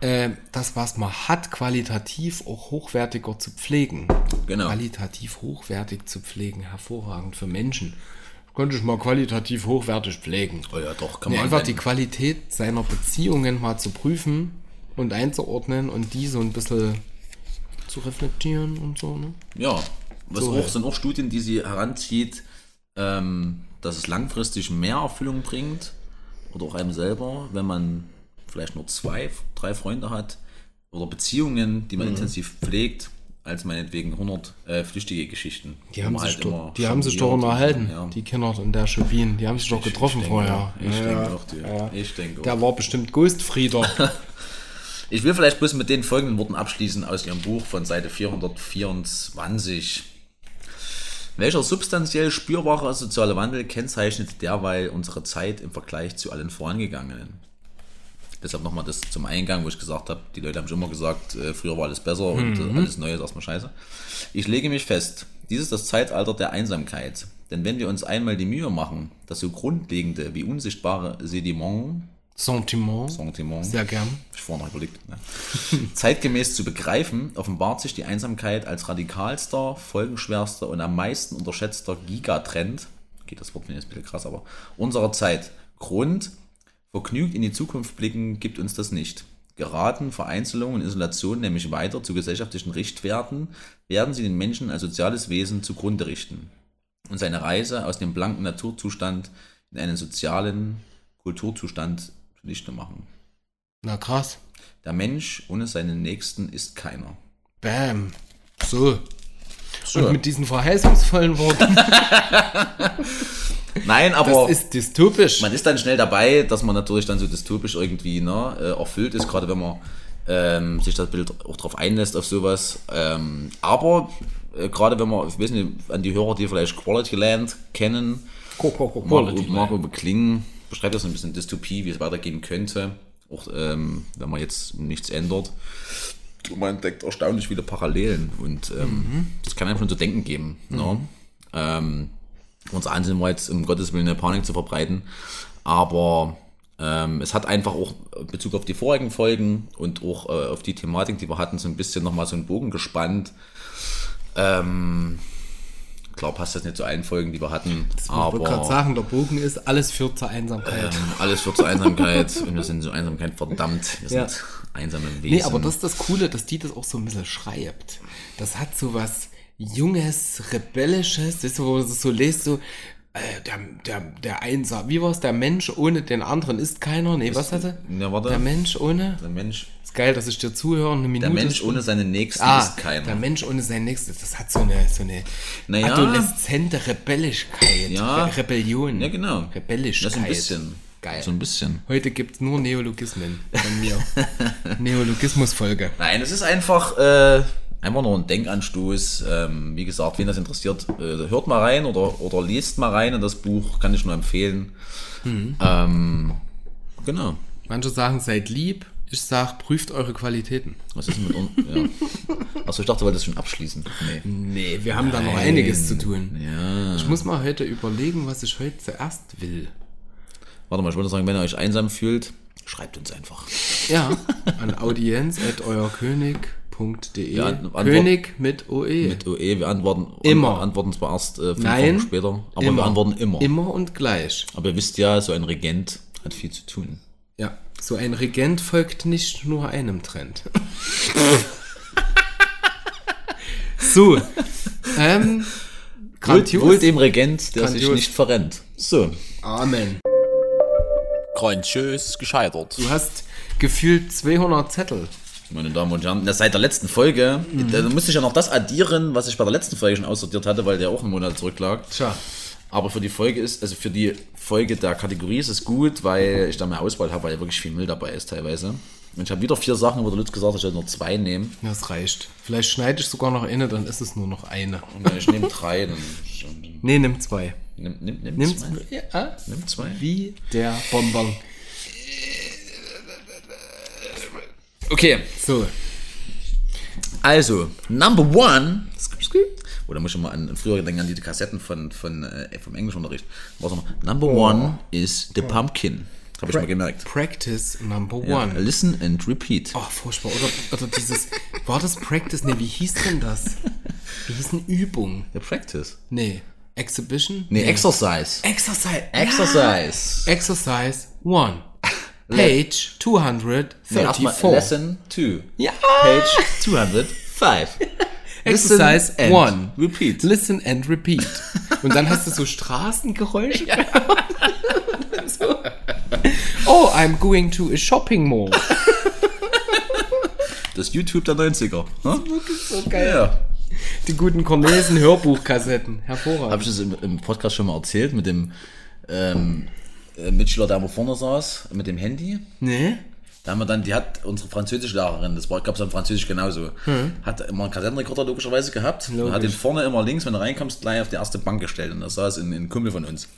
äh, das, was man hat, qualitativ auch hochwertiger zu pflegen.
Genau.
Qualitativ hochwertig zu pflegen, hervorragend für Menschen. Könnte ich mal qualitativ hochwertig pflegen.
Oh ja, doch, kann
Nee,
man.
einfach die
nennen.
Qualität seiner Beziehungen mal zu prüfen und einzuordnen und die so ein bisschen zu reflektieren und so, ne?
Ja, was
So,
auch,
ja.
sind auch Studien, die sie heranzieht, ähm, dass es langfristig mehr Erfüllung bringt oder auch einem selber, wenn man vielleicht nur zwei, drei Freunde hat oder Beziehungen, die man
Mhm.
intensiv pflegt, als meinetwegen 100 äh, flüchtige Geschichten.
Die haben sich,
halt
doch,
immer
die haben sich doch
und-
unterhalten,
Ja.
die Kinder und der Schubin. Die haben sich doch getroffen
ich
vorher.
Denke, ich
Ja,
denke
ja. Ja.
Ich denke auch.
Der war bestimmt Ghostfrieder.
Ich will vielleicht bloß mit den folgenden Worten abschließen aus Ihrem Buch von Seite 424. Welcher substanziell spürbare soziale Wandel kennzeichnet derweil unsere Zeit im Vergleich zu allen vorangegangenen? Deshalb nochmal das zum Eingang, wo ich gesagt habe, die Leute haben schon immer gesagt, äh, früher war alles besser und äh, alles Neue ist erstmal scheiße. Ich lege mich fest, dies ist das Zeitalter der Einsamkeit. Denn wenn wir uns einmal die Mühe machen, das so grundlegende wie unsichtbare Sediment,
Sentiment.
Sentiment
Sehr gern.
hab ich vorhin noch überlegt. Ne? Zeitgemäß zu begreifen, offenbart sich die Einsamkeit als radikalster, folgenschwerster und am meisten unterschätzter Gigatrend, geht das Wort mir jetzt ein bisschen krass, aber unserer Zeit. Grund, vergnügt in die Zukunft blicken, gibt uns das nicht. Geraten Vereinzelung und Isolation nämlich weiter zu gesellschaftlichen Richtwerten, werden sie den Menschen als soziales Wesen zugrunde richten und seine Reise aus dem blanken Naturzustand in einen sozialen Kulturzustand zunichte machen.
Na krass.
Der Mensch ohne seinen Nächsten ist keiner.
Bam. So.
So.
Und mit diesen verheißungsvollen Worten,
Nein, aber
das ist dystopisch.
man ist dann schnell dabei, dass man natürlich dann so dystopisch irgendwie ne, äh, erfüllt ist, gerade wenn man ähm, sich das Bild auch drauf einlässt auf sowas. Ähm, aber äh, gerade wenn man, ich weiß nicht, an die Hörer, die vielleicht Quality Land kennen, Marco,
Quality
Marco Bekling beschreibt das so ein bisschen Dystopie, wie es weitergehen könnte, auch ähm, wenn man jetzt nichts ändert. Und man entdeckt erstaunlich viele Parallelen und ähm, das kann einem schon zu denken geben. Ne? Ähm, unser Ansinnen war jetzt, um Gottes Willen eine Panik zu verbreiten, aber ähm, es hat einfach auch in Bezug auf die vorigen Folgen und auch äh, auf die Thematik, die wir hatten, so ein bisschen nochmal so einen Bogen gespannt. Ähm, klar passt das nicht zu allen Folgen, die wir hatten,
Ich wollte gerade
aber
sagen, der Bogen ist, alles führt zur Einsamkeit.
ähm, alles führt zur Einsamkeit und wir sind zur Einsamkeit verdammt. Wir
Ja.
sind einsame Wesen.
Nee, aber das ist das Coole, dass die das auch so ein bisschen schreibt. Das hat so was Junges, Rebellisches, weißt du, wo du das so lest, so, äh, der, der, der Einsam, wie war's, der Mensch ohne den anderen ist keiner, nee, was hatte?
Ja, warte.
Der Mensch ohne,
der Mensch,
ist geil, dass ich dir zuhöre, eine Minute.
der Mensch ohne seinen Nächsten
ah,
ist keiner.
der Mensch ohne sein Nächstes, das hat so eine, so eine
Naja.
adoleszente Rebelligkeit,
Ja.
Re Rebellion.
Ja, genau.
Rebellischkeit.
Das ist ein bisschen.
Geil.
So ein bisschen.
Heute gibt's nur Neologismen von mir. Neologismus-Folge.
Nein, es ist einfach, äh, einfach nur ein Denkanstoß. Ähm, wie gesagt, wen das interessiert, äh, hört mal rein oder, oder liest mal rein in das Buch, kann ich nur empfehlen.
Mhm.
Ähm, genau.
Manche sagen, seid lieb. Ich sag, prüft eure Qualitäten.
Was ist denn mit uns? Ja. Achso, ich dachte, du wolltest schon abschließen. Nee.
Nee, wir haben da noch einiges zu tun.
Ja.
Ich muss mal heute überlegen, was ich heute zuerst will.
Warte mal, ich wollte sagen, wenn ihr euch einsam fühlt, schreibt uns einfach.
Ja, an audienz at euerkönig.de. könig.de.
Ja, Antwort-
König mit OE.
Mit OE, wir antworten
Immer.
Wir antworten zwar erst äh, fünf
Nein,
Wochen später, aber
immer.
wir antworten immer.
Immer und gleich.
Aber ihr wisst ja, so ein Regent hat viel zu tun.
Ja, so ein Regent folgt nicht nur einem Trend. so, ähm, grandios.
wohl dem Regent, der sich
Grandios.
nicht verrennt. So.
Amen.
Grandios gescheitert.
Du hast gefühlt 200 Zettel.
Meine Damen und Herren, das seit der letzten Folge,
Mhm.
da musste ich ja noch das addieren, was ich bei der letzten Folge schon aussortiert hatte, weil der auch einen Monat zurücklag.
Tja.
Aber für die Folge ist, also für die Folge der Kategorie ist es gut, weil ich da mehr Auswahl habe, weil ja wirklich viel Müll dabei ist teilweise. Und ich habe wieder vier Sachen, wo der Lutz gesagt hat, ich soll nur zwei nehmen.
Das reicht. Vielleicht schneide ich sogar noch eine, dann ist es nur noch eine.
Und wenn ich nehme drei, dann
Nee, nimm zwei.
nimm, nimm, nimm,
Nimm
zwei.
zwei. Ja,
Nimm zwei.
wie der Bonbon.
Okay,
So.
also, number one. Oder muss ich mal an früher denken an die Kassetten von, von, äh, vom Englischunterricht. Was noch? Number one is the pumpkin. Habe ich mal gemerkt.
Practice number
Ja,
one.
listen and repeat.
Oh, furchtbar. Oder, oder dieses, war das Practice? Nee, wie hieß denn das? Wie hieß denn Übung?
The practice.
Nee. Exhibition?
Nee, Exercise.
Exercise.
Exercise.
Exercise one. Page
Nee, erstmal
234.
Lesson 2.
Ja.
Page 205.
Exercise
and
one.
Repeat.
Listen and repeat. Und dann hast du so Straßengeräusche. so. Oh, I'm going to a shopping mall.
Das YouTube der 90er. Ne?
So geil.
Ja.
Die guten Cornelsen Hörbuchkassetten. Hervorragend.
Habe ich das im, im Podcast schon mal erzählt mit dem ähm, äh, Mitschüler, der immer vorne saß, mit dem Handy?
nee?
Da haben wir dann, die hat unsere Französischlehrerin, das war, gab es am Französisch genauso, hat immer einen Kassettenrekorder logischerweise gehabt. Und hat den vorne immer links, wenn du reinkommst, gleich auf die erste Bank gestellt. Und da saß ein, ein Kumpel von uns.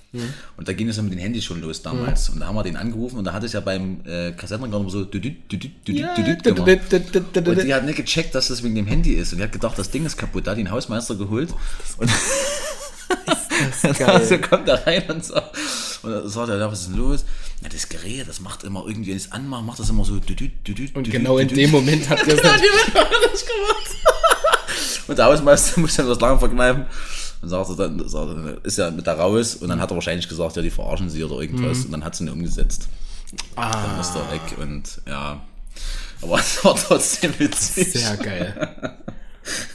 Und da ging es ja mit den Handys schon los damals. Und da haben wir den angerufen und da hat es ja beim äh, Kassettenrekorder so düdüt, düdüt, düdüt gemacht. Und die hat nicht gecheckt, dass das wegen dem Handy ist. Und die hat gedacht, das Ding ist kaputt, da hat den Hausmeister geholt. Und also kommt er rein und so. Und dann sagt er, ja, was ist denn los? Na, das Gerät, das macht immer irgendwie, wenn ich es anmache, macht das immer so. düdüt, düdüt,
Und
düdüt,
genau in dem Moment hat er
Ja, das gemacht. Und der Hausmeister muss dann das lange verkneifen. Und sagt er dann, sagt er, ist ja mit da raus. Und dann hat er wahrscheinlich gesagt, ja, die verarschen sie oder irgendwas. Und dann hat sie ihn umgesetzt. Dann
ah,
ist er weg und ja. Aber es war trotzdem witzig.
sehr geil.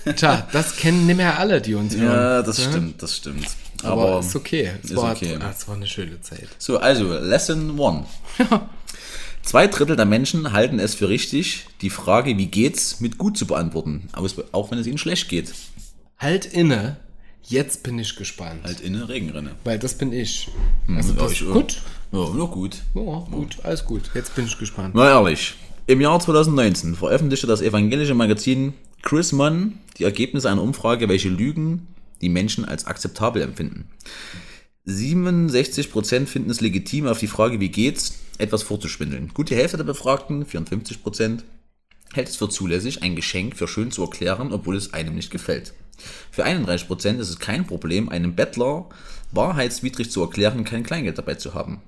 Tja, das kennen nicht mehr alle, die uns hören.
Ja, das stimmt, das stimmt.
Aber,
Aber,
ist okay. Es
ist
war,
okay.
ah, es war eine schöne Zeit.
So, also, Lesson one. Zwei Drittel der Menschen halten es für richtig, die Frage, wie geht's, mit gut zu beantworten, auch wenn es ihnen schlecht geht.
Halt inne, jetzt bin ich gespannt.
Halt in eine Regenrinne.
Weil das bin ich. Also
Ja,
das
ich
gut.
Ja, na gut.
Ja, gut, alles gut. Jetzt bin ich gespannt.
Na ehrlich, im Jahr 2019 veröffentlichte das evangelische Magazin Chris Munn die Ergebnisse einer Umfrage, welche Lügen die Menschen als akzeptabel empfinden. 67% finden es legitim, auf die Frage, wie geht's, etwas vorzuschwindeln. Gut die Hälfte der Befragten, 54%, hält es für zulässig, ein Geschenk für schön zu erklären, obwohl es einem nicht gefällt. Für 31% ist es kein Problem, einem Bettler wahrheitswidrig zu erklären, kein Kleingeld dabei zu haben.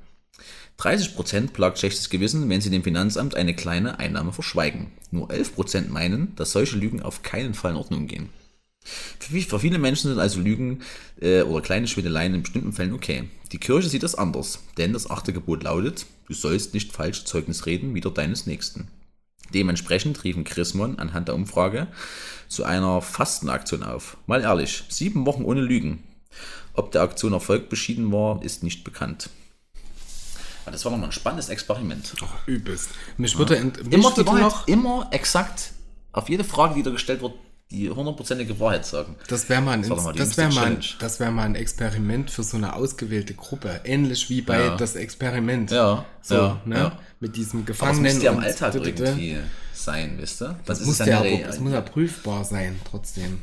30% plagt schlechtes Gewissen, wenn sie dem Finanzamt eine kleine Einnahme verschweigen. Nur 11% meinen, dass solche Lügen auf keinen Fall in Ordnung gehen. Für, viele Menschen sind also Lügen äh, oder kleine Schwindeleien in bestimmten Fällen okay. Die Kirche sieht das anders, denn das achte Gebot lautet, du sollst nicht falsch Zeugnis reden, wider deines Nächsten. Dementsprechend riefen Chrismon anhand der Umfrage zu einer Fastenaktion auf. Mal ehrlich, sieben Wochen ohne Lügen. Ob der Aktion Erfolg beschieden war, ist nicht bekannt. Aber das war nochmal ein spannendes Experiment.
Übelst. Mich würde, ent- mich
Immer die Wahrheit,
noch,
immer exakt auf jede Frage, die da gestellt wird, die hundertprozentige Wahrheit sagen.
das wäre mal, ein,
Das mal die
das wär mal, das wär mal ein Experiment für so eine ausgewählte Gruppe. Ähnlich wie bei
Ja.
das Experiment.
Ja,
So,
ja,
ne?
ja.
Mit diesem
Aber es
Gefangenen.
muss ja im Alltag
d- d- d-
irgendwie sein, wisst ihr?
Das
ist
muss,
ja
aber, das muss ja prüfbar sein, trotzdem.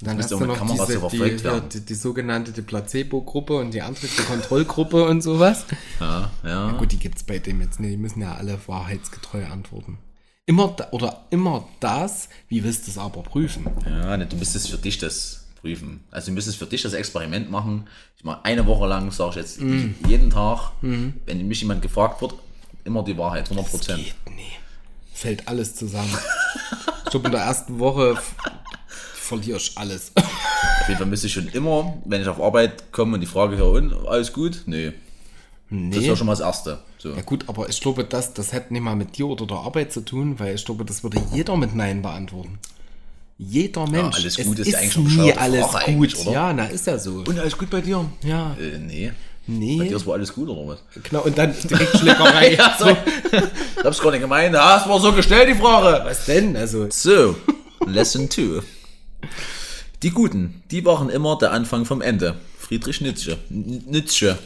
Und dann hast du noch
Kameras
diese, die,
werden.
die, die sogenannte die Placebo-Gruppe und die andere die Kontrollgruppe und sowas.
Ja, ja.
Gut, die gibt's bei dem jetzt nicht. Die müssen ja alle wahrheitsgetreu antworten. Immer da, oder immer das, wie willst du es aber prüfen?
Ja, ne, du müsstest für dich das prüfen. Also du müsstest für dich das Experiment machen. Ich mache eine Woche lang, sage ich jetzt
Mhm.
jeden Tag, wenn mich jemand gefragt wird, immer die Wahrheit, 100 Prozent.
Geht, nee. Fällt alles zusammen. Ich glaube, in der ersten Woche verliere ich alles.
Auf jeden Fall müsste ich schon immer, wenn ich auf Arbeit komme und die Frage höre, und, alles gut? Nee. Das
Nee.
war schon mal das Erste. So.
Ja gut, aber ich glaube, das, das hätte nicht mal mit dir oder der Arbeit zu tun, weil ich glaube, das würde jeder mit Nein beantworten. Jeder Mensch.
alles
es
gut ist
ist
ja eigentlich eine
nie alles
Frage
gut.
oder?
Ja, na ist ja so.
Und alles gut bei dir?
Ja.
Äh, nee.
Nee.
Bei dir ist wohl alles gut, oder was?
Genau, und dann direkt Schlägerei.
Ja, so. Ich hab's gar nicht gemeint. Ja, es war so gestellt, die Frage.
Was denn? Also,
So, Lesson 2. Die Guten, die waren immer der Anfang vom Ende. Friedrich Nietzsche. Nietzsche.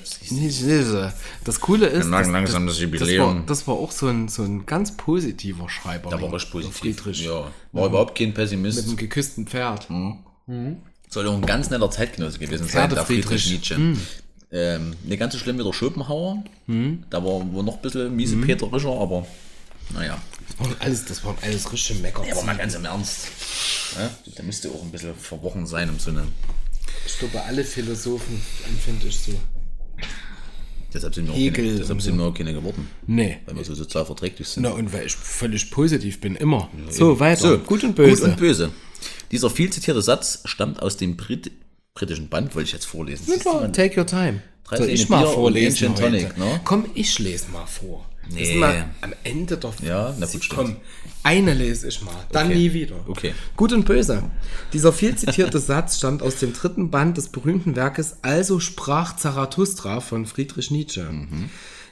so. das Coole ist,
Wir neigen langsam das
das,
Jubiläum.
war, das war auch so ein, so ein ganz positiver Schreiber.
Da war richtig positiv.
Friedrich.
Ja, war überhaupt kein
Mit
Pessimist.
einem geküssten Pferd.
Soll auch ein ganz netter Zeitgenosse gewesen sein, der Friedrich. Nietzsche. Ähm, nicht ganz so schlimm wie der Schopenhauer.
Hm.
Da war wohl noch ein bisschen miesepeterischer, aber naja.
Das waren alles, das waren alles richtige Mecker.
Ja, aber mal ganz im Ernst. Ja, der müsste auch ein bisschen verworren sein, um so eine.
Ich glaube, alle Philosophen empfinde ich so.
Deshalb sind wir auch
Hegel
keine, deshalb sind wir auch keine geworden.
Nee.
Weil wir so sozial verträglich sind.
Na, und weil ich völlig positiv bin, immer. So, weiter.
So,
gut und böse.
Gut und böse. Dieser viel zitierte Satz stammt aus dem Brit britischen Band, wollte ich jetzt vorlesen.
Take your time.
Drei
Soll ich mal
Bier
vorlesen
Tonic, ne?
Komm, ich lese mal vor.
Nee.
mal am Ende der
Ja, na gut.
Komm, eine lese ich mal, dann
Okay.
nie wieder.
Okay.
Gut und böse. Dieser viel zitierte Satz stammt aus dem dritten Band des berühmten Werkes Also sprach Zarathustra von Friedrich Nietzsche.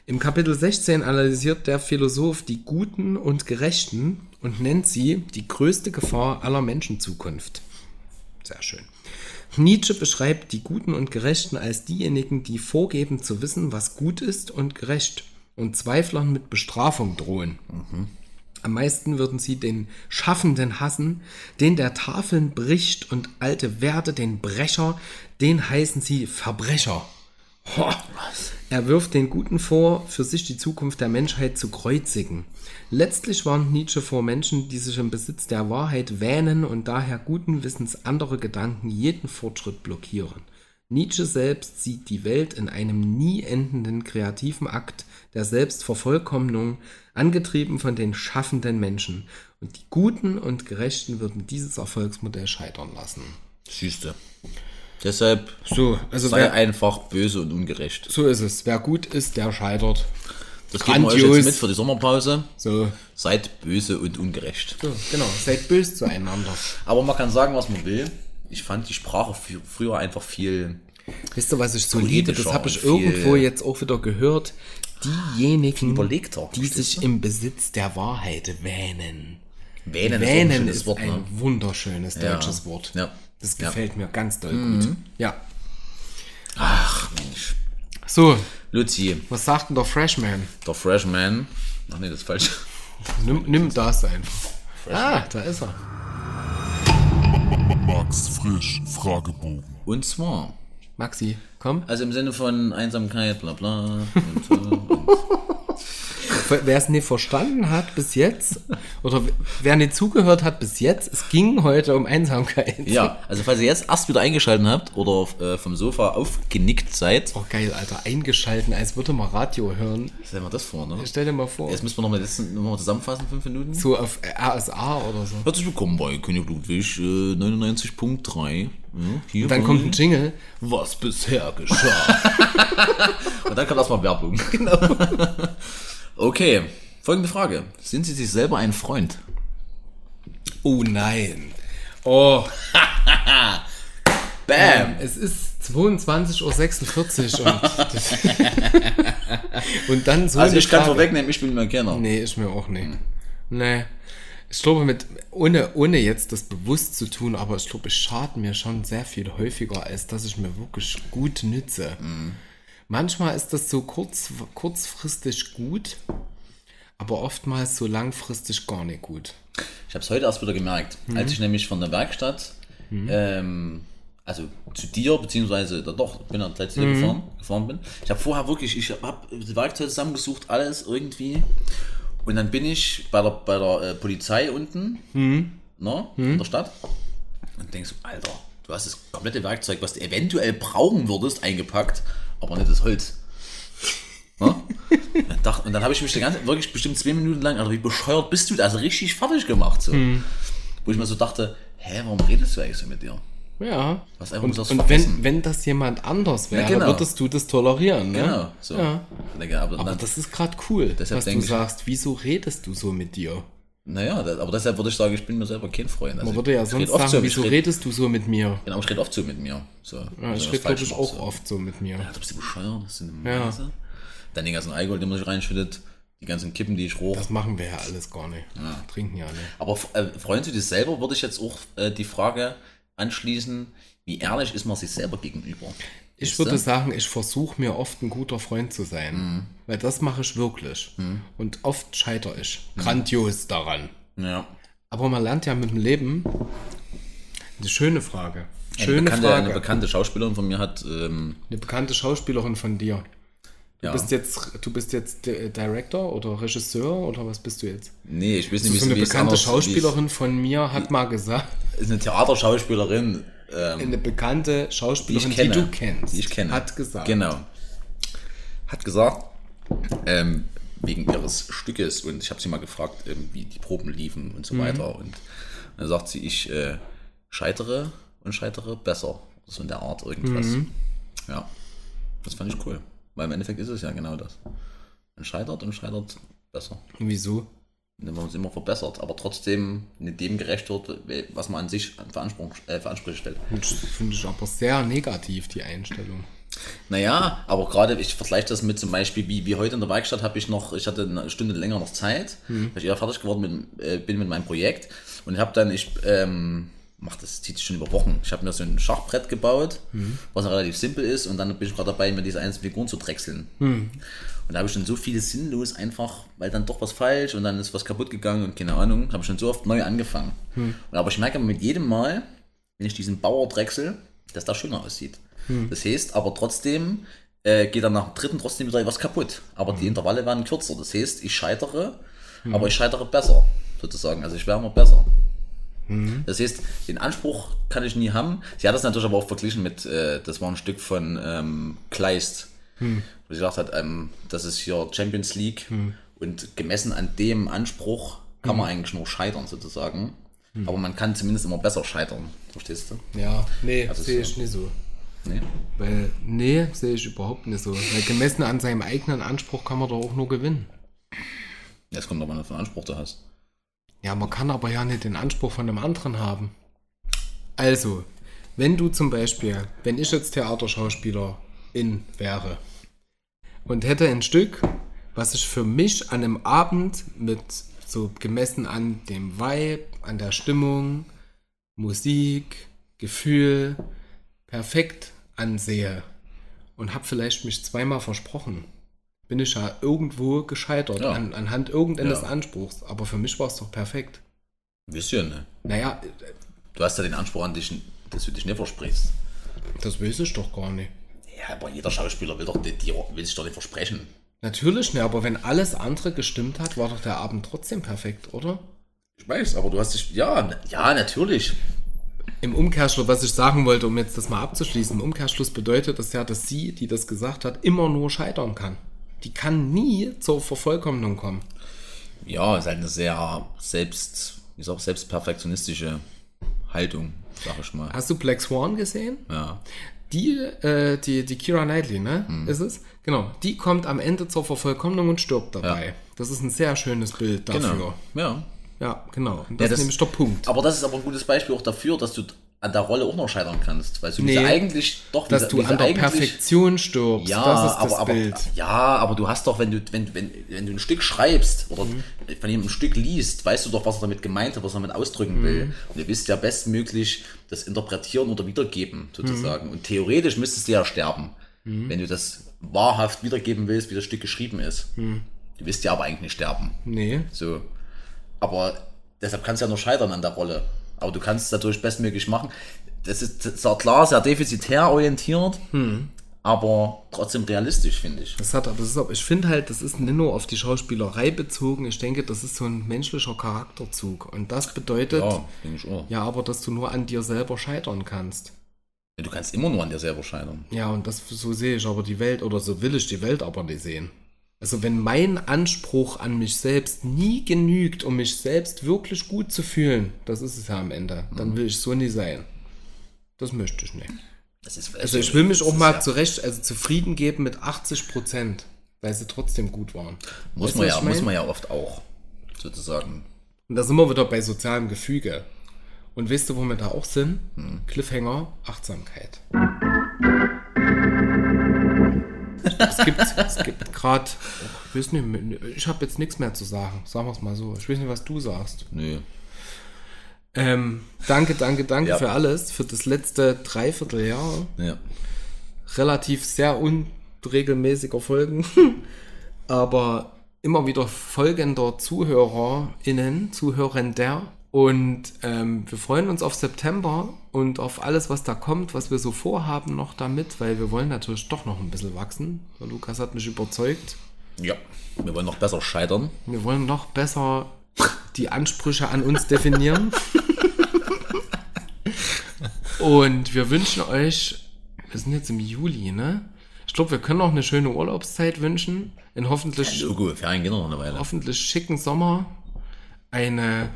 Im Kapitel 16 analysiert der Philosoph die Guten und Gerechten und nennt sie die größte Gefahr aller Menschenzukunft. Sehr schön. Nietzsche beschreibt die Guten und Gerechten als diejenigen, die vorgeben zu wissen, was gut ist und gerecht und Zweiflern mit Bestrafung drohen. Am meisten würden sie den Schaffenden hassen, den der Tafeln bricht und alte Werte, den Brecher, den heißen sie Verbrecher. Er wirft den Guten vor, für sich die Zukunft der Menschheit zu kreuzigen. Letztlich warnt Nietzsche vor Menschen, die sich im Besitz der Wahrheit wähnen und daher guten Wissens andere Gedanken jeden Fortschritt blockieren. Nietzsche selbst sieht die Welt in einem nie endenden kreativen Akt der Selbstvervollkommnung, angetrieben von den schaffenden Menschen. Und die Guten und Gerechten würden dieses Erfolgsmodell scheitern lassen.
Siehste. Deshalb
So, also
sei
wer,
einfach böse und ungerecht.
so ist es. Wer gut ist, der scheitert.
Das geben wir euch jetzt mit für die Sommerpause.
So,
Seid böse und ungerecht.
so genau. Seid böse zueinander.
Aber man kann sagen, was man will. Ich fand die Sprache früher einfach viel.
Wisst ihr, was ich so liebe? Das habe ich irgendwo jetzt auch wieder gehört. Diejenigen,
überlegter,
die sich im Besitz der Wahrheit wähnen.
Wähnen,
Wähnen
ist, ein
ist
Wort,
ein
ne?
wunderschönes
Ja.
deutsches Wort.
Ja.
Das
Ja. Mhm.
gefällt mir ganz doll gut. Ja.
Ach Mensch.
So,
Luzi,
was sagt denn der Freshman?
der Freshman. Ach nee, das ist falsch.
Nimm, nimm das einfach. Ah, da ist er.
Max Frisch Fragebogen.
Und zwar,
Maxi, komm.
also im Sinne von Einsamkeit, bla bla. Und, so. und
Wer es nicht verstanden hat bis jetzt, oder wer nicht zugehört hat bis jetzt, es ging heute um Einsamkeit.
ja, also falls ihr jetzt erst wieder eingeschaltet habt oder äh, vom Sofa aufgenickt seid,
Oh geil, Alter, eingeschalten, als würde man Radio hören.
stellen wir das vor, ne?
Stell dir mal vor,
Jetzt müssen wir nochmal noch mal zusammenfassen, fünf Minuten.
so auf RSA oder so.
Herzlich willkommen bei König Ludwig äh, 99.3. Ja, hier
Dann kommt ein Jingle.
was bisher geschah. Und dann kommt erstmal Werbung. Genau. okay, folgende Frage. Sind Sie sich selber ein Freund?
Oh nein. Oh,
Bam!
es ist 22.46 Uhr und, und dann so
Also ich kann
Frage.
vorwegnehmen, ich bin mein Kenner.
Nee, ist mir auch nicht. Nee. Ich glaube, mit, ohne, ohne jetzt das bewusst zu tun, aber ich glaube, es schadet mir schon sehr viel häufiger, als dass ich mir wirklich gut nütze. Manchmal ist das so kurz, kurzfristig gut, aber oftmals so langfristig gar nicht gut.
Ich habe es heute erst wieder gemerkt, als ich nämlich von der Werkstatt, ähm, also zu dir, beziehungsweise da doch, bin dann gleich zu dir gefahren, gefahren bin. Ich habe vorher wirklich, ich habe die Werkzeuge zusammengesucht, alles irgendwie. Und dann bin ich bei der, bei der äh, Polizei unten, ne, in der Stadt, und denkst, Alter, du hast das komplette Werkzeug, was du eventuell brauchen würdest, eingepackt, aber nicht das Holz. Ne? Und dann habe ich mich die ganze, wirklich bestimmt zwei Minuten lang, also wie bescheuert bist du also richtig fertig gemacht. So. wo ich mir so dachte, hä, warum redest du eigentlich so mit dir?
Ja.
Was einfach
Und,
das
und wenn, wenn das jemand anders wäre,
genau.
würdest du das tolerieren, ne?
Genau, so.
Ja.
Aber,
Aber das ist gerade cool,
Deshalb
was du
ich-
sagst. Wieso redest du so mit dir?
Naja, das, aber deshalb würde ich sagen, ich bin mir selber kein Freund. Also
Man würde ja sonst sagen,
so,
wieso
red-
redest du so mit mir?
Genau, ich rede oft so mit mir. So,
Ja, ich rede, glaube
falsch
ich,
mache,
auch
so.
oft so mit mir.
Ja, du bist bescheuert, das sind
Ja.
Dann den ganzen Alkohol, den man sich reinschüttet, die ganzen Kippen, die ich roch.
Das machen wir ja alles gar nicht. Trinken ja nicht.
Aber äh, freuen Sie dich selber, würde ich jetzt auch äh, die Frage anschließen, wie ehrlich ist man sich selber gegenüber?
Ich
Weißt
würde
du?
sagen, ich versuche mir oft ein guter Freund zu sein.
Mhm.
Weil das mache ich wirklich. Und oft scheitere ich grandios daran.
Ja.
Aber man lernt ja mit dem Leben. Eine schöne Frage.
Eine
Schöne
bekannte,
Frage.
eine bekannte Schauspielerin von mir hat, ähm,
Eine bekannte Schauspielerin von dir. Du
ja,
bist jetzt, du bist jetzt Di- Director oder Regisseur oder was bist du jetzt?
nee, ich weiß
So,
nicht,
so eine
wie es
bekannte
anders-
Schauspielerin von mir hat mal gesagt,
Ist eine Theaterschauspielerin, ähm,
eine bekannte
die
Schauspielerin,
ich
die,
kenne.
du kennst,
Die ich kenne.
hat gesagt.
Genau. Hat gesagt, ähm, wegen ihres Stückes und ich habe sie mal gefragt, ähm, wie die Proben liefen und so
Mhm.
weiter. Und dann sagt sie, ich äh, scheitere und scheitere besser. So in der Art irgendwas.
Mhm.
Ja. Das fand ich cool. Weil im Endeffekt ist es ja genau das. Man scheitert und scheitert besser.
Wieso?
Wenn man es immer verbessert, aber trotzdem nicht dem gerecht wird, was man an sich für, Anspruch, äh, Ansprüche stellt.
Das finde ich aber sehr negativ, die Einstellung.
Naja, aber gerade, ich vergleiche das mit zum Beispiel, wie, wie heute in der Werkstatt habe ich noch, ich hatte eine Stunde länger noch Zeit, weil ich eher fertig geworden bin, äh, bin mit meinem Projekt und habe dann, ich ähm, mach das zieht sich schon über Wochen. Ich habe mir so ein Schachbrett gebaut, was relativ simpel ist und dann bin ich gerade dabei, mir diese einzelnen Figuren zu drechseln. Und da habe ich schon so viele sinnlos einfach, weil dann doch was falsch und dann ist was kaputt gegangen und keine Ahnung, habe ich schon so oft neu angefangen. Und aber ich merke mit jedem Mal, wenn ich diesen Bauer drechsel, dass das schöner aussieht. Das heißt, aber trotzdem äh, geht dann nach dem dritten trotzdem wieder was kaputt. Aber die Intervalle werden kürzer. Das heißt, ich scheitere, aber ich scheitere besser, sozusagen. Also ich werde immer besser. Das heißt, den Anspruch kann ich nie haben. Sie hat das natürlich aber auch verglichen mit, äh, das war ein Stück von ähm, Kleist, wo sie gesagt hat, ähm, das ist hier Champions League und gemessen an dem Anspruch kann man eigentlich nur scheitern, sozusagen. Aber man kann zumindest immer besser scheitern, verstehst du?
Ja, nee,
Also
sehe
so.
ich nicht so.
Nee.
Weil, nee, sehe ich überhaupt nicht so. Weil gemessen an seinem eigenen Anspruch kann man doch auch nur gewinnen.
Es kommt doch mal, was für einen Anspruch du hast.
Ja, man kann aber ja nicht den Anspruch von einem anderen haben. Also, wenn du zum Beispiel, wenn ich jetzt Theaterschauspielerin wäre und hätte ein Stück, was ich für mich an einem Abend mit so gemessen an dem Vibe, an der Stimmung, Musik, Gefühl perfekt ansehe und habe vielleicht mich zweimal versprochen, bin ich ja irgendwo gescheitert
Ja.
an, anhand irgendeines
Ja.
Anspruchs. Aber für mich war es doch perfekt.
Bisschen, ne?
Naja,
Du hast ja den Anspruch an dich, dass du dich nicht versprichst.
das weiß ich doch gar nicht.
Ja, aber jeder Schauspieler will, doch, die, die will sich doch nicht versprechen.
Natürlich nicht, aber wenn alles andere gestimmt hat, war doch der Abend trotzdem perfekt, oder?
Ich weiß, aber du hast dich. Ja, ja, natürlich.
Im Umkehrschluss, was ich sagen wollte, um jetzt das mal abzuschließen, im Umkehrschluss bedeutet das ja, dass sie, die das gesagt hat, immer nur scheitern kann. Die kann nie zur Vervollkommnung kommen.
Ja, ist halt eine sehr selbst, ist auch selbstperfektionistische Haltung, sag ich mal.
Hast du Black Swan gesehen?
Ja.
Die, äh, die, die Kira Knightley, ne?
Hm.
Ist es? Genau. Die kommt am Ende zur Vervollkommnung und stirbt dabei.
Ja.
Das ist ein sehr schönes Bild dafür.
Genau. Ja.
Ja, genau. Und das,
Ja, das-
ist nämlich der Punkt.
Aber das ist aber ein gutes Beispiel auch dafür, dass du an der Rolle auch noch scheitern kannst. Weil du
Nee,
eigentlich doch
Dass
diese,
du
diese
an der Perfektion stirbst.
Ja,
das ist das
aber, aber,
Bild.
ja, aber du hast doch, wenn du, wenn, wenn, wenn du ein Stück schreibst oder
Mhm.
von ihm ein Stück liest, weißt du doch, was er damit gemeint hat, was er damit ausdrücken will.
Mhm.
Und du willst ja bestmöglich das interpretieren oder wiedergeben, sozusagen.
Mhm.
Und theoretisch müsstest du ja sterben, wenn du das wahrhaft wiedergeben willst, wie das Stück geschrieben ist.
Mhm.
Du willst ja aber eigentlich nicht sterben.
Nee.
So. Aber deshalb kannst du ja nur scheitern an der Rolle. Aber du kannst es natürlich bestmöglich machen. Das ist zwar klar, sehr defizitär orientiert, aber trotzdem realistisch, finde ich.
Das hat aber, das ist, ich finde halt, das ist nicht nur auf die Schauspielerei bezogen. Ich denke, das ist so ein menschlicher Charakterzug. Und das bedeutet,
Ja,
ja, aber dass du nur an dir selber scheitern kannst.
Du kannst immer nur an dir selber scheitern.
Ja, und das so sehe ich aber die Welt, oder so will ich die Welt aber nicht sehen. Also wenn mein Anspruch an mich selbst nie genügt, um mich selbst wirklich gut zu fühlen, das ist es ja am Ende, dann will ich so nie sein. Das möchte ich nicht.
Ist,
Also ich will mich auch mal
ja,
zurecht, also zufrieden geben mit 80 Prozent, weil sie trotzdem gut waren.
muss
Weißt
man ja, muss man ja oft auch, sozusagen.
Und da sind wir wieder bei sozialem Gefüge. Und weißt du, wo wir da auch sind? Cliffhanger, Achtsamkeit. Es gibt, es gibt gerade, ich ich habe jetzt nichts mehr zu sagen, sagen wir es mal so. Ich weiß nicht, was du sagst.
Nö.
Ähm, danke, danke, danke
Ja.
für alles, für das letzte Dreivierteljahr.
Ja.
relativ sehr unregelmäßiger Folgen, aber immer wieder folgender ZuhörerInnen, Zuhörender. Und ähm, wir freuen uns auf September und auf alles, was da kommt, was wir so vorhaben noch damit, weil wir wollen natürlich doch noch ein bisschen wachsen. Der Lukas hat mich überzeugt.
Ja. Wir wollen noch besser scheitern.
Wir wollen noch besser die Ansprüche an uns definieren. Und wir wünschen euch, wir sind jetzt im Juli, ne? Ich glaube, wir können auch eine schöne Urlaubszeit wünschen. In hoffentlich,
Logo, Ferien gehen noch eine Weile.
hoffentlich schicken Sommer. Eine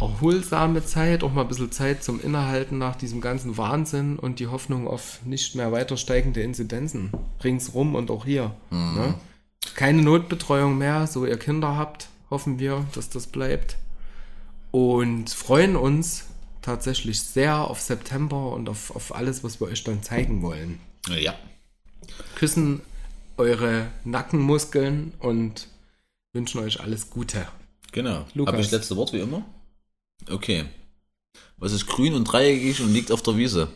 erholsame Zeit, auch mal ein bisschen Zeit zum Innehalten nach diesem ganzen Wahnsinn und die Hoffnung auf nicht mehr weiter steigende Inzidenzen ringsrum und auch hier. Ne? Keine Notbetreuung mehr, so ihr Kinder habt, hoffen wir, dass das bleibt. Und freuen uns tatsächlich sehr auf September und auf, auf alles, was wir euch dann zeigen wollen.
Ja.
Küssen eure Nackenmuskeln und wünschen euch alles Gute.
Genau.
Lukas.
Habe ich das letzte Wort wie immer? Okay. Was ist grün und dreieckig und liegt auf der Wiese?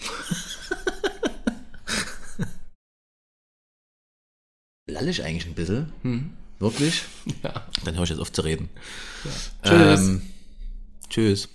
Lall ich eigentlich ein bisschen? Wirklich?
Ja.
Dann höre ich jetzt auf zu reden.
Tschüss.
Ähm, tschüss.